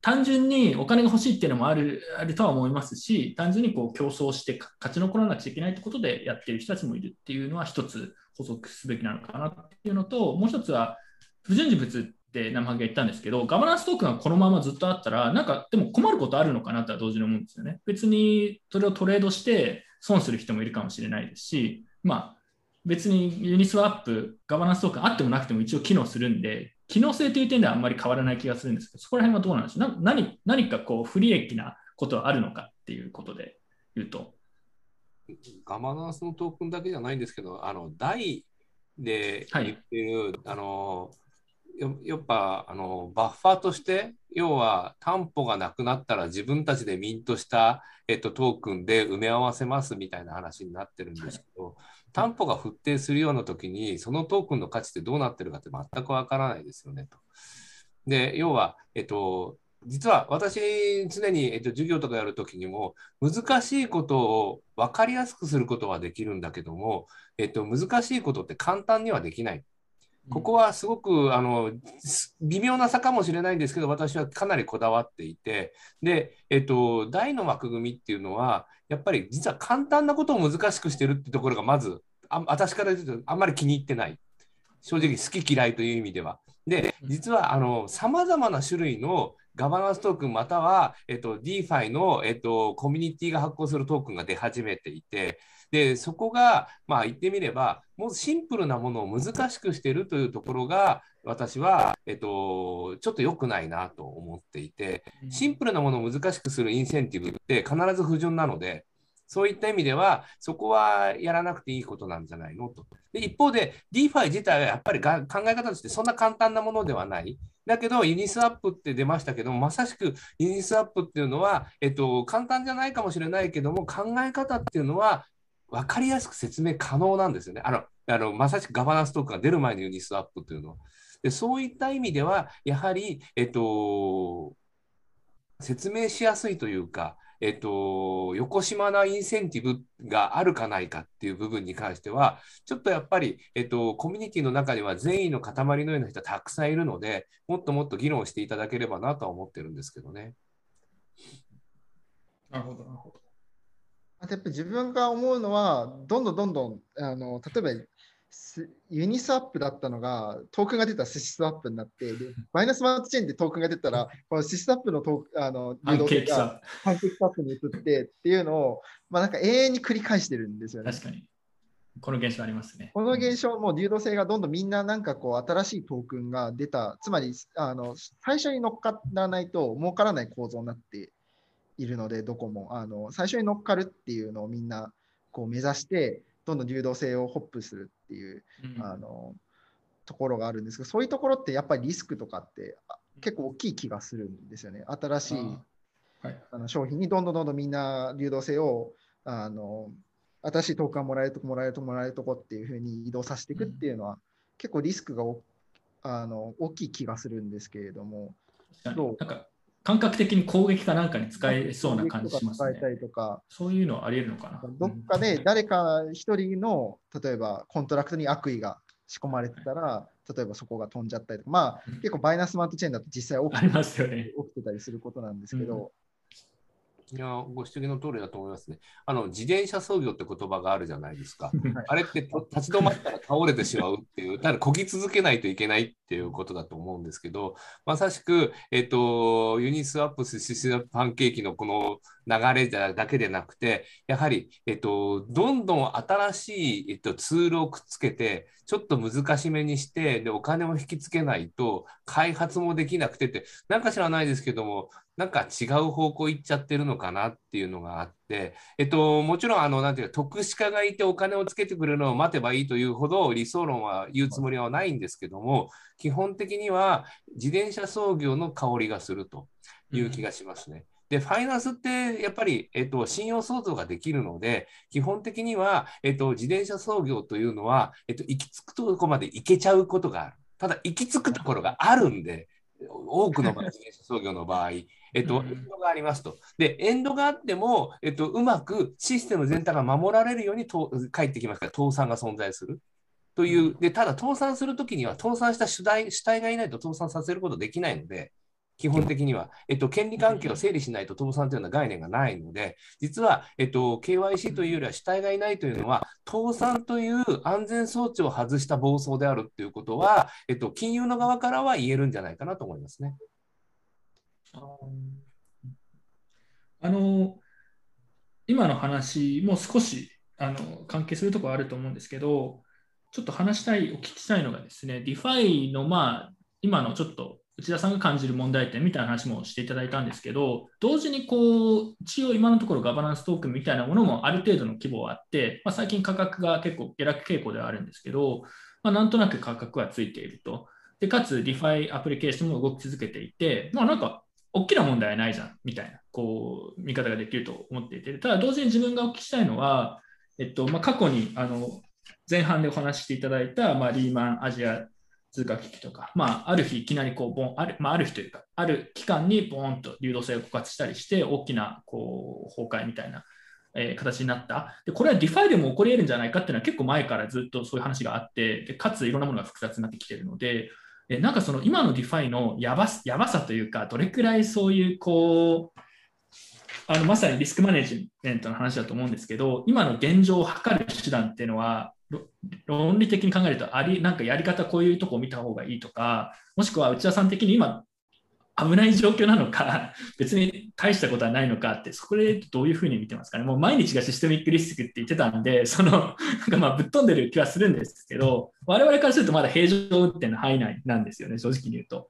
単純にお金が欲しいっていうのもあるあるとは思いますし、単純にこう競争して勝ち残らなくちゃいけないってことでやってる人たちもいるっていうのは一つ補足すべきなのかなっていうのと、もう一つは不純物って生ハゲ言ったんですけど、ガバナンストークンがこのままずっとあったら、なんかでも困ることあるのかなとは同時に思うんですよね。別にそれをトレードして損する人もいるかもしれないですし、まあ、別にユニスワップ、ガバナンストークンあってもなくても一応機能するんで、機能性という点ではあんまり変わらない気がするんですけど、そこら辺はどうなんでしょう？何何かこう不利益なことはあるのかっていうことで言うと。ガバナンスのトークンだけじゃないんですけど、あの、大で言ってる、はい、あの、やっぱあのバッファーとして要は担保がなくなったら自分たちでミントした、えっと、トークンで埋め合わせますみたいな話になってるんですけど、はい、担保が不定するような時にそのトークンの価値ってどうなってるかって全くわからないですよねと。で要は、えっと、実は私常に、えっと、授業とかやるときにも難しいことを分かりやすくすることはできるんだけども、えっと、難しいことって簡単にはできない。ここはすごくあの微妙な差かもしれないんですけど、私はかなりこだわっていて、で、えっと、大の枠組みっていうのは、やっぱり実は簡単なことを難しくしてるってところが、まずあ、私から言うとあんまり気に入ってない。正直好き嫌いという意味では。で、実はさまざまな種類のガバナンストークンまたは、えっと、DeFi の、えっと、コミュニティが発行するトークンが出始めていて、でそこが、まあ、言ってみれば、もうシンプルなものを難しくしているというところが、私は、えっと、ちょっと良くないなと思っていて、シンプルなものを難しくするインセンティブって必ず不純なので、そういった意味では、そこはやらなくていいことなんじゃないのと。で一方で、DeFi 自体はやっぱり考え方としてそんな簡単なものではない。だけど、ユニスワップって出ましたけども、まさしくユニスワップっていうのは、えっと、簡単じゃないかもしれないけども、考え方っていうのは分かりやすく説明可能なんですよね。あのあのまさしくガバナンストークンが出る前のユニスワップというのは。でそういった意味では、やはり、えっと、説明しやすいというか、えっと、邪なインセンティブがあるかないかっていう部分に関しては、ちょっとやっぱり、えっと、コミュニティの中には善意の塊のような人たくさんいるので、もっともっと議論していただければなとは思ってるんですけどね。なるほど、なるほど。あとやっぱり自分が思うのは、どんどんどんどん、あの例えばユニスワップだったのが、トークンが出たらスシスワップになって、マイナスマートチェーンでトークンが出たら、このシスワップのトークあのパンケーキが、パンケーキスワップに移ってっていうのを、まあ、なんか永遠に繰り返してるんですよね。確かに。この現象ありますね。この現象も流動性がどんどんみんななんかこう新しいトークンが出た、つまりあの最初に乗っからないと儲からない構造になっているので、どこもあの最初に乗っかるっていうのをみんなこう目指して、どんどん流動性をホップするっていう、うん。あのところがあるんですけど、そういうところってやっぱりリスクとかってあ結構大きい気がするんですよね。新しいあはい。あの商品にどんどんどんどんみんな流動性をあの新しいトークンがもらえるとこもらえるとこもらえるとこっていうふうに移動させていくっていうのは、結構リスクがおあの大きい気がするんですけれども、どう？になんか感覚的に攻撃かなんかに使えそうな感じします使えたね。りとか、そういうのはあり得るのかな。どっかで誰か一人の例えばコントラクトに悪意が仕込まれてたら、例えばそこが飛んじゃったりとか、まあうん結構バイナンスマートチェーンだと実際起き ね。起きてたりすることなんですけど、いや、ご指摘の通りだと思いますね。あの、自転車操業って言葉があるじゃないですか。あれってと立ち止まったら倒れてしまうっていう、ただ漕ぎ続けないといけないっていうことだと思うんですけど、まさしく、えっと、ユニスワップス、シスワップパンケーキのこの流れだけでなくて、やはり、えっと、どんどん新しい、えっと、ツールをくっつけて、ちょっと難しめにして、で、お金を引きつけないと、開発もできなくてって、なんか知らないですけども、なんか違う方向行っちゃってるのかなっていうのがあって、えっと、もちろん、あの、なんていうか、特殊化がいてお金をつけてくれるのを待てばいいというほど理想論は言うつもりはないんですけども、基本的には自転車操業の香りがするという気がしますね。で、ファイナンスってやっぱり、えっと、信用創造ができるので、基本的には、えっと、自転車操業というのは、えっと、行き着くところまで行けちゃうことがある。ただ、行き着くところがあるんで、多くの場合 自転車操業の場合、えっと、うんエンドがありますと。で、エンドがあっても、えっと、うまくシステム全体が守られるようにと返ってきますから、倒産が存在する。という、で、ただ倒産するときには、倒産した主体主体がいないと倒産させることできないので、基本的には、えっと、権利関係を整理しないと倒産というような概念がないので、実は、えっと、KYC というよりは主体がいないというのは、倒産という安全装置を外した暴走であるということは、えっと、金融の側からは言えるんじゃないかなと思いますね。あの今の話も少しあの関係するところあると思うんですけど、ちょっと話したい、お聞きしたいのがですね、DeFi のまあ今のちょっと内田さんが感じる問題点みたいな話もしていただいたんですけど、同時にこう一応今のところガバナンストークンみたいなものもある程度の規模はあって、まあ、最近価格が結構下落傾向ではあるんですけど、まあ、なんとなく価格はついていると。でかつ DeFi アプリケーションも動き続けていて、まあなんか大きな問題はないじゃんみたいなこう見方ができると思っていて、ただ同時に自分がお聞きしたいのは、えっとまあ、過去にあの前半でお話ししていただいた、まあ、リーマンアジア通貨危機とか、まあ、ある日いきなりこうボンある,、まあ、ある日というか、ある期間にボーンと流動性を枯渇したりして、大きなこう崩壊みたいな、えー形になったで。これは DeFi でも起こり得るんじゃないかっていうのは結構前からずっとそういう話があって、でかついろんなものが複雑になってきているので、えなんかその今の DeFi のやばやばさというか、どれくらいそういうこう、あのまさにリスクマネジメントの話だと思うんですけど、今の現状を測る手段っていうのは、論理的に考えるとあり、なんかやり方こういうとこを見た方がいいとか、もしくは内田さん的に今、危ない状況なのか、別に大したことはないのかって、そこでどういうふうに見てますかね。もう毎日がシステミックリスクって言ってたんで、その、なんかまあぶっ飛んでる気はするんですけど、我々からするとまだ平常運転の範囲内なんですよね、正直に言うと。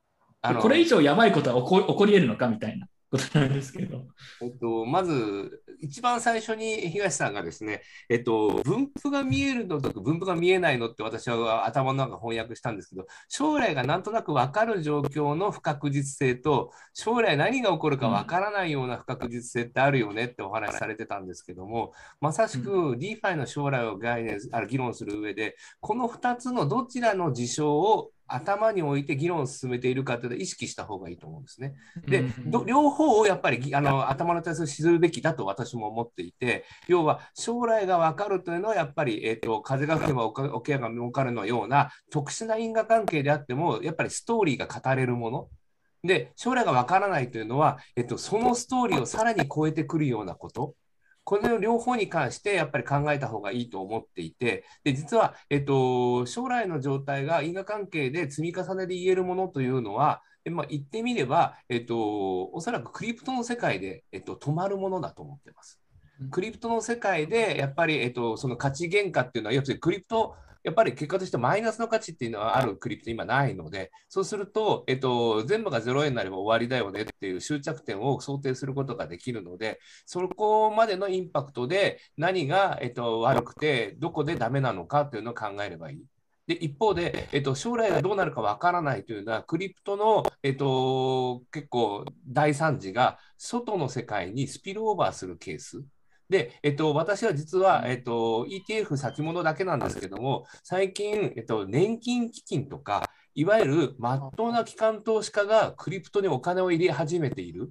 これ以上やばいことは起こ起こり得るのかみたいなことなんですけど。えっと、まず、一番最初に東さんがですね、えっと、分布が見えるのと分布が見えないのって私は頭の中翻訳したんですけど、将来がなんとなく分かる状況の不確実性と、将来何が起こるか分からないような不確実性ってあるよねってお話しされてたんですけども、まさしく DeFi の将来を概念、あの議論する上で、この2つのどちらの事象を頭に置いて議論を進めているかというのを意識した方がいいと思うんですね。で、ど両方をやっぱりぎあの頭の体操するべきだと私も思っていて、要は将来が分かるというのはやっぱり、えー、と風が吹けば桶屋が儲かるのような特殊な因果関係であっても、やっぱりストーリーが語れるもので、将来がわからないというのは、えっと、そのストーリーをさらに超えてくるようなこと。この両方に関してやっぱり考えた方がいいと思っていて、で実は、えっと、将来の状態が因果関係で積み重ねで言えるものというのは、まあ、言ってみれば、えっと、おそらくクリプトの世界で、えっと、止まるものだと思ってます。クリプトの世界で、やっぱり、えっと、その価値原価っていうのは、要するにクリプトやっぱり結果としてマイナスの価値っていうのはあるクリプト今ないので、そうすると、えっと、全部が0円になれば終わりだよねっていう終着点を想定することができるので、そこまでのインパクトで何が、えっと、悪くて、どこでダメなのかというのを考えればいい。で一方で、えっと、将来がどうなるかわからないというのは、クリプトの、えっと、結構大惨事が外の世界にスピルオーバーするケース。で、えっと、私は実は、えっと、ETF 先物だけなんですけども、最近、えっと、年金基金とか、いわゆるまっとうな機関投資家がクリプトにお金を入れ始めている。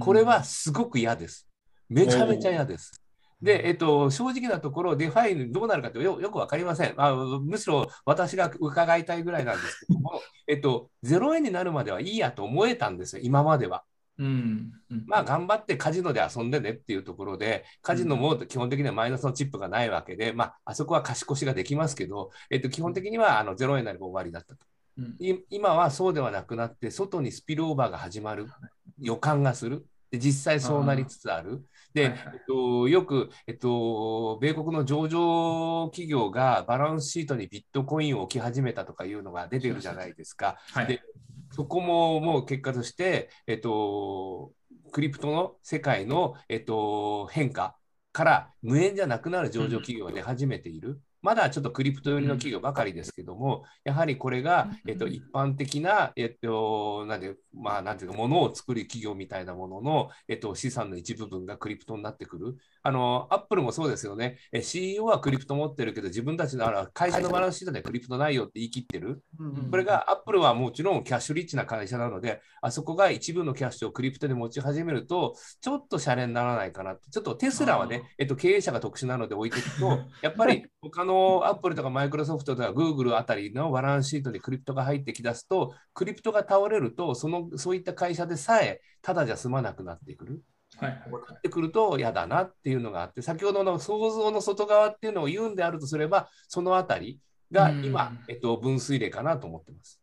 これはすごく嫌です。めちゃめちゃ嫌です。で、えっと、正直なところ、 DeFi どうなるかってよよく分かりませんあ。むしろ私が伺いたいぐらいなんですけども、えっと、0円になるまではいいやと思えたんですよ、今までは。うんまあ頑張ってカジノで遊んでねっていうところで、カジノも基本的にはマイナスのチップがないわけで、まあ、あそこは貸し越しができますけど、えっと、基本的にはあの0円になれば終わりだったと。うん、今はそうではなくなって、外にスピルオーバーが始まる予感がする。で実際そうなりつつある。で、はいはい、えっと、よく、えっと、米国の上場企業がバランスシートにビットコインを置き始めたとかいうのが出てるじゃないですか。はい、でそこももう結果として、えっと、クリプトの世界の、えっと、変化から無縁じゃなくなる上場企業が出始めている。まだちょっとクリプト寄りの企業ばかりですけども、やはりこれが、えっと、一般的な、えっと、なんで、まあ、なんていうか、ものを作る企業みたいなものの、えっと、資産の一部分がクリプトになってくる。あの、アップルもそうですよね。え CEO はクリプト持ってるけど、自分たちの会社のバランスシートでクリプトないよって言い切ってる。これが、アップルはもちろんキャッシュリッチな会社なので、あそこが一部のキャッシュをクリプトで持ち始めると、ちょっとシャレにならないかなって。ちょっとテスラはね、えっと、経営者が特殊なので置いていくと、やっぱり他のアップルとかマイクロソフトとかグーグルあたりのバランスシートにクリプトが入ってきだすと、クリプトが倒れると、そのそういった会社でさえ、ただじゃ済まなくなってくる。はいはいはい、ってくると嫌だなっていうのがあって、先ほどの想像の外側っていうのを言うんであるとすれば、そのあたりが今、えっと、分水嶺かなと思ってます。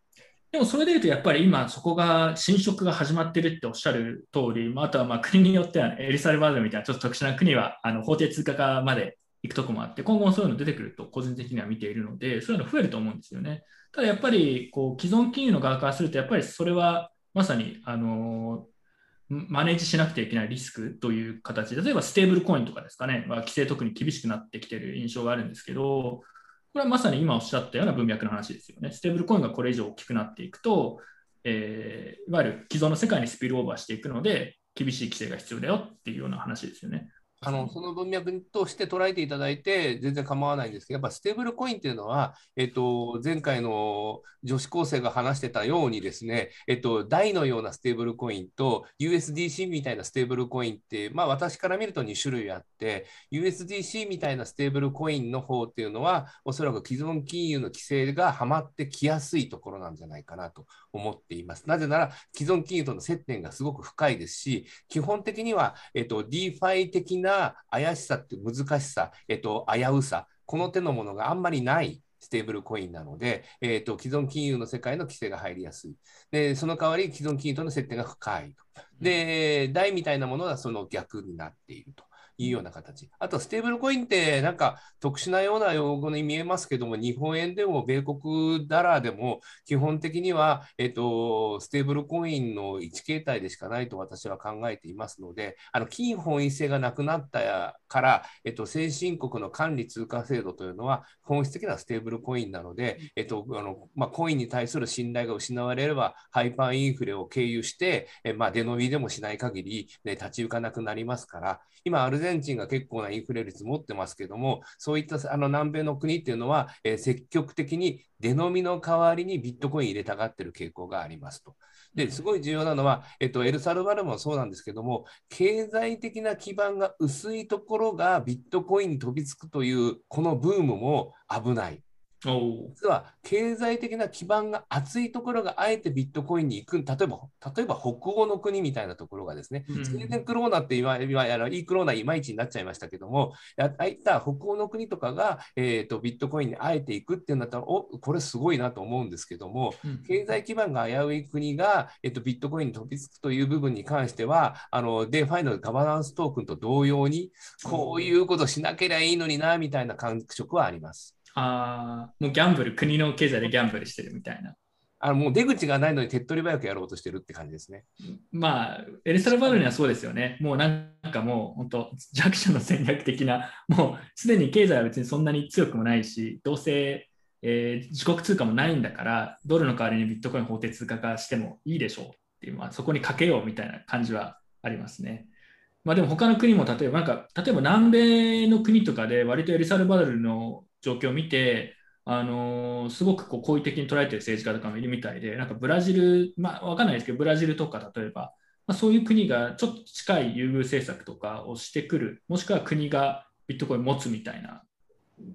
でもそれでいうと、やっぱり今、そこが侵食が始まってるっておっしゃる通り、あとはまあ国によっては、エリサルバドルみたいなちょっと特殊な国はあの法定通貨化まで行くとこもあって、今後もそういうの出てくると個人的には見ているので、そういうの増えると思うんですよね。ただやっぱりこう既存金融の側からすると、やっぱりそれはまさにあのマネージしなくてはいけないリスクという形例えばステーブルコインとかですかね、まあ、規制特に厳しくなってきてる印象があるんですけど、これはまさに今おっしゃったような文脈の話ですよね。ステーブルコインがこれ以上大きくなっていくと、えー、いわゆる既存の世界にスピルオーバーしていくので、厳しい規制が必要だよっていうような話ですよね。あのその文脈として捉えていただいて全然構わないんですけど、やっぱステーブルコインっていうのは、えっと、前回の女子高生が話してたようにですね、えっと、 DAI のようなステーブルコインと USDC みたいなステーブルコインって、まあ、私から見ると2種類あって、USDC みたいなステーブルコインの方っていうのは、おそらく既存金融の規制がはまってきやすいところなんじゃないかなと思っています。なぜなら、既存金融との接点がすごく深いですし、基本的には、えっと、DeFi 的なな怪しさって難しさ、えっと、危うさ、この手のものがあんまりないステーブルコインなので、えーと、既存金融の世界の規制が入りやすい。で、その代わり既存金融との接点が深いと。で、 DAI みたいなものはその逆になっていると。いうような形。あと、ステーブルコインってなんか特殊なような用語に見えますけども、日本円でも米国ダラーでも基本的には、えっと、ステーブルコインの1形態でしかないと私は考えていますので、あの金本位制がなくなったから、えっと、先進国の管理通貨制度というのは本質的なステーブルコインなので、えっとあのまあ、コインに対する信頼が失われれば、ハイパーインフレを経由して、えまあ、出伸びでもしない限り、ね、立ち行かなくなりますから、今、アルゼゼンチンが結構なインフレ率持ってますけども、そういったあの南米の国っていうのは、えー、積極的にデノミの代わりにビットコイン入れたがってる傾向がありますと。ですごい重要なのは、えっと、エルサルバルもそうなんですけども、経済的な基盤が薄いところがビットコインに飛びつくという、このブームも危ない。実は経済的な基盤が厚いところがあえてビットコインに行く、例えば例えば北欧の国みたいなところがですね、スウェーデンクローナって今、今あのいいクローナいまいちになっちゃいましたけども、ああいった北欧の国とかが、えーと、ビットコインにあえていくっていうんだったら、おこれすごいなと思うんですけども、経済基盤が危うい国が、えーと、ビットコインに飛びつくという部分に関しては、あの DeFi のガバナンストークンと同様に、こういうことしなければいいのになみたいな感触はあります。ああ、もうギャンブル、国の経済でギャンブルしてるみたいな。あのもう出口がないのに手っ取り早くやろうとしてるって感じですね。まあ、エルサルバドルにはそうですよね。もうなんかもう本当、弱者の戦略的な、もうすでに経済は別にそんなに強くもないし、どうせ、えー、自国通貨もないんだから、ドルの代わりにビットコイン法定通貨化してもいいでしょうっていう、まあ、そこにかけようみたいな感じはありますね。まあでも他の国も例えばなんか、例えば南米の国とかで割とエルサルバドルの状況を見て、あのー、すごくこう好意的に捉えてる政治家とかもいるみたいで、なんかブラジル、まあ、わかんないですけど、ブラジルとか例えば、まあ、そういう国がちょっと近い優遇政策とかをしてくる、もしくは国がビットコイン持つみたいな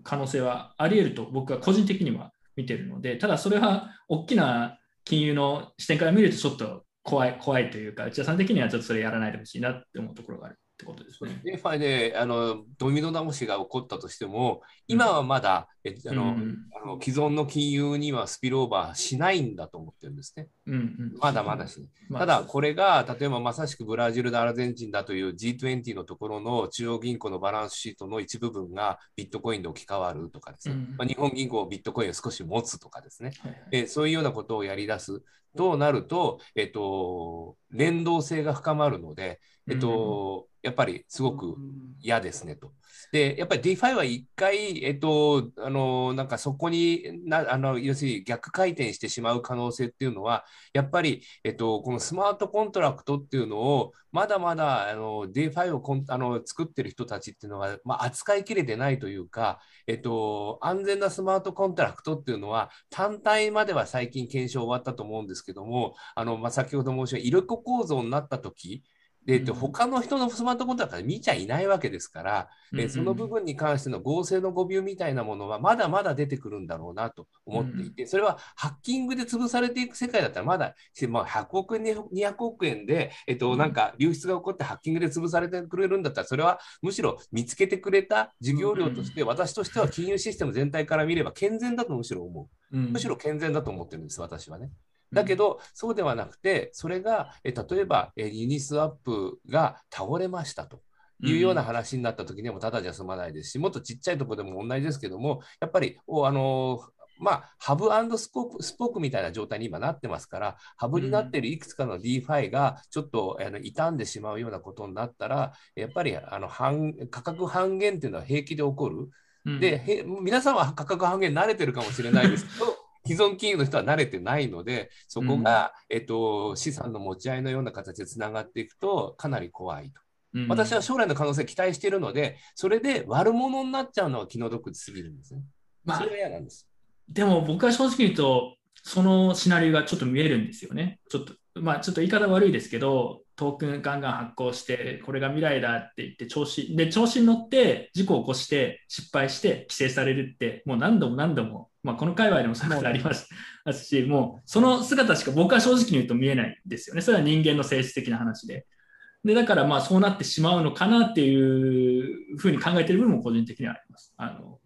可能性はあり得ると僕は個人的には見てるので、ただそれは大きな金融の視点から見るとちょっと怖い怖いというか、内田さん的にはちょっとそれやらないでほしいなって思うところがある。ってことですね。 DeFiであのドミノ倒しが起こったとしても、今はまだ、うん、えあの、うん、あの既存の金融にはスピルオーバーしないんだと思ってるんですね。うんうん、まだまだし、ね、ただ、これが例えばまさしくブラジルとアルゼンチンだという G20 のところの中央銀行のバランスシートの一部分がビットコインで置き換わるとかですね、うん、まあ、日本銀行ビットコインを少し持つとかですね、はい、えそういうようなことをやり出すとなると、えっと、連動性が深まるので、えっと、やっぱりすごく嫌ですねと。で、やっぱり DeFi は一回、えっと、あの、なんかそこにな、あの、要するに逆回転してしまう可能性っていうのは、やっぱり、えっと、このスマートコントラクトっていうのを、まだまだ、あの、DeFi をこんあの作ってる人たちっていうのは、まあ、扱いきれてないというか、えっと、安全なスマートコントラクトっていうのは、単体までは最近検証終わったと思うんですけども、あの、まあ、先ほど申し上げた、入れ子構造になった時で、うん、他の人のスマートコントラクター見ちゃいないわけですから、うん、えその部分に関しての合成の誤謬みたいなものはまだまだ出てくるんだろうなと思っていて、うん、それはハッキングで潰されていく世界だったらまだ、まあ、100億円、200億円で、えっと、なんか流出が起こってハッキングで潰されてくれるんだったら、それはむしろ見つけてくれた事業量として、私としては金融システム全体から見れば健全だとむしろ思う。むしろ健全だと思ってるんです、私はね。だけど、そうではなくて、それが、え例えば、えユニスワップが倒れましたと。いうような話になった時にもただじゃ済まないですし、もっとちっちゃいところでも同じですけども、やっぱり、おあのまあ、ハブスポークスポークみたいな状態に今なってますから、ハブになっているいくつかの DeFi がちょっと、あの傷んでしまうようなことになったら、やっぱりあの半価格半減っていうのは平気で起こる。で、皆さんは価格半減慣れてるかもしれないですけど、既存金融の人は慣れてないので、そこが、うん、えっと、資産の持ち合いのような形でつながっていくと、かなり怖いと。うん、私は将来の可能性期待しているので、それで悪者になっちゃうのは気の毒すぎるんですね。まあ、それは嫌なんです。でも僕は正直言うと、そのシナリオがちょっと見えるんですよね。ちょっと、まあちょっと言い方悪いですけど、トークンガンガン発行して、これが未来だって言って、調子、で、調子に乗って事故を起こして、失敗して規制されるって、もう何度も何度もまあ、この界隈でもそういうことありますし、もうその姿しか僕は正直に言うと見えないんですよね。それは人間の性質的な話で。で、だからまあそうなってしまうのかなっていうふうに考えている部分も個人的にはあります。あの、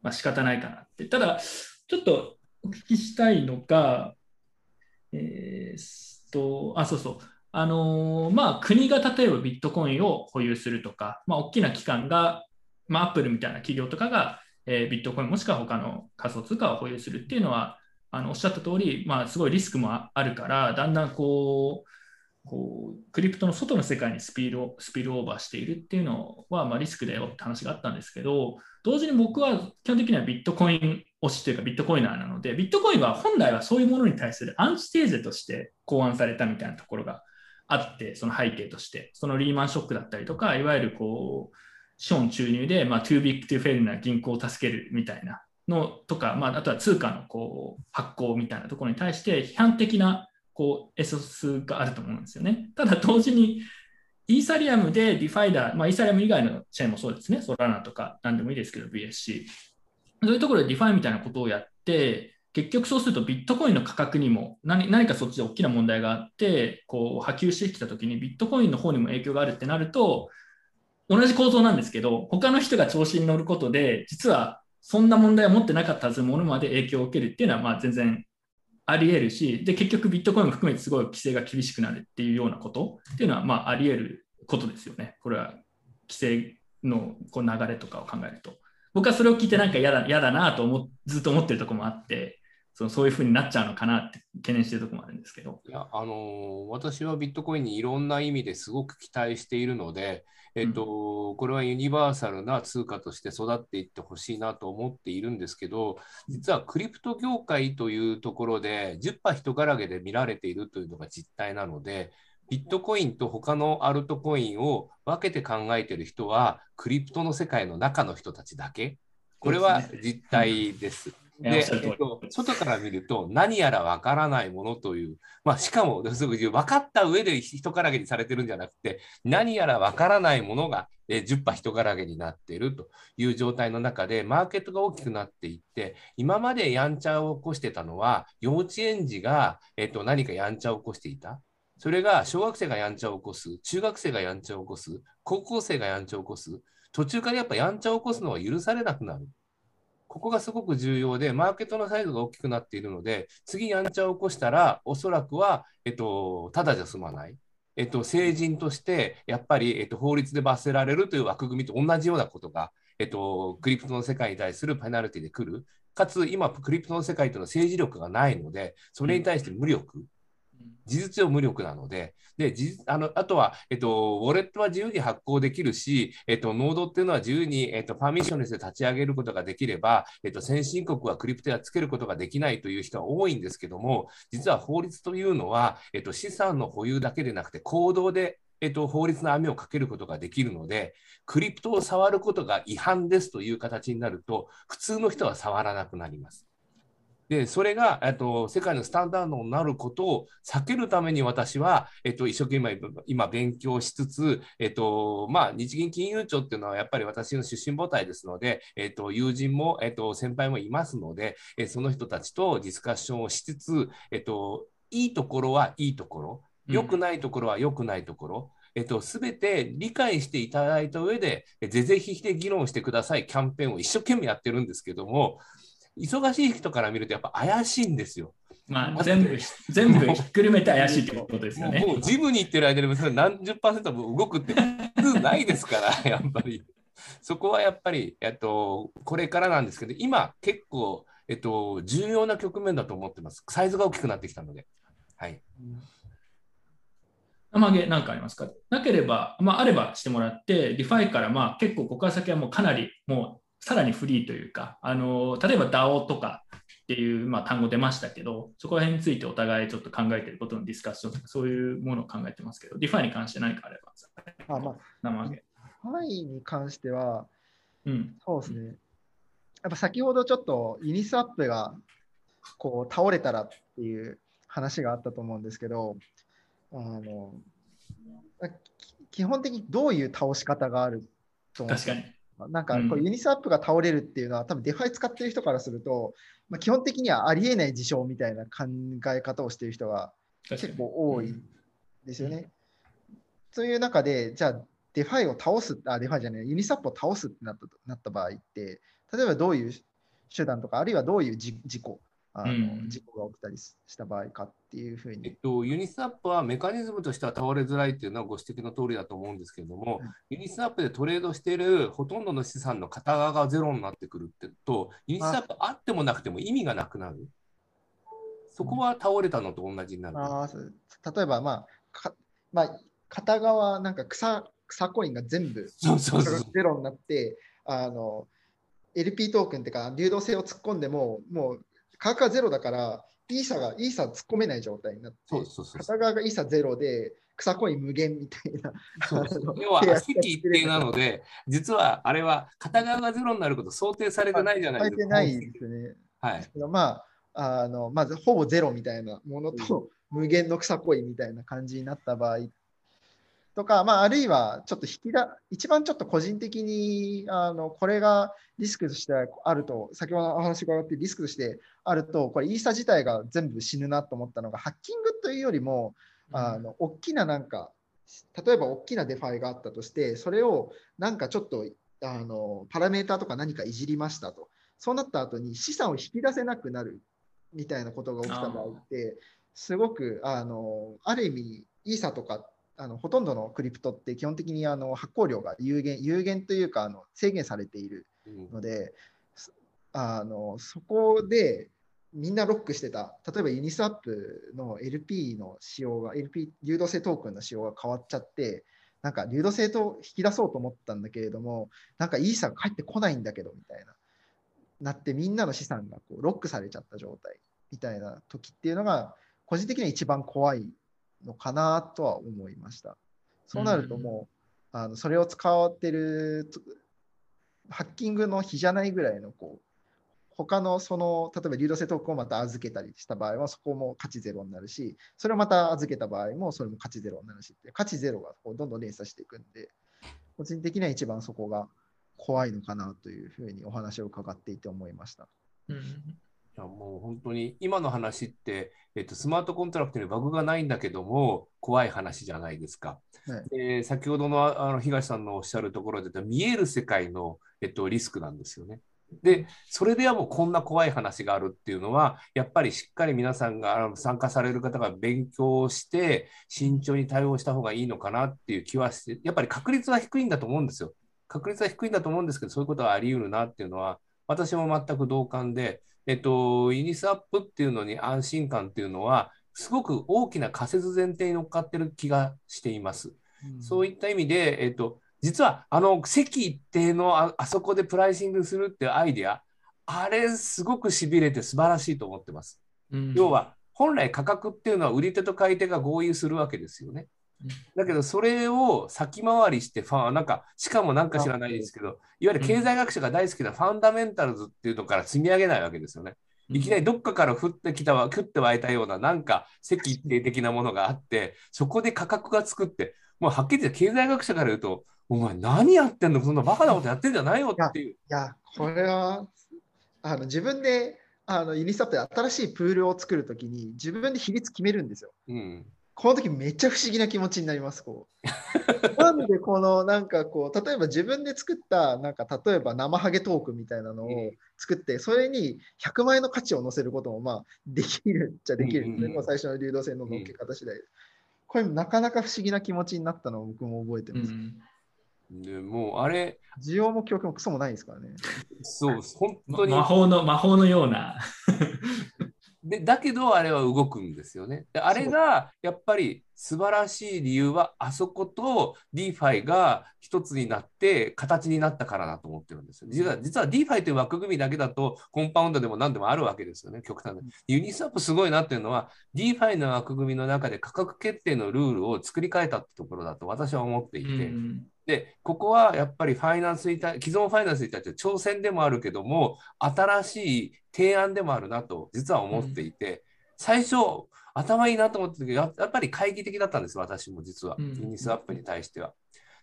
まあ仕方ないかなって。ただ、ちょっとお聞きしたいのが、えー、と、あ、そうそう。あのー、まあ国が例えばビットコインを保有するとか、まあ大きな機関が、まあアップルみたいな企業とかがえー、ビットコインもしくは他の仮想通貨を保有するっていうのは、あのおっしゃった通り、まあ、すごいリスクもあるから、だんだんこう、こうクリプトの外の世界にスピードスピールオーバーしているっていうのは、まあ、リスクだよって話があったんですけど、同時に僕は基本的にはビットコイン推しというかビットコイナーなので、ビットコインは本来はそういうものに対するアンチテーゼとして考案されたみたいなところがあって、その背景として、そのリーマンショックだったりとか、いわゆるこう、資本注入で、まあ、too big to fail な銀行を助けるみたいなのとか、まあ、あとは通貨のこう発行みたいなところに対して批判的なこうエソスがあると思うんですよね。ただ同時にイーサリアムでディファイダー、まあ、イーサリアム以外のチェーンもそうですね、ソラナとか何でもいいですけど、BSC。そういうところで DeFiみたいなことをやって、結局そうするとビットコインの価格にも何何かそっちで大きな問題があってこう波及してきたときにビットコインの方にも影響があるってなると同じ構造なんですけど他の人が調子に乗ることで実はそんな問題を持ってなかったはずものまで影響を受けるっていうのはまあ全然あり得るしで結局ビットコインも含めてすごい規制が厳しくなるっていうようなことっていうのはまああり得ることですよね。これは規制のこう流れとかを考えると。僕はそれを聞いてなんか嫌だ嫌だなと思ずっと思ってるとこもあってそのそういうふうになっちゃうのかなって懸念してるところもあるんですけど。いや、あのー、私はビットコインにいろんな意味ですごく期待しているので、えっと、うん、これはユニバーサルな通貨として育っていってほしいなと思っているんですけど、実はクリプト業界というところで、10波人からげで見られているというのが実態なので、ビットコインと他のアルトコインを分けて考えている人は、クリプトの世界の中の人たちだけ。これは実態です。で、えっと、外から見ると何やらわからないものという、まあ、しかもすぐ分かった上で人からげにされてるんじゃなくて何やらわからないものが、えー、10波人からげになっているという状態の中でマーケットが大きくなっていって今までやんちゃを起こしてたのは幼稚園児が、えっと、何かやんちゃを起こしていた。それが小学生がやんちゃを起こす、中学生がやんちゃを起こす、高校生がやんちゃを起こす、途中からやっぱやんちゃを起こすのは許されなくなる。ここがすごく重要で、マーケットのサイズが大きくなっているので、次やんちゃを起こしたら、おそらくは、えっと、ただじゃ済まない。えっと、成人としてやっぱり、えっと、法律で罰せられるという枠組みと同じようなことが、えっと、クリプトの世界に対するペナルティで来る。かつ、今、クリプトの世界というのは政治力がないので、それに対して無力。事実上無力なので、であのあとは、えっと、ウォレットは自由に発行できるし、えっと、ノードっていうのは自由に、えっと、パーミッションレスで立ち上げることができれば、えっと、先進国はクリプトやつけることができないという人は多いんですけども、実は法律というのは、えっと、資産の保有だけでなくて、行動でえっと、法律の網をかけることができるので、クリプトを触ることが違反ですという形になると、普通の人は触らなくなります。で、それが、えっと、世界のスタンダードになることを避けるために私は、えっと、一生懸命今勉強しつつ、えっと、まあ、日銀金融庁っていうのはやっぱり私の出身母体ですので、えっと、友人も、えっと、先輩もいますので、えその人たちとディスカッションをしつつ、えっと、いいところはいいところ、良くないところは良くないところ、えっと、すべて理解していただいた上で、ぜぜひひで議論してください。キャンペーンを一生懸命やってるんですけども、忙しい人から見るとやっぱ怪しいんですよ。まあ、全部、全部ひっくるめて怪しいってことですよね。もうジムに行ってる間に何十パーセントも動くって普通ないですから、やっぱり。そこはやっぱり、えっと、これからなんですけど、今結構、えっと、重要な局面だと思ってます。サイズが大きくなってきたので。はい。生毛なんかありますか？なければ、まあ、あればしてもらって、 DeFiからまあ結構ここから先はもうかなりもうさらにフリーというか、あの例えば DAO とかっていう、まあ、単語出ましたけど、そこら辺についてお互いちょっと考えていることのディスカッションとか、そういうものを考えてますけど、 DeFiに関して何かあれば、あまあ、生揚げ。 DeFiに関しては、うん、そうですね。やっぱ先ほどちょっとユニスワップがこう倒れたらっていう話があったと思うんですけど、あの基本的にどういう倒れ方があると思確かに。なんかこうユニスワップが倒れるっていうのは、多分 DeFi使ってる人からすると、まあ、基本的にはありえない事象みたいな考え方をしている人が結構多いですよね。そういう中で、じゃあ DeFiを倒す、あ、 DeFiじゃない、ユニスワップを倒すってなったなった場合って、例えばどういう手段とか、あるいはどういう事故あの、うん、事故が起きたりした場合かっていうふうに。えっと、ユニスワップはメカニズムとしては倒れづらいっていうのはご指摘の通りだと思うんですけれども、うん、ユニスワップでトレードしているほとんどの資産の片側がゼロになってくるってと、ユニスワップあってもなくても意味がなくなる。そこは倒れたのと同じになる。あ例えば、まあかまあ、片側、なんか草草コインが全部ゼロになって、あの LP トークンっていうか、流動性を突っ込んでも、もう価格がゼロだから、イーサが、イーサ突っ込めない状態になって、そうそうそう片側がイーサゼロで、草コイン無限みたいな。そうそう要は、席一定なので、実はあれは片側がゼロになること想定されてないじゃないですか。されてないですね。はい。まあ、あのまずほぼゼロみたいなものと、無限の草コインみたいな感じになった場合と、とか、まあ、あるいはちょっと引きだ、一番ちょっと個人的に、あのこれがリスクとしてあると、先ほどのお話があってリスクとしてあると、これイーサ自体が全部死ぬなと思ったのが、ハッキングというよりも、あの大きななんか、例えば大きな DeFi があったとして、それをなんかちょっとあのパラメータとか何かいじりましたと。そうなった後に資産を引き出せなくなるみたいなことが起きた場合って、すごくあのある意味、イーサとかあのほとんどのクリプトって基本的にあの発行量が有限有限というかあの制限されているので、うん、あのそこでみんなロックしてた。例えばユニスワップの LP の仕様が LP 流動性トークンの仕様が変わっちゃってなんか流動性と引き出そうと思ったんだけれどもなんかイーサが返ってこないんだけどみたいな。なってみんなの資産がこうロックされちゃった状態みたいな時っていうのが個人的には一番怖いのかなとは思いました。そうなるともう、うん、あのそれを使ってるハッキングの比じゃないぐらいのこう他のその例えば流動性トークンをまた預けたりした場合はそこも価値ゼロになるしそれをまた預けた場合もそれも価値ゼロになるしって価値ゼロがこうどんどん連鎖していくんで個人的には一番そこが怖いのかなというふうにお話を伺っていて思いました。うんやもう本当に今の話って、えっと、スマートコントラクトにバグがないんだけども怖い話じゃないですか。はい、で先ほどのあの東さんのおっしゃるところで見える世界の、えっと、リスクなんですよね。でそれではもうこんな怖い話があるっていうのはやっぱりしっかり皆さんが参加される方が勉強して慎重に対応した方がいいのかなっていう気はしてやっぱり確率は低いんだと思うんですよ。確率は低いんだと思うんですけどそういうことはあり得るなっていうのは私も全く同感でえっと、イニスアップっていうのに安心感っていうのは、すごく大きな仮説前提に乗っかってる気がしています。うん、そういった意味で、えっと、実はあの席一定のああそこでプライシングするっていうアイデア、あれすごくしびれて素晴らしいと思ってます。うん、要は本来価格っていうのは売り手と買い手が合意するわけですよね。だけどそれを先回りしてファンなんかしかもなんか知らないですけどいわゆる経済学者が大好きなファンダメンタルズっていうのから積み上げないわけですよね。いきなりどっかから降ってきたわ、降って湧いたような、なんか席一定的なものがあって、そこで価格がつくって、もうはっきり言って経済学者から言うと、お前何やってんのそんなバカなことやってんじゃないよっていう。いや、これはあの自分であのユニスタップで新しいプールを作るときに自分で比率決めるんですよ。うんこの時めっちゃ不思議な気持ちになります。こうなんでこのなんかこう例えば自分で作ったなんか例えば生ハゲトークみたいなのを作ってそれに100万円の価値を載せることもまあできるっちゃできるんですね、最初の流動性の乗っけ方次第で。これなかなか不思議な気持ちになったのを僕も覚えてます。でもうあれ需要も供給もクソもないですからね。そう、本当に。魔法の魔法のようなでだけどあれは動くんですよね。であれがやっぱり素晴らしい理由はあそこと DeFi が一つになって形になったからだと思ってるんですよ。実は実は DeFi という枠組みだけだとコンパウンドでも何でもあるわけですよね、極端に。ユニスワップすごいなっていうのは DeFi の枠組みの中で価格決定のルールを作り変えたってところだと私は思っていて。うんで、ここはやっぱりファイナンスに対、既存ファイナンスに対して挑戦でもあるけども、新しい提案でもあるなと、実は思っていて、うん、最初、頭いいなと思ってたけど、やっぱり懐疑的だったんです、私も実は、ユニスワップに対しては。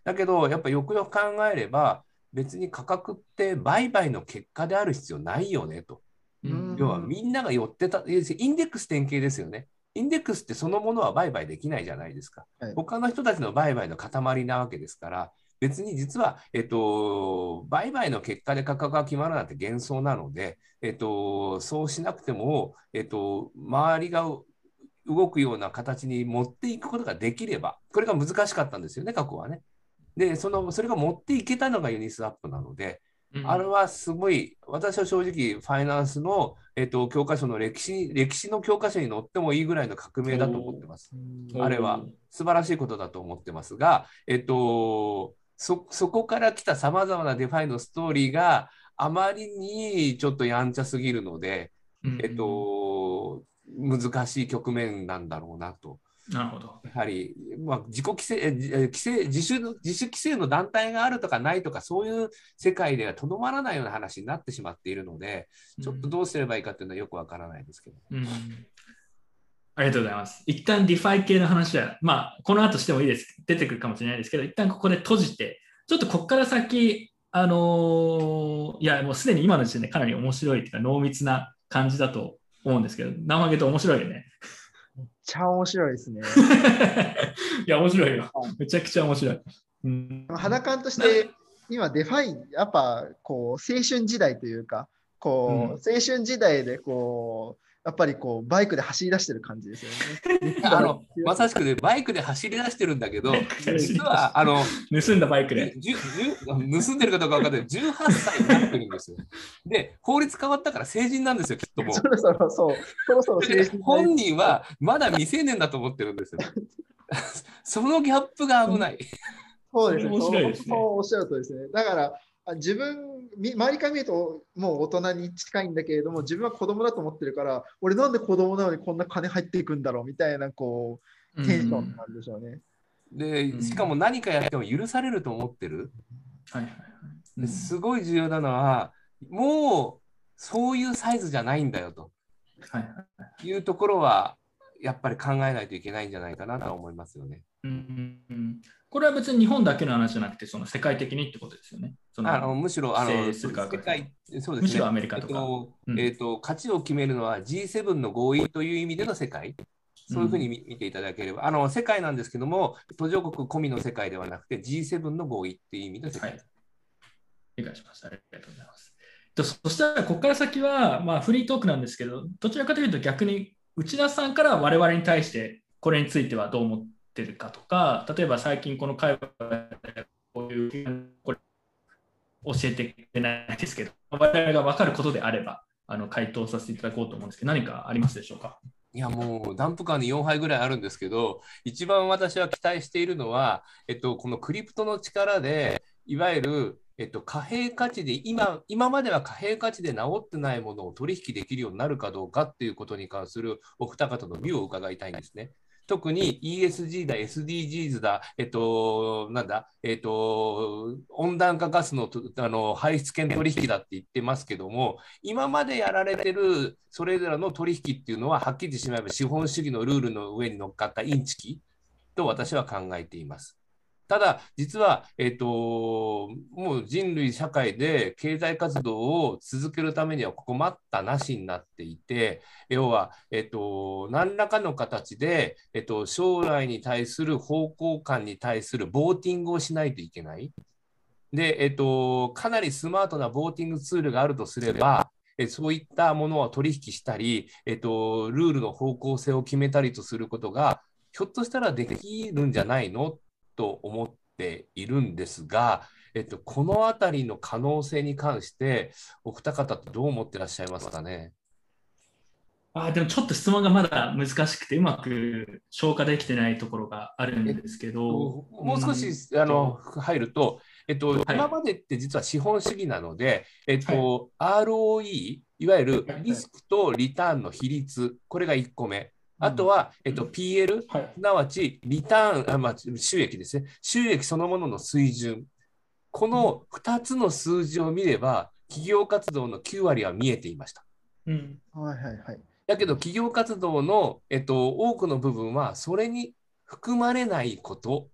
だけど、やっぱよくよく考えれば、別に価格って売買の結果である必要ないよねと。うん、要はみんなが寄ってた、インデックス典型ですよね。インデックスってそのものは売買できないじゃないですか。はい、他の人たちの売買の塊なわけですから、別に実は、えっと、売買の結果で価格が決まるなんて幻想なので、えっと、そうしなくても、えっと、周りが動くような形に持っていくことができれば、これが難しかったんですよね、過去はね。で、そのそれが持っていけたのがユニスワップなので、あれはすごい、私は正直、ファイナンスの、えっと、教科書の歴史歴史の教科書に載ってもいいぐらいの革命だと思ってます。あれは素晴らしいことだと思ってますが、えっと、そそこから来たさまざまな DeFiのストーリーがあまりにちょっとやんちゃすぎるので、えっと、難しい局面なんだろうなと。なるほど。やはり、まあ、自己規制、規制自主の、自主規制の団体があるとかないとか、そういう世界ではとどまらないような話になってしまっているので、ちょっとどうすればいいかというのはよくわからないですけど。うんありがとうございます。一旦 DeFi系の話は、まあ、この後してもいいです。出てくるかもしれないですけど、一旦ここで閉じて、ちょっとここから先、あのーいや、もうすでに今の時点でかなり面白いというか、濃密な感じだと思うんですけど、生揚げと面白いよね。めっちゃ面白いですね。いや、面白いよ。めちゃくちゃ面白い。うん、肌感として、今、 DeFi、やっぱこう青春時代というか、こう、うん青春時代でこう、やっぱりこうバイクで走り出してる感じですよね。あのまさしくね、バイクで走り出してるんだけど、実はあの盗んだバイクで。じゅじゅ盗んでるかどうか分かんない18歳になってるんですよ。で、法律変わったから成人なんですよ、きっともそろそろそう、そろそろう。で青春本人はまだ未成年だと思ってるんですよ。そのギャップが危ない。そうですね。面白いですねそうそうおっしゃるとりですね。だから、あ自分、み周りから見ると、もう大人に近いんだけれども、自分は子供だと思ってるから、俺なんで子供なのにこんな金入っていくんだろうみたいな、こう、テンションなんでしょうね。で、しかも何かやっても許されると思ってる。はいはいはいですごい重要なのは、もうそういうサイズじゃないんだよとはいはいいうところは、やっぱり考えないといけないんじゃないかなとは思いますよね。うんうんうんこれは別に日本だけの話じゃなくて、その世界的にってことですよね。そのあのむしろあの世界、そうですね。むしろアメリカとかえっとうんえっと価値を決めるのは G7 の合意という意味での世界。そういうふうに見見ていただければ、あの世界なんですけども、途上国込みの世界ではなくて G7 の合意っていう意味の世界。はい理解しました。ありがとうございます。とそしたら、ここから先は、まあ、フリートークなんですけど、どちらかというと逆に内田さんから我々に対してこれについてはどう思ってるかとか、例えば最近この会話でこういうこれ教えてくれないですけど、我々が分かることであれば、あの回答させていただこうと思うんですけど、何かありますでしょうか？いやもうダンプカーに4杯ぐらいあるんですけど、一番私は期待しているのは、えっと、このクリプトの力で、いわゆる、えっと、貨幣価値で今、今までは貨幣価値で治ってないものを取引できるようになるかどうかっていうことに関するお二方の美を伺いたいんですね。特に ESG だ、SDGs だ、えっと、なんだ、えっと、温暖化ガスのあの排出権取引だって言ってますけども、今までやられてるそれぞれの取引っていうのは、はっきりしまえば資本主義のルールの上に乗っかったインチキと私は考えています。ただ、実は、えっと、もう人類社会で経済活動を続けるためには、ここ待ったなしになっていて、要は、えっと、何らかの形で、えっと、将来に対する方向感に対するボーティングをしないといけない。で、えっと、かなりスマートなボーティングツールがあるとすれば、えそういったものを取引したり、えっと、ルールの方向性を決めたりとすることが、ひょっとしたらできるんじゃないのと思っているんですが、えっと、このあたりの可能性に関して、お二方ってどう思ってらっしゃいますかね？あでもちょっと質問がまだ難しくて、うまく消化できてないところがあるんですけど、もう少し、あの入ると、えっと、はい今までって実は資本主義なので、えっと ROE、いわゆるリスクとリターンの比率、これが1個目。あとは、えっと、PL、はいすなわちリターンあ、まあ、収益ですね。収益そのものの水準。この2つの数字を見れば、企業活動の9割は見えていました。うんはいはいはい。だけど、企業活動の、えっと、多くの部分は、それに含まれないこと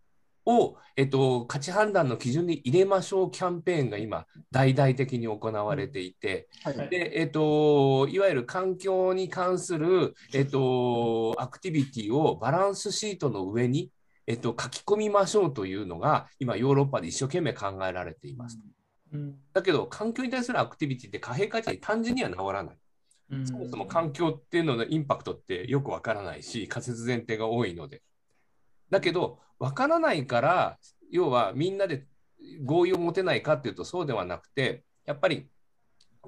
を、えっと、価値判断の基準に入れましょうキャンペーンが今、大々的に行われていて、はいはいでえっと、いわゆる環境に関する、えっと、アクティビティをバランスシートの上に、えっと、書き込みましょうというのが、今、ヨーロッパで一生懸命考えられています。うんだけど、環境に対するアクティビティって貨幣価値に単純には治らない。うんそもそも環境っていうののインパクトってよくわからないし、仮説前提が多いので。だけど、わからないから、要はみんなで合意を持てないかっていうとそうではなくて、やっぱり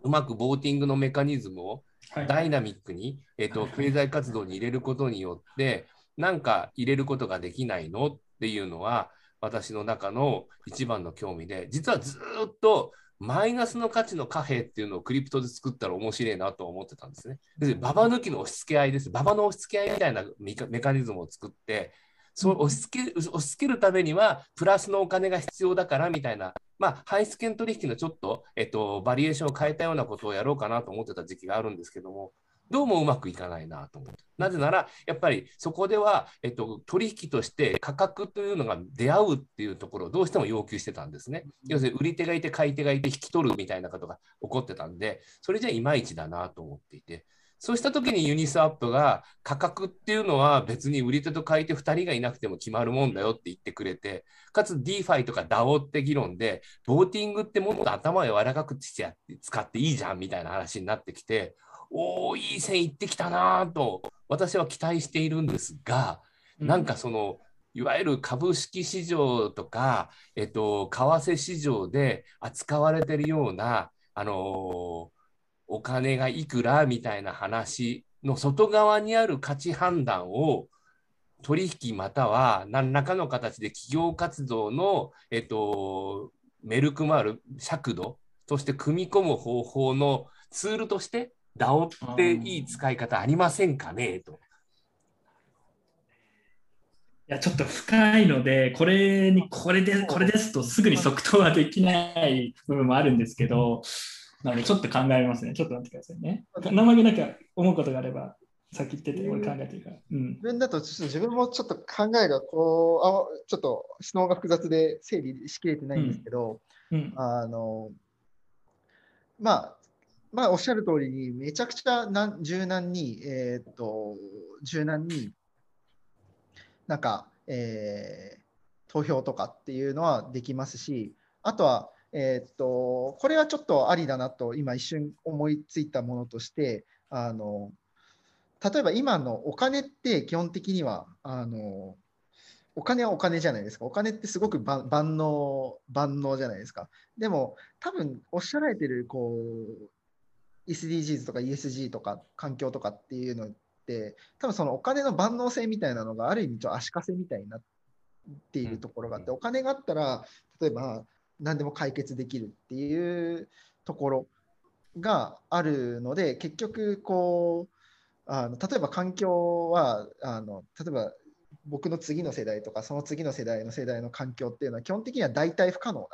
うまくボーティングのメカニズムをはいダイナミックに、えっと経済活動に入れることによって、なんか入れることができないの？っていうのは、私の中の一番の興味で、実はずーっとマイナスの価値の貨幣っていうのをクリプトで作ったら面白いなと思ってたんですね。で、ババ抜きの押し付け合いです。ババの押し付け合いみたいなメカメカニズムを作って、そう押し付け押し付けるためには、プラスのお金が必要だからみたいな、まあ、ハイス券取引のちょっと、えっと、バリエーションを変えたようなことをやろうかなと思ってた時期があるんですけども、どうもうまくいかないなと思って。なぜなら、やっぱりそこでは、えっと、取引として価格というのが出会うっていうところをどうしても要求してたんですね。要するに売り手がいて買い手がいて引き取るみたいなことが起こってたんで、それじゃいまいちだなと思っていて。そうした時にユニスワップが価格っていうのは別に売り手と買い手2人がいなくても決まるもんだよって言ってくれて、かつ DeFi とか DAO って議論で、ボーティングってもっと頭を柔らかくして使っていいじゃんみたいな話になってきて、おお、いい線いってきたなと私は期待しているんですが、なんかその、いわゆる株式市場とか、えっと、為替市場で扱われているような、あのお金がいくらみたいな話の外側にある価値判断を取引または何らかの形で企業活動の、えっと、メルクマール尺度として組み込む方法のツールとして DAO っていい使い方ありませんかねと。いやちょっと深いので、これにこれでこれですとすぐに即答はできない部分もあるんですけど、なのでちょっと考えますね。ちょっと待ってくださいね。生毛なんか思うことがあれば、さっき言ってて、俺考えてるから。うん、自分だとちょっと自分もちょっと考えがこう、あちょっと質問が複雑で整理しきれてないんですけど、うんうん、あのまあ、まあ、おっしゃる通りに、めちゃくちゃ柔軟に、えー、っと、柔軟に、なんか、えー、投票とかっていうのはできますし、あとは、えー、っと、これはちょっとありだなと、今一瞬思いついたものとして、あの、例えば今のお金って基本的には、あの、お金はお金じゃないですか。お金ってすごく万能、万能じゃないですか。でも、多分おっしゃられてる、こう、SDGs とか ESG とか環境とかっていうのって、多分そのお金の万能性みたいなのがある意味ちょ足かせみたいになっているところがあって、お金があったら、例えば何でも解決できるっていうところがあるので、結局こう、あの例えば環境はあの例えば僕の次の世代とかその次の世代の世代の環境っていうのは基本的には大体不可能な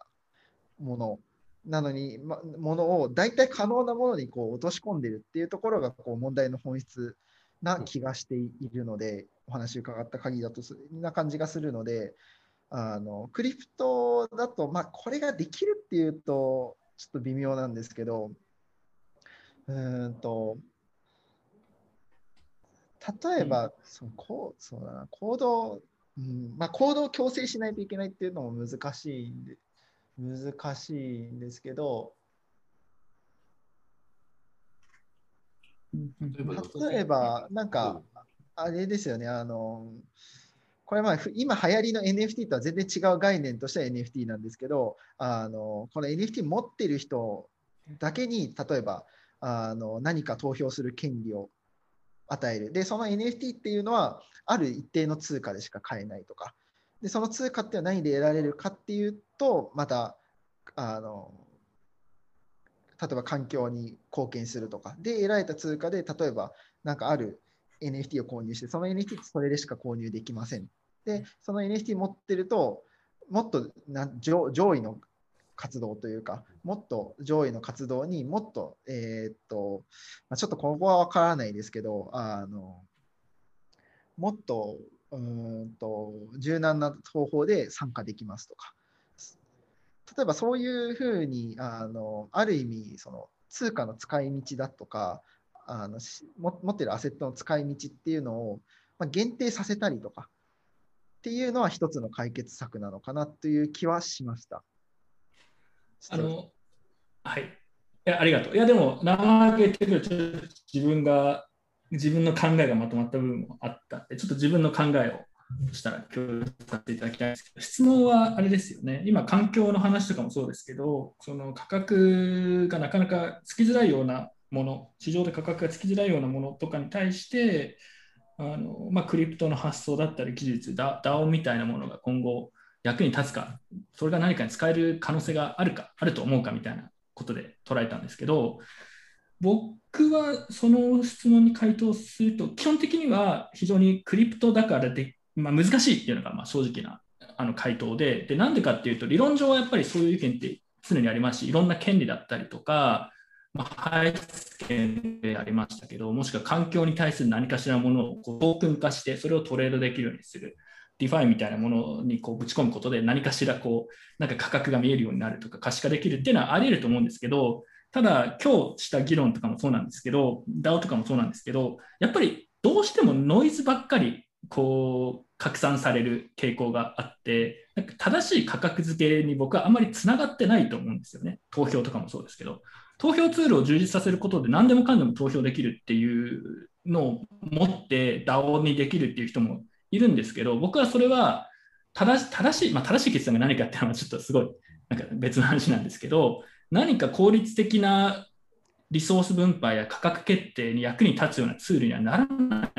ものなのに、ま、ものを大体可能なものにこう落とし込んでるっていうところがこう問題の本質な気がしているので、お話伺った限りだとそんな感じがするのであのクリプトだと、まあ、これができるっていうとちょっと微妙なんですけどうんと例えば、うん、そのこうそうだな行動、うんまあ、行動を強制しないといけないっていうのも難しいんで難しいんですけど例えばなんかあれですよねあのこれまあ今流行りの NFT とは全然違う概念としては NFT なんですけどあのこの NFT 持ってる人だけに例えばあの何か投票する権利を与える。で、その NFT っていうのは、ある一定の通貨でしか買えないとか。で、その通貨って何で得られるかっていうと、また、あの、例えば環境に貢献するとか。で、得られた通貨で、例えば、なんかある NFT を購入して、その NFT ってそれでしか購入できません。で、その NFT 持ってると、もっとな上上位の活動というか、もっと上位の活動にもっと、えー、っと、まあ、ちょっと今後はわからないですけど、あのもっとうんと柔軟な方法で参加できますとか、例えばそういうふうにあのある意味その通貨の使い道だとかあの持ってるアセットの使い道っていうのを、まあ、限定させたりとかっていうのは一つの解決策なのかなという気はしました。あの、はい。いや、ありがとう。いや、でも、生揚げてくると、自分が、自分の考えがまとまった部分もあったんで、ちょっと自分の考えを、したら共有させていただきたいんですけど、質問はあれですよね。今、環境の話とかもそうですけど、その価格がなかなかつきづらいようなもの、市場で価格がつきづらいようなものとかに対して、あのまあ、クリプトの発想だったり技術、DAO みたいなものが今後役に立つか、それが何かに使える可能性があるか、あると思うかみたいなことで捉えたんですけど、僕はその質問に回答すると、基本的には非常にクリプトだからで、まあ、難しいっていうのがまあ正直なあの回答でで、なんでかっていうと、理論上はやっぱりそういう意見って常にありますし、いろんな権利だったりとか、まあ、排出権でありましたけど、もしくは環境に対する何かしらものをこうトークン化して、それをトレードできるようにする。 DeFiみたいなものにこうぶち込むことで何かしらこうなんか価格が見えるようになるとか可視化できるっていうのはあり得ると思うんですけどただ今日した議論とかもそうなんですけど DAO とかもそうなんですけどやっぱりどうしてもノイズばっかりこう拡散される傾向があってなんか正しい価格付けに僕はあんまりつながってないと思うんですよね投票とかもそうですけど投票ツールを充実させることで何でもかんでも投票できるっていうのを持って DAO にできるっていう人もいるんですけど、僕はそれは正し正しい、まあ、正しい決断が何かっていうのはちょっとすごいなんか別の話なんですけど、何か効率的なリソース分配や価格決定に役に立つようなツールにはならな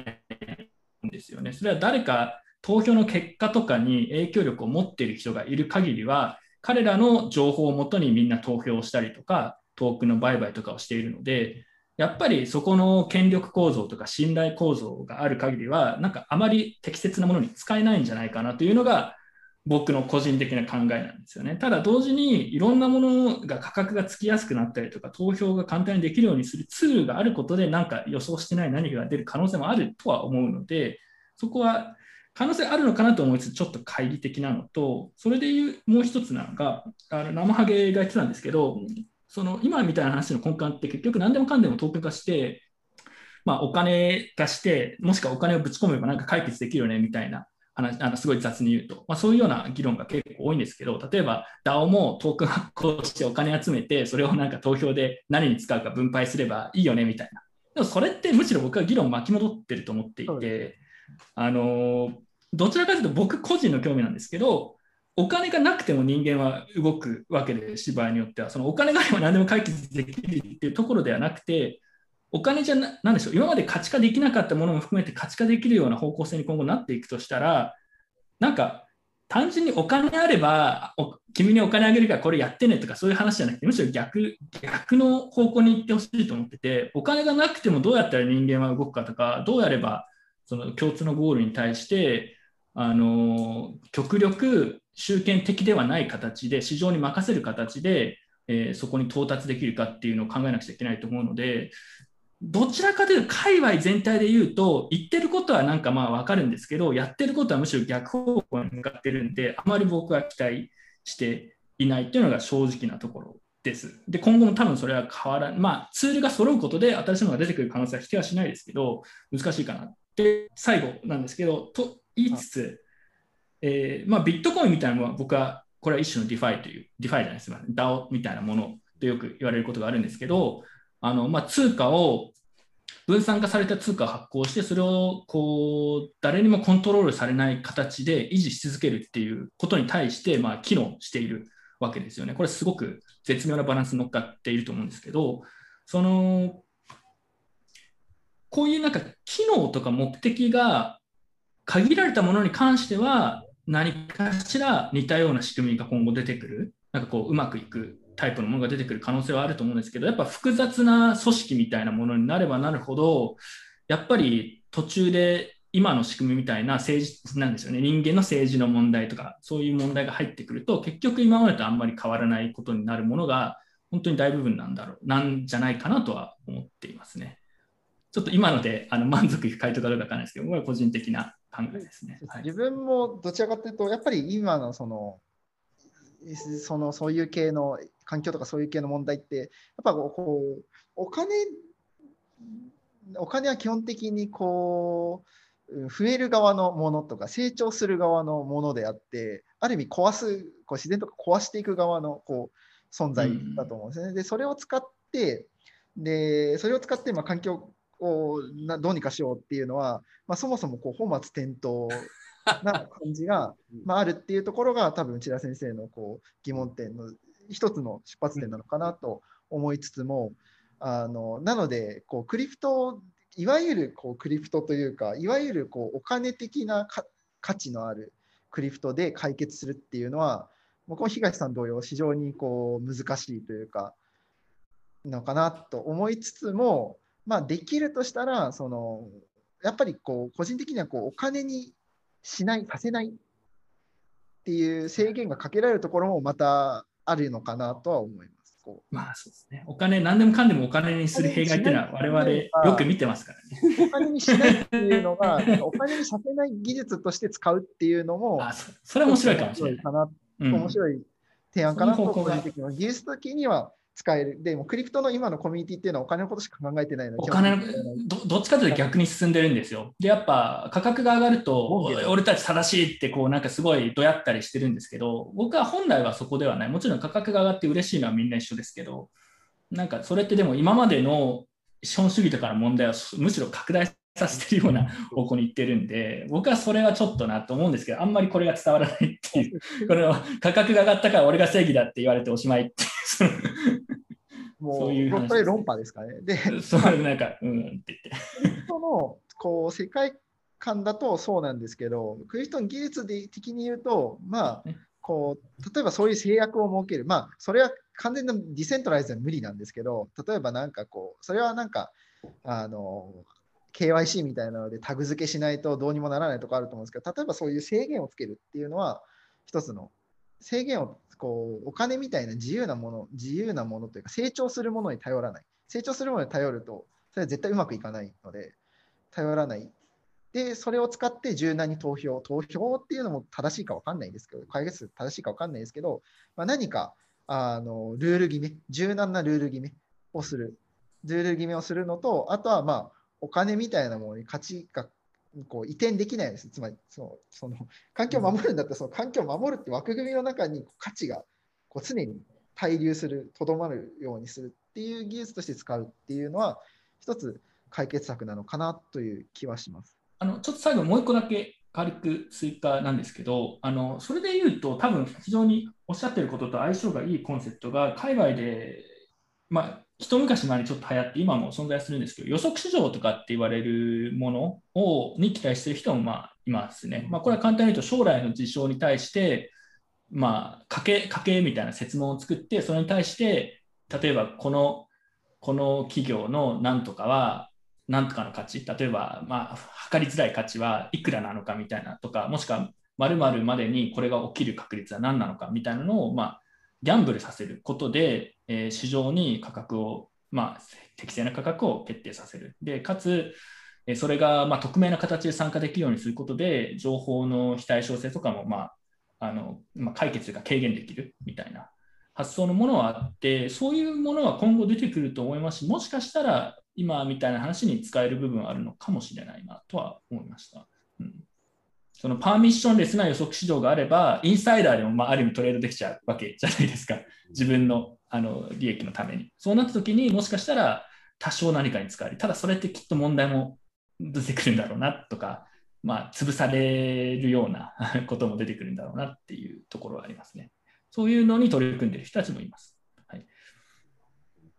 いんですよね。それは誰か投票の結果とかに影響力を持っている人がいる限りは、彼らの情報をもとにみんな投票したりとか、トークの売買とかをしているので、やっぱりそこの権力構造とか信頼構造がある限りは、なんかあまり適切なものに使えないんじゃないかなというのが、僕の個人的な考えなんですよね。ただ同時にいろんなものが価格がつきやすくなったりとか投票が簡単にできるようにするツールがあることでなんか予想してない何かが出る可能性もあるとは思うのでそこは可能性あるのかなと思いつつちょっと懐疑的なのとそれでいうもう一つなのがあの生ハゲが言ってたんですけどその今みたいな話の根幹って結局何でもかんでもトークン化して、まあ、お金化して、もしくはお金をぶち込めばなんか解決できるよねみたいな話、あのすごい雑に言うと、まあ、そういうような議論が結構多いんですけど、例えば DAO もトークン発行してお金集めて、それをなんか投票で何に使うか分配すればいいよねみたいな。でもそれってむしろ僕は議論巻き戻ってると思っていて、あのどちらかというと僕個人の興味なんですけど、お金がなくても人間は動くわけでし場合によっては。そのお金があれば何でも解決できるっていうところではなくてお金じゃななんでしょう。今まで価値化できなかったものも含めて価値化できるような方向性に今後なっていくとしたらなんか単純にお金あれば君にお金あげるからこれやってねとかそういう話じゃなくてむしろ逆逆の方向に行ってほしいと思っててお金がなくてもどうやったら人間は動くかとかどうやればその共通のゴールに対してあの極力集権的ではない形で市場に任せる形で、えー、そこに到達できるかっていうのを考えなくちゃいけないと思うのでどちらかというと界隈全体で言うと言ってることはなんかまあ分かるんですけどやってることはむしろ逆方向に向かってるんであまり僕は期待していないっていうのが正直なところです。で今後も多分それは変わらない、まあ、ツールが揃うことで新しいのが出てくる可能性は否定はしないですけど難しいかなって最後なんですけどと言いつつえーまあ、ビットコインみたいなのは僕はこれは一種の DeFi という、 DeFi じゃないですか、DAO みたいなものとよく言われることがあるんですけど、あのまあ、通貨を分散化された通貨を発行して、それをこう誰にもコントロールされない形で維持し続けるっていうことに対して、まあ、機能しているわけですよね。これすごく絶妙なバランスに乗っかっていると思うんですけど、そのこういうなんか機能とか目的が限られたものに関しては何かしら似たような仕組みが今後出てくる、なんかこううまくいくタイプのものが出てくる可能性はあると思うんですけど、やっぱ複雑な組織みたいなものになればなるほど、やっぱり途中で今の仕組みみたいな政治なんですよね、人間の政治の問題とか、そういう問題が入ってくると、結局今までとあんまり変わらないことになるものが、本当に大部分なんだろう、なんじゃないかなとは思っていますね。ちょっと今のであの満足いく回答かどうかわからないですけど、これは個人的な考えですね。はい、自分もどちらかというと、やっぱり今のその、そのそういう系の環境とかそういう系の問題って、やっぱこう、お金、お金は基本的にこう、増える側のものとか成長する側のものであってある意味壊すこう自然とか壊していく側のこう存在だと思うんですね。うん、でそれを使ってでそれを使ってまあ環境をなどうにかしようっていうのは、まあ、そもそもこう本末転倒な感じが まああるっていうところが多分内田先生のこう疑問点の一つの出発点なのかなと思いつつもあのなのでこうクリプトいわゆるこうクリプトというかいわゆるこうお金的な価値のあるクリプトで解決するっていうのは僕も東さん同様非常にこう難しいというかのかなと思いつつもまあ、できるとしたら、そのやっぱりこう個人的にはこうお金にしない、させないっていう制限がかけられるところもまたあるのかなとは思います。こまあそうですね。お金、何でもかんでもお金にする弊害っていうのは我々よく見てますからね。う、お金にしないっていうのが、お金にさせない技術として使うっていうのも、あそそれは面白いかもしれない。面白い提案かなとそういう方向が個人的には技術的には使える。でも、クリプトの今のコミュニティっていうのはお金のことしか考えてないので、お金のどどっちかというと逆に進んでるんですよ。で、やっぱ価格が上がると俺たち正しいってこうなんかすごいどやったりしてるんですけど、僕は本来はそこではない。もちろん価格が上がって嬉しいのはみんな一緒ですけど、なんかそれってでも今までの資本主義とかの問題をむしろ拡大させてるような方向に行ってるんで、僕はそれはちょっとなと思うんですけど、あんまりこれが伝わらないっていう、これは価格が上がったから俺が正義だって言われておしまいっていうも そういう話これ論破ですかね。で、その、そうなんか、うんって言って。クリプトのこう世界観だとそうなんですけど、クリプトの技術で的に言うと、まあね、こう例えばそういう制約を設ける、まあ、それは完全なディセントライズは無理なんですけど、例えばなんかこう、それはなんか、あの、KYC みたいなのでタグ付けしないとどうにもならないところあると思うんですけど、例えばそういう制限をつけるっていうのは、一つの制限をこうお金みたいな自由なもの、自由なものというか、成長するものに頼らない。成長するものに頼ると、それは絶対うまくいかないので、頼らない。で、それを使って柔軟に投票。投票っていうのも正しいか分かんないですけど、解決正しいか分かんないですけど、まあ、何かあのルール決め、柔軟なルール決めをする。ルール決めをするのと、あとはまあお金みたいなものに価値がこう移転できないです。つまりそのその環境を守るんだったら、その環境を守るって枠組みの中に価値がこう常に滞留する、とどまるようにするっていう技術として使うっていうのは、一つ解決策なのかなという気はします。あのちょっと最後もう一個だけ軽く追加なんですけど、あのそれで言うと、多分非常におっしゃってることと相性がいいコンセプトが、海外で、まあ、一昔前にちょっと流行って、今も存在するんですけど、予測市場とかって言われるものをに期待してる人もまあいますね。まあ、これは簡単に言うと、将来の事象に対して、まあ、家計、家計みたいな設問を作って、それに対して、例えばこの、この企業のなんとかは、なんとかの価値、例えば、まあ、測りづらい価値はいくらなのかみたいなとか、もしくは、〇〇までにこれが起きる確率は何なのかみたいなのを、まあ、ギャンブルさせることで、えー市場に価格を、まあ、適正な価格を決定させる。で、かつ、えそれが、まあ、匿名な形で参加できるようにすることで、情報の非対称性とかも、まあ、あのまあ、解決が軽減できるみたいな発想のものはあって、そういうものは今後出てくると思いますし、もしかしたら今みたいな話に使える部分あるのかもしれないなとは思いました。うん、そのパーミッションレスな予測市場があれば、インサイダーでもまあある意味トレードできちゃうわけじゃないですか、自分のあの利益のために。そうなった時にもしかしたら多少何かに使われ。ただそれってきっと問題も出てくるんだろうなとか、まあ、潰されるような ことも出てくるんだろうなっていうところはありますね。そういうのに取り組んでいる人たちもいます。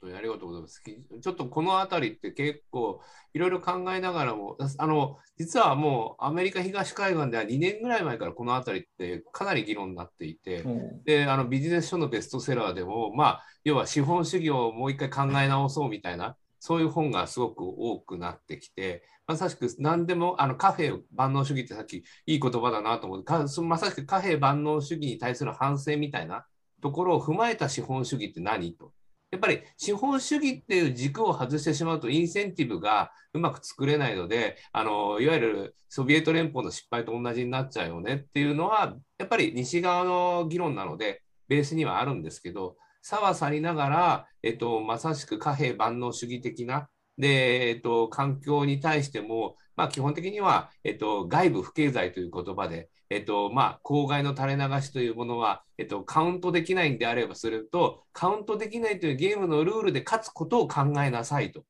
当にありがとうございます。ちょっとこのあたりって結構いろいろ考えながらも、あの実はもうアメリカ東海岸では2年ぐらい前からこのあたりってかなり議論になっていて、であのビジネス書のベストセラーでも、まあ、要は資本主義をもう一回考え直そうみたいな、そういう本がすごく多くなってきて、まさしく何でもあのカフェ万能主義ってさっきいい言葉だなと思ってかまさしく貨幣万能主義に対する反省みたいなところを踏まえた資本主義って何と。やっぱり資本主義っていう軸を外してしまうとインセンティブがうまく作れないのであのいわゆるソビエト連邦の失敗と同じになっちゃうよねっていうのはやっぱり西側の議論なのでベースにはあるんですけど差は去りながら、えっと、まさしく貨幣万能主義的なで、えっと、環境に対しても、まあ、基本的には、えっと、外部不経済という言葉で、えっとまあ、公害の垂れ流しというものは、えっと、カウントできないんであればするとカウントできないというゲームのルールで勝つことを考えなさいと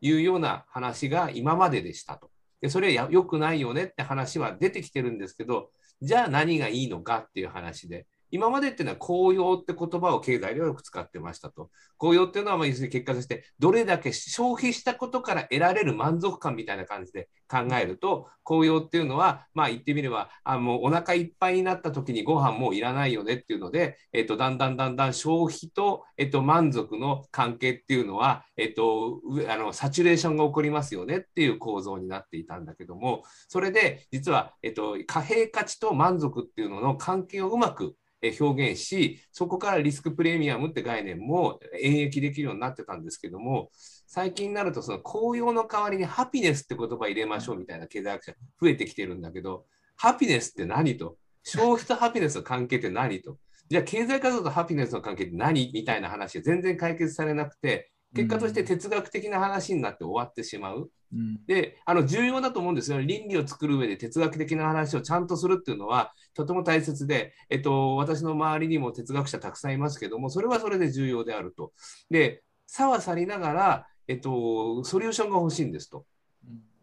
いうような話が今まででしたと。でそれは良くないよねって話は出てきてるんですけどじゃあ何がいいのかっていう話で今までっていうのは公用って言葉を経済でよく使ってましたと。公用っていうのはまあ要するに結果としてどれだけ消費したことから得られる満足感みたいな感じで考えると公用っていうのはまあ言ってみればあもうお腹いっぱいになった時にご飯もういらないよねっていうので、えっと、だんだんだんだん消費と、えっと、満足の関係っていうのは、えっと、あのサチュレーションが起こりますよねっていう構造になっていたんだけどもそれで実は、えっと、貨幣価値と満足っていうのの関係をうまく表現し、そこからリスクプレミアムって概念も演繹できるようになってたんですけども、最近になると、その紅葉の代わりにハピネスって言葉入れましょうみたいな経済学者増えてきてるんだけど、ハピネスって何と？消費とハピネスの関係って何と？じゃあ経済活動とハピネスの関係って何？みたいな話が全然解決されなくて、結果として哲学的な話になって終わってしまう。うん、であの重要だと思うんですよ、倫理を作る上で哲学的な話をちゃんとするっていうのはとても大切で、えっと、私の周りにも哲学者たくさんいますけども、それはそれで重要であると。で、差は去りながら、えっと、ソリューションが欲しいんですと。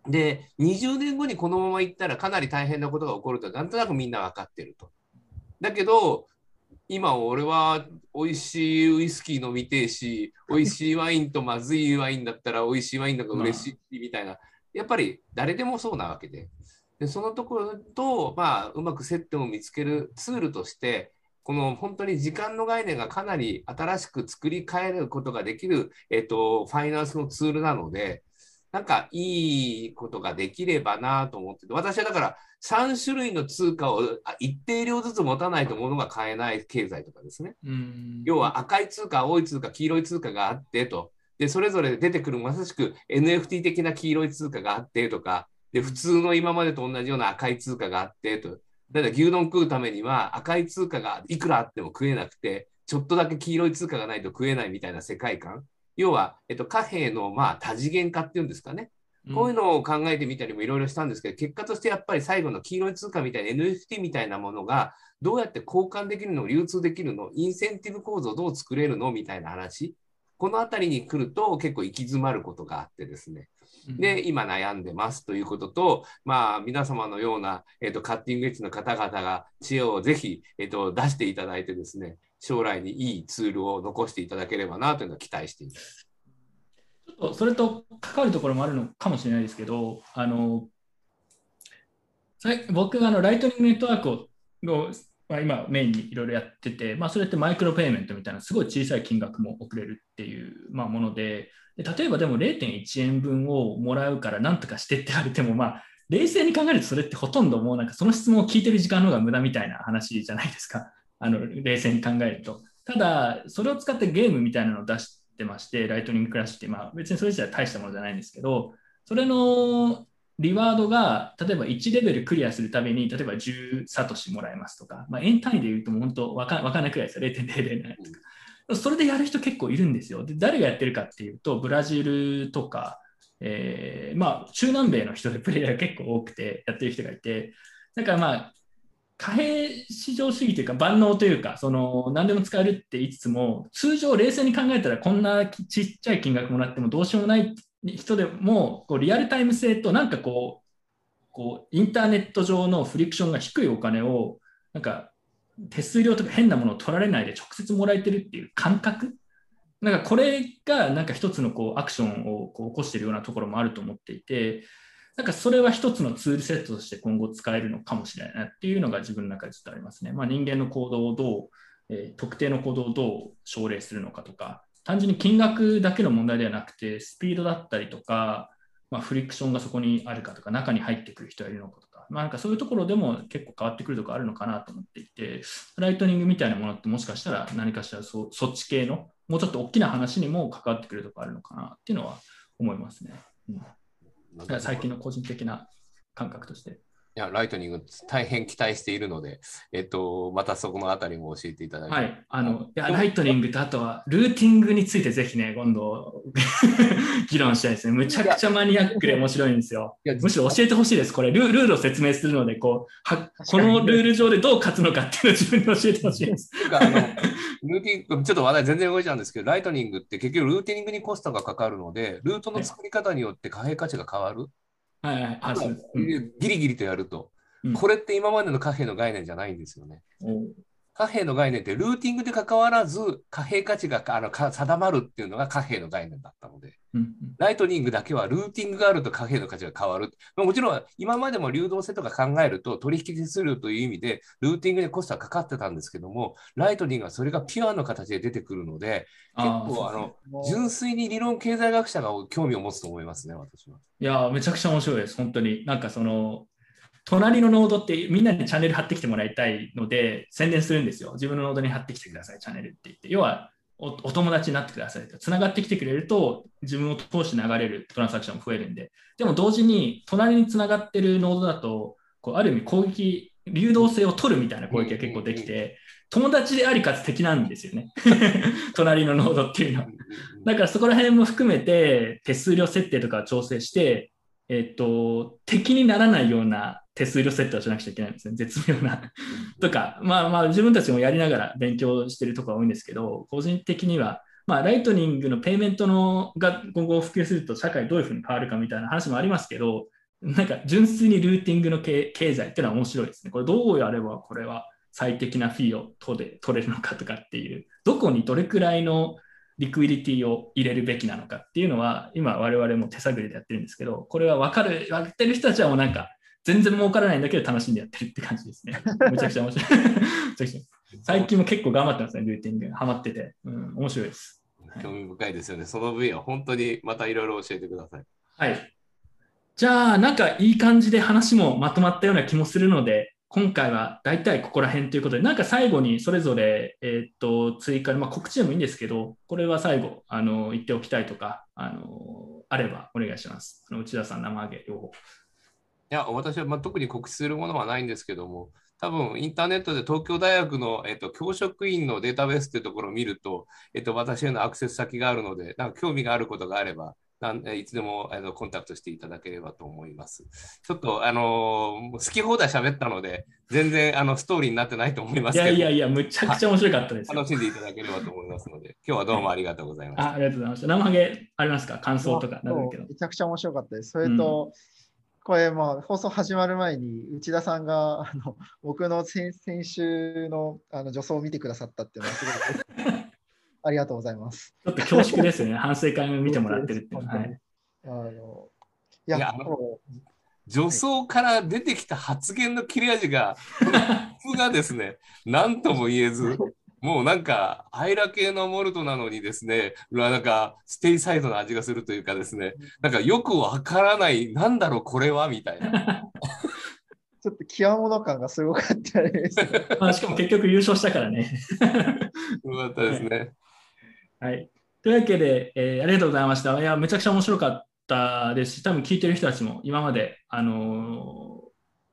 で、20年後にこのままいったらかなり大変なことが起こると、なんとなくみんな分かってると。だけど、今俺は美味しいウイスキー飲みてえし、美味しいワインとまずいワインだったら美味しいワインだから嬉しいみたいな、やっぱり誰でもそうなわけで。でそのところと、まあ、うまく接点を見つけるツールとして、この本当に時間の概念がかなり新しく作り変えることができる、えっと、ファイナンスのツールなので、なんかいいことができればなと思ってて、私はだから3種類の通貨を一定量ずつ持たないと物が買えない経済とかですね。要は赤い通貨、青い通貨、黄色い通貨があってと。で、それぞれ出てくるまさしく NFT 的な黄色い通貨があってとか、で、普通の今までと同じような赤い通貨があってと。だから牛丼食うためには赤い通貨がいくらあっても食えなくて、ちょっとだけ黄色い通貨がないと食えないみたいな世界観。要は、えっと、貨幣のまあ多次元化っていうんですかね。こういうのを考えてみたりもいろいろしたんですけど、結果としてやっぱり最後の黄色い通貨みたいな NFT みたいなものがどうやって交換できるの、流通できるの、インセンティブ構造をどう作れるのみたいな話。この辺りに来ると結構行き詰まることがあってですね。で、今悩んでますということと、まあ、皆様のような、えーと、カッティングエッジの方々が知恵をぜひ、えーと出していただいてですね、将来にいいツールを残していただければなというのを期待しています。ちょっとそれと関わるところもあるのかもしれないですけど、あの僕があのライトニングネットワークをま、今メインにいろいろやってて、まあ、それってマイクロペイメントみたいなすごい小さい金額も送れるっていう、まあ、ものでで例えばでも0.1円分をもらうからなんとかしてって言われても、まあ、冷静に考えるとそれってほとんどもうなんかその質問を聞いてる時間の方が無駄みたいな話じゃないですか。あの冷静に考えると。ただ、それを使ってゲームみたいなのを出してまして、ライトニングクラッシュって、まあ、別にそれ自体大したものじゃないんですけど、それのリワードが、例えば1レベルクリアするために、例えば10サトシもらえますとか、まあ、円単位で言うともう本当わかわかんないくらいですよ、0.007とか。それでやる人結構いるんですよ。で誰がやってるかっていうと、ブラジルとか、えー、まあ、中南米の人でプレイヤーが結構多くてやってる人がいて、だからまあ、貨幣市場主義というか万能というかその何でも使えるって言いつつも通常冷静に考えたらこんなちっちゃい金額もらってもどうしようもない人でもこうリアルタイム性となんかこうこうインターネット上のフリクションが低いお金をなんか手数料とか変なものを取られないで直接もらえてるっていう感覚。なんかこれがなんか一つのこうアクションをこう起こしているようなところもあると思っていてなんかそれは一つのツールセットとして今後使えるのかもしれないなっていうのが自分の中でちょっとありますね。まあ、人間の行動をどう、えー、特定の行動をどう奨励するのかとか、単純に金額だけの問題ではなくて、スピードだったりとか、まあ、フリクションがそこにあるかとか、中に入ってくる人がいるのかとか、まあ、なんかそういうところでも結構変わってくるところあるのかなと思っていて、ライトニングみたいなものってもしかしたら何かしらそそっち系の、もうちょっと大きな話にも関わってくるところあるのかなっていうのは思いますね。うん、最近の個人的な感覚として。いや、ライトニング、大変期待しているので、えっと、またそこのあたりも教えていただいて。はい。あの、いや、ライトニングと、あとは、ルーティングについてぜひね、今度、議論したいですね。むちゃくちゃマニアックで面白いんですよ。むしろ教えてほしいです。これル、ルールを説明するので、こう、はこのルール上でどう勝つのかっていうのを自分に教えてほしいです。あのルーティング、ちょっと話題全然動いちゃうんですけど、ライトニングって結局ルーティングにコストがかかるので、ルートの作り方によって貨幣価値が変わる。はいはい、あそう。ギリギリとやると。これって今までの貨幣の概念じゃないんですよね。貨幣の概念ってルーティングで関わらず貨幣価値があの定まるっていうのが貨幣の概念だったので、ライトニングだけはルーティングがあると貨幣の価値が変わる。もちろん今までも流動性とか考えると取引手数料という意味でルーティングでコストはかかってたんですけども、ライトニングはそれがピュアの形で出てくるので、結構あの純粋に理論経済学者が興味を持つと思いますね、私は。いや、めちゃくちゃ面白いです、本当に。なんかその隣のノードってみんなにチャンネル貼ってきてもらいたいので、宣伝するんですよ。自分のノードに貼ってきてください、チャンネルって言って。要はお、お友達になってくださいと。つながってきてくれると、自分を通して流れるトランサクションも増えるんで。でも同時に、隣につながってるノードだと、こうある意味攻撃、流動性を取るみたいな攻撃が結構できて、友達でありかつ敵なんですよね。隣のノードっていうのは。だからそこら辺も含めて手数料設定とかを調整して、えっと、敵にならないような手数料設定をしなくちゃいけないんですね。絶妙な とか、まあまあ自分たちもやりながら勉強してるところが多いんですけど、個人的には、まあライトニングのペイメントのが今後普及すると社会どういうふうに変わるかみたいな話もありますけど、なんか純粋にルーティングの経済っていうのは面白いですね。これどうやればこれは最適なフィーを取れ取れるのかとかっていう、どこにどれくらいのリクイリティを入れるべきなのかっていうのは、今我々も手探りでやってるんですけど、これは分かる、分かってる人たちはもうなんか、全然儲からないんだけど楽しんでやってるって感じですね。めちゃくちゃ面白い。最近も結構頑張ってますね、ルーティング。ハマってて。うん、面白いです。興味深いですよね。その分野、本当にまたいろいろ教えてください。はい。じゃあ、なんかいい感じで話もまとまったような気もするので、今回は大体ここら辺ということで、なんか最後にそれぞれ、えっと追加で、まあ、告知でもいいんですけど、これは最後あの言っておきたいとか、あのあればお願いします。あの内田さん、生揚げ、両方。いや、私はまあ特に告知するものはないんですけども、多分インターネットで東京大学の、えっと、教職員のデータベースというところを見ると、えっと、私へのアクセス先があるので、なんか興味があることがあれば、なんいつでもあのコンタクトしていただければと思います。ちょっと、あのー、好き放題喋ったので、全然あのストーリーになってないと思いますけど。いやいやいや、むちゃくちゃ面白かったです。楽しんでいただければと思いますので、今日はどうもありがとうございました。あありがとうございました。生ハゲありますか？感想とかめちゃくちゃ面白かったです。それと、うんこれ、まあ、放送始まる前に内田さんがあの僕の先先週のあの助走を見てくださったっていうのはすごい ありがとうございます。ちょっと恐縮ですよね。反省会も見てもらってるっていうのは。はいあのいや、いや女装から出てきた発言の切れ味が、普がですね、何とも言えず、もうなんか、アイラ系のモルトなのにですね、なんか、ステイサイドの味がするというかですね、なんかよくわからない、なんだろう、これはみたいな。ちょっと極物感がすごかったです。まあ、しかも結局優勝したからね。よかったですね。はい。というわけで、えー、ありがとうございました。いや、めちゃくちゃ面白かったですし、多分聞いてる人たちも今まで、あのー、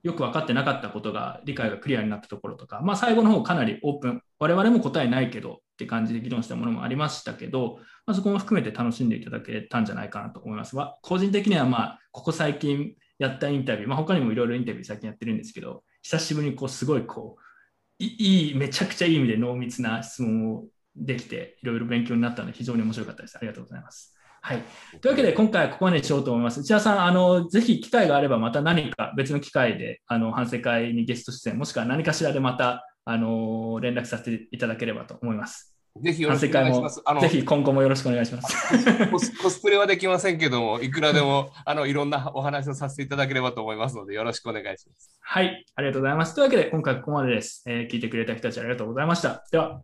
よく分かってなかったことが理解がクリアになったところとか、まあ、最後の方かなりオープン、我々も答えないけどって感じで議論したものもありましたけど、まあ、そこも含めて楽しんでいただけたんじゃないかなと思います。個人的には、まあ、ここ最近やったインタビュー、まあ、他にもいろいろインタビュー最近やってるんですけど、久しぶりにこうすごいこういい、めちゃくちゃいい意味で濃密な質問をできて、いろいろ勉強になったので、非常に面白かったです。ありがとうございます。はい。というわけで、今回はここまでにしようと思います。内田さん、あの、ぜひ機会があれば、また何か別の機会で、あの、反省会にゲスト出演、もしくは何かしらでまた、あの、連絡させていただければと思います。ぜひよろしくお願いします。ぜひ今後もよろしくお願いしますコス。コスプレはできませんけども、いくらでも あのいろんなお話をさせていただければと思いますので、よろしくお願いします。はい、ありがとうございます。というわけで、今回ここまでです。えー、聞いてくれた人たちありがとうございました。では。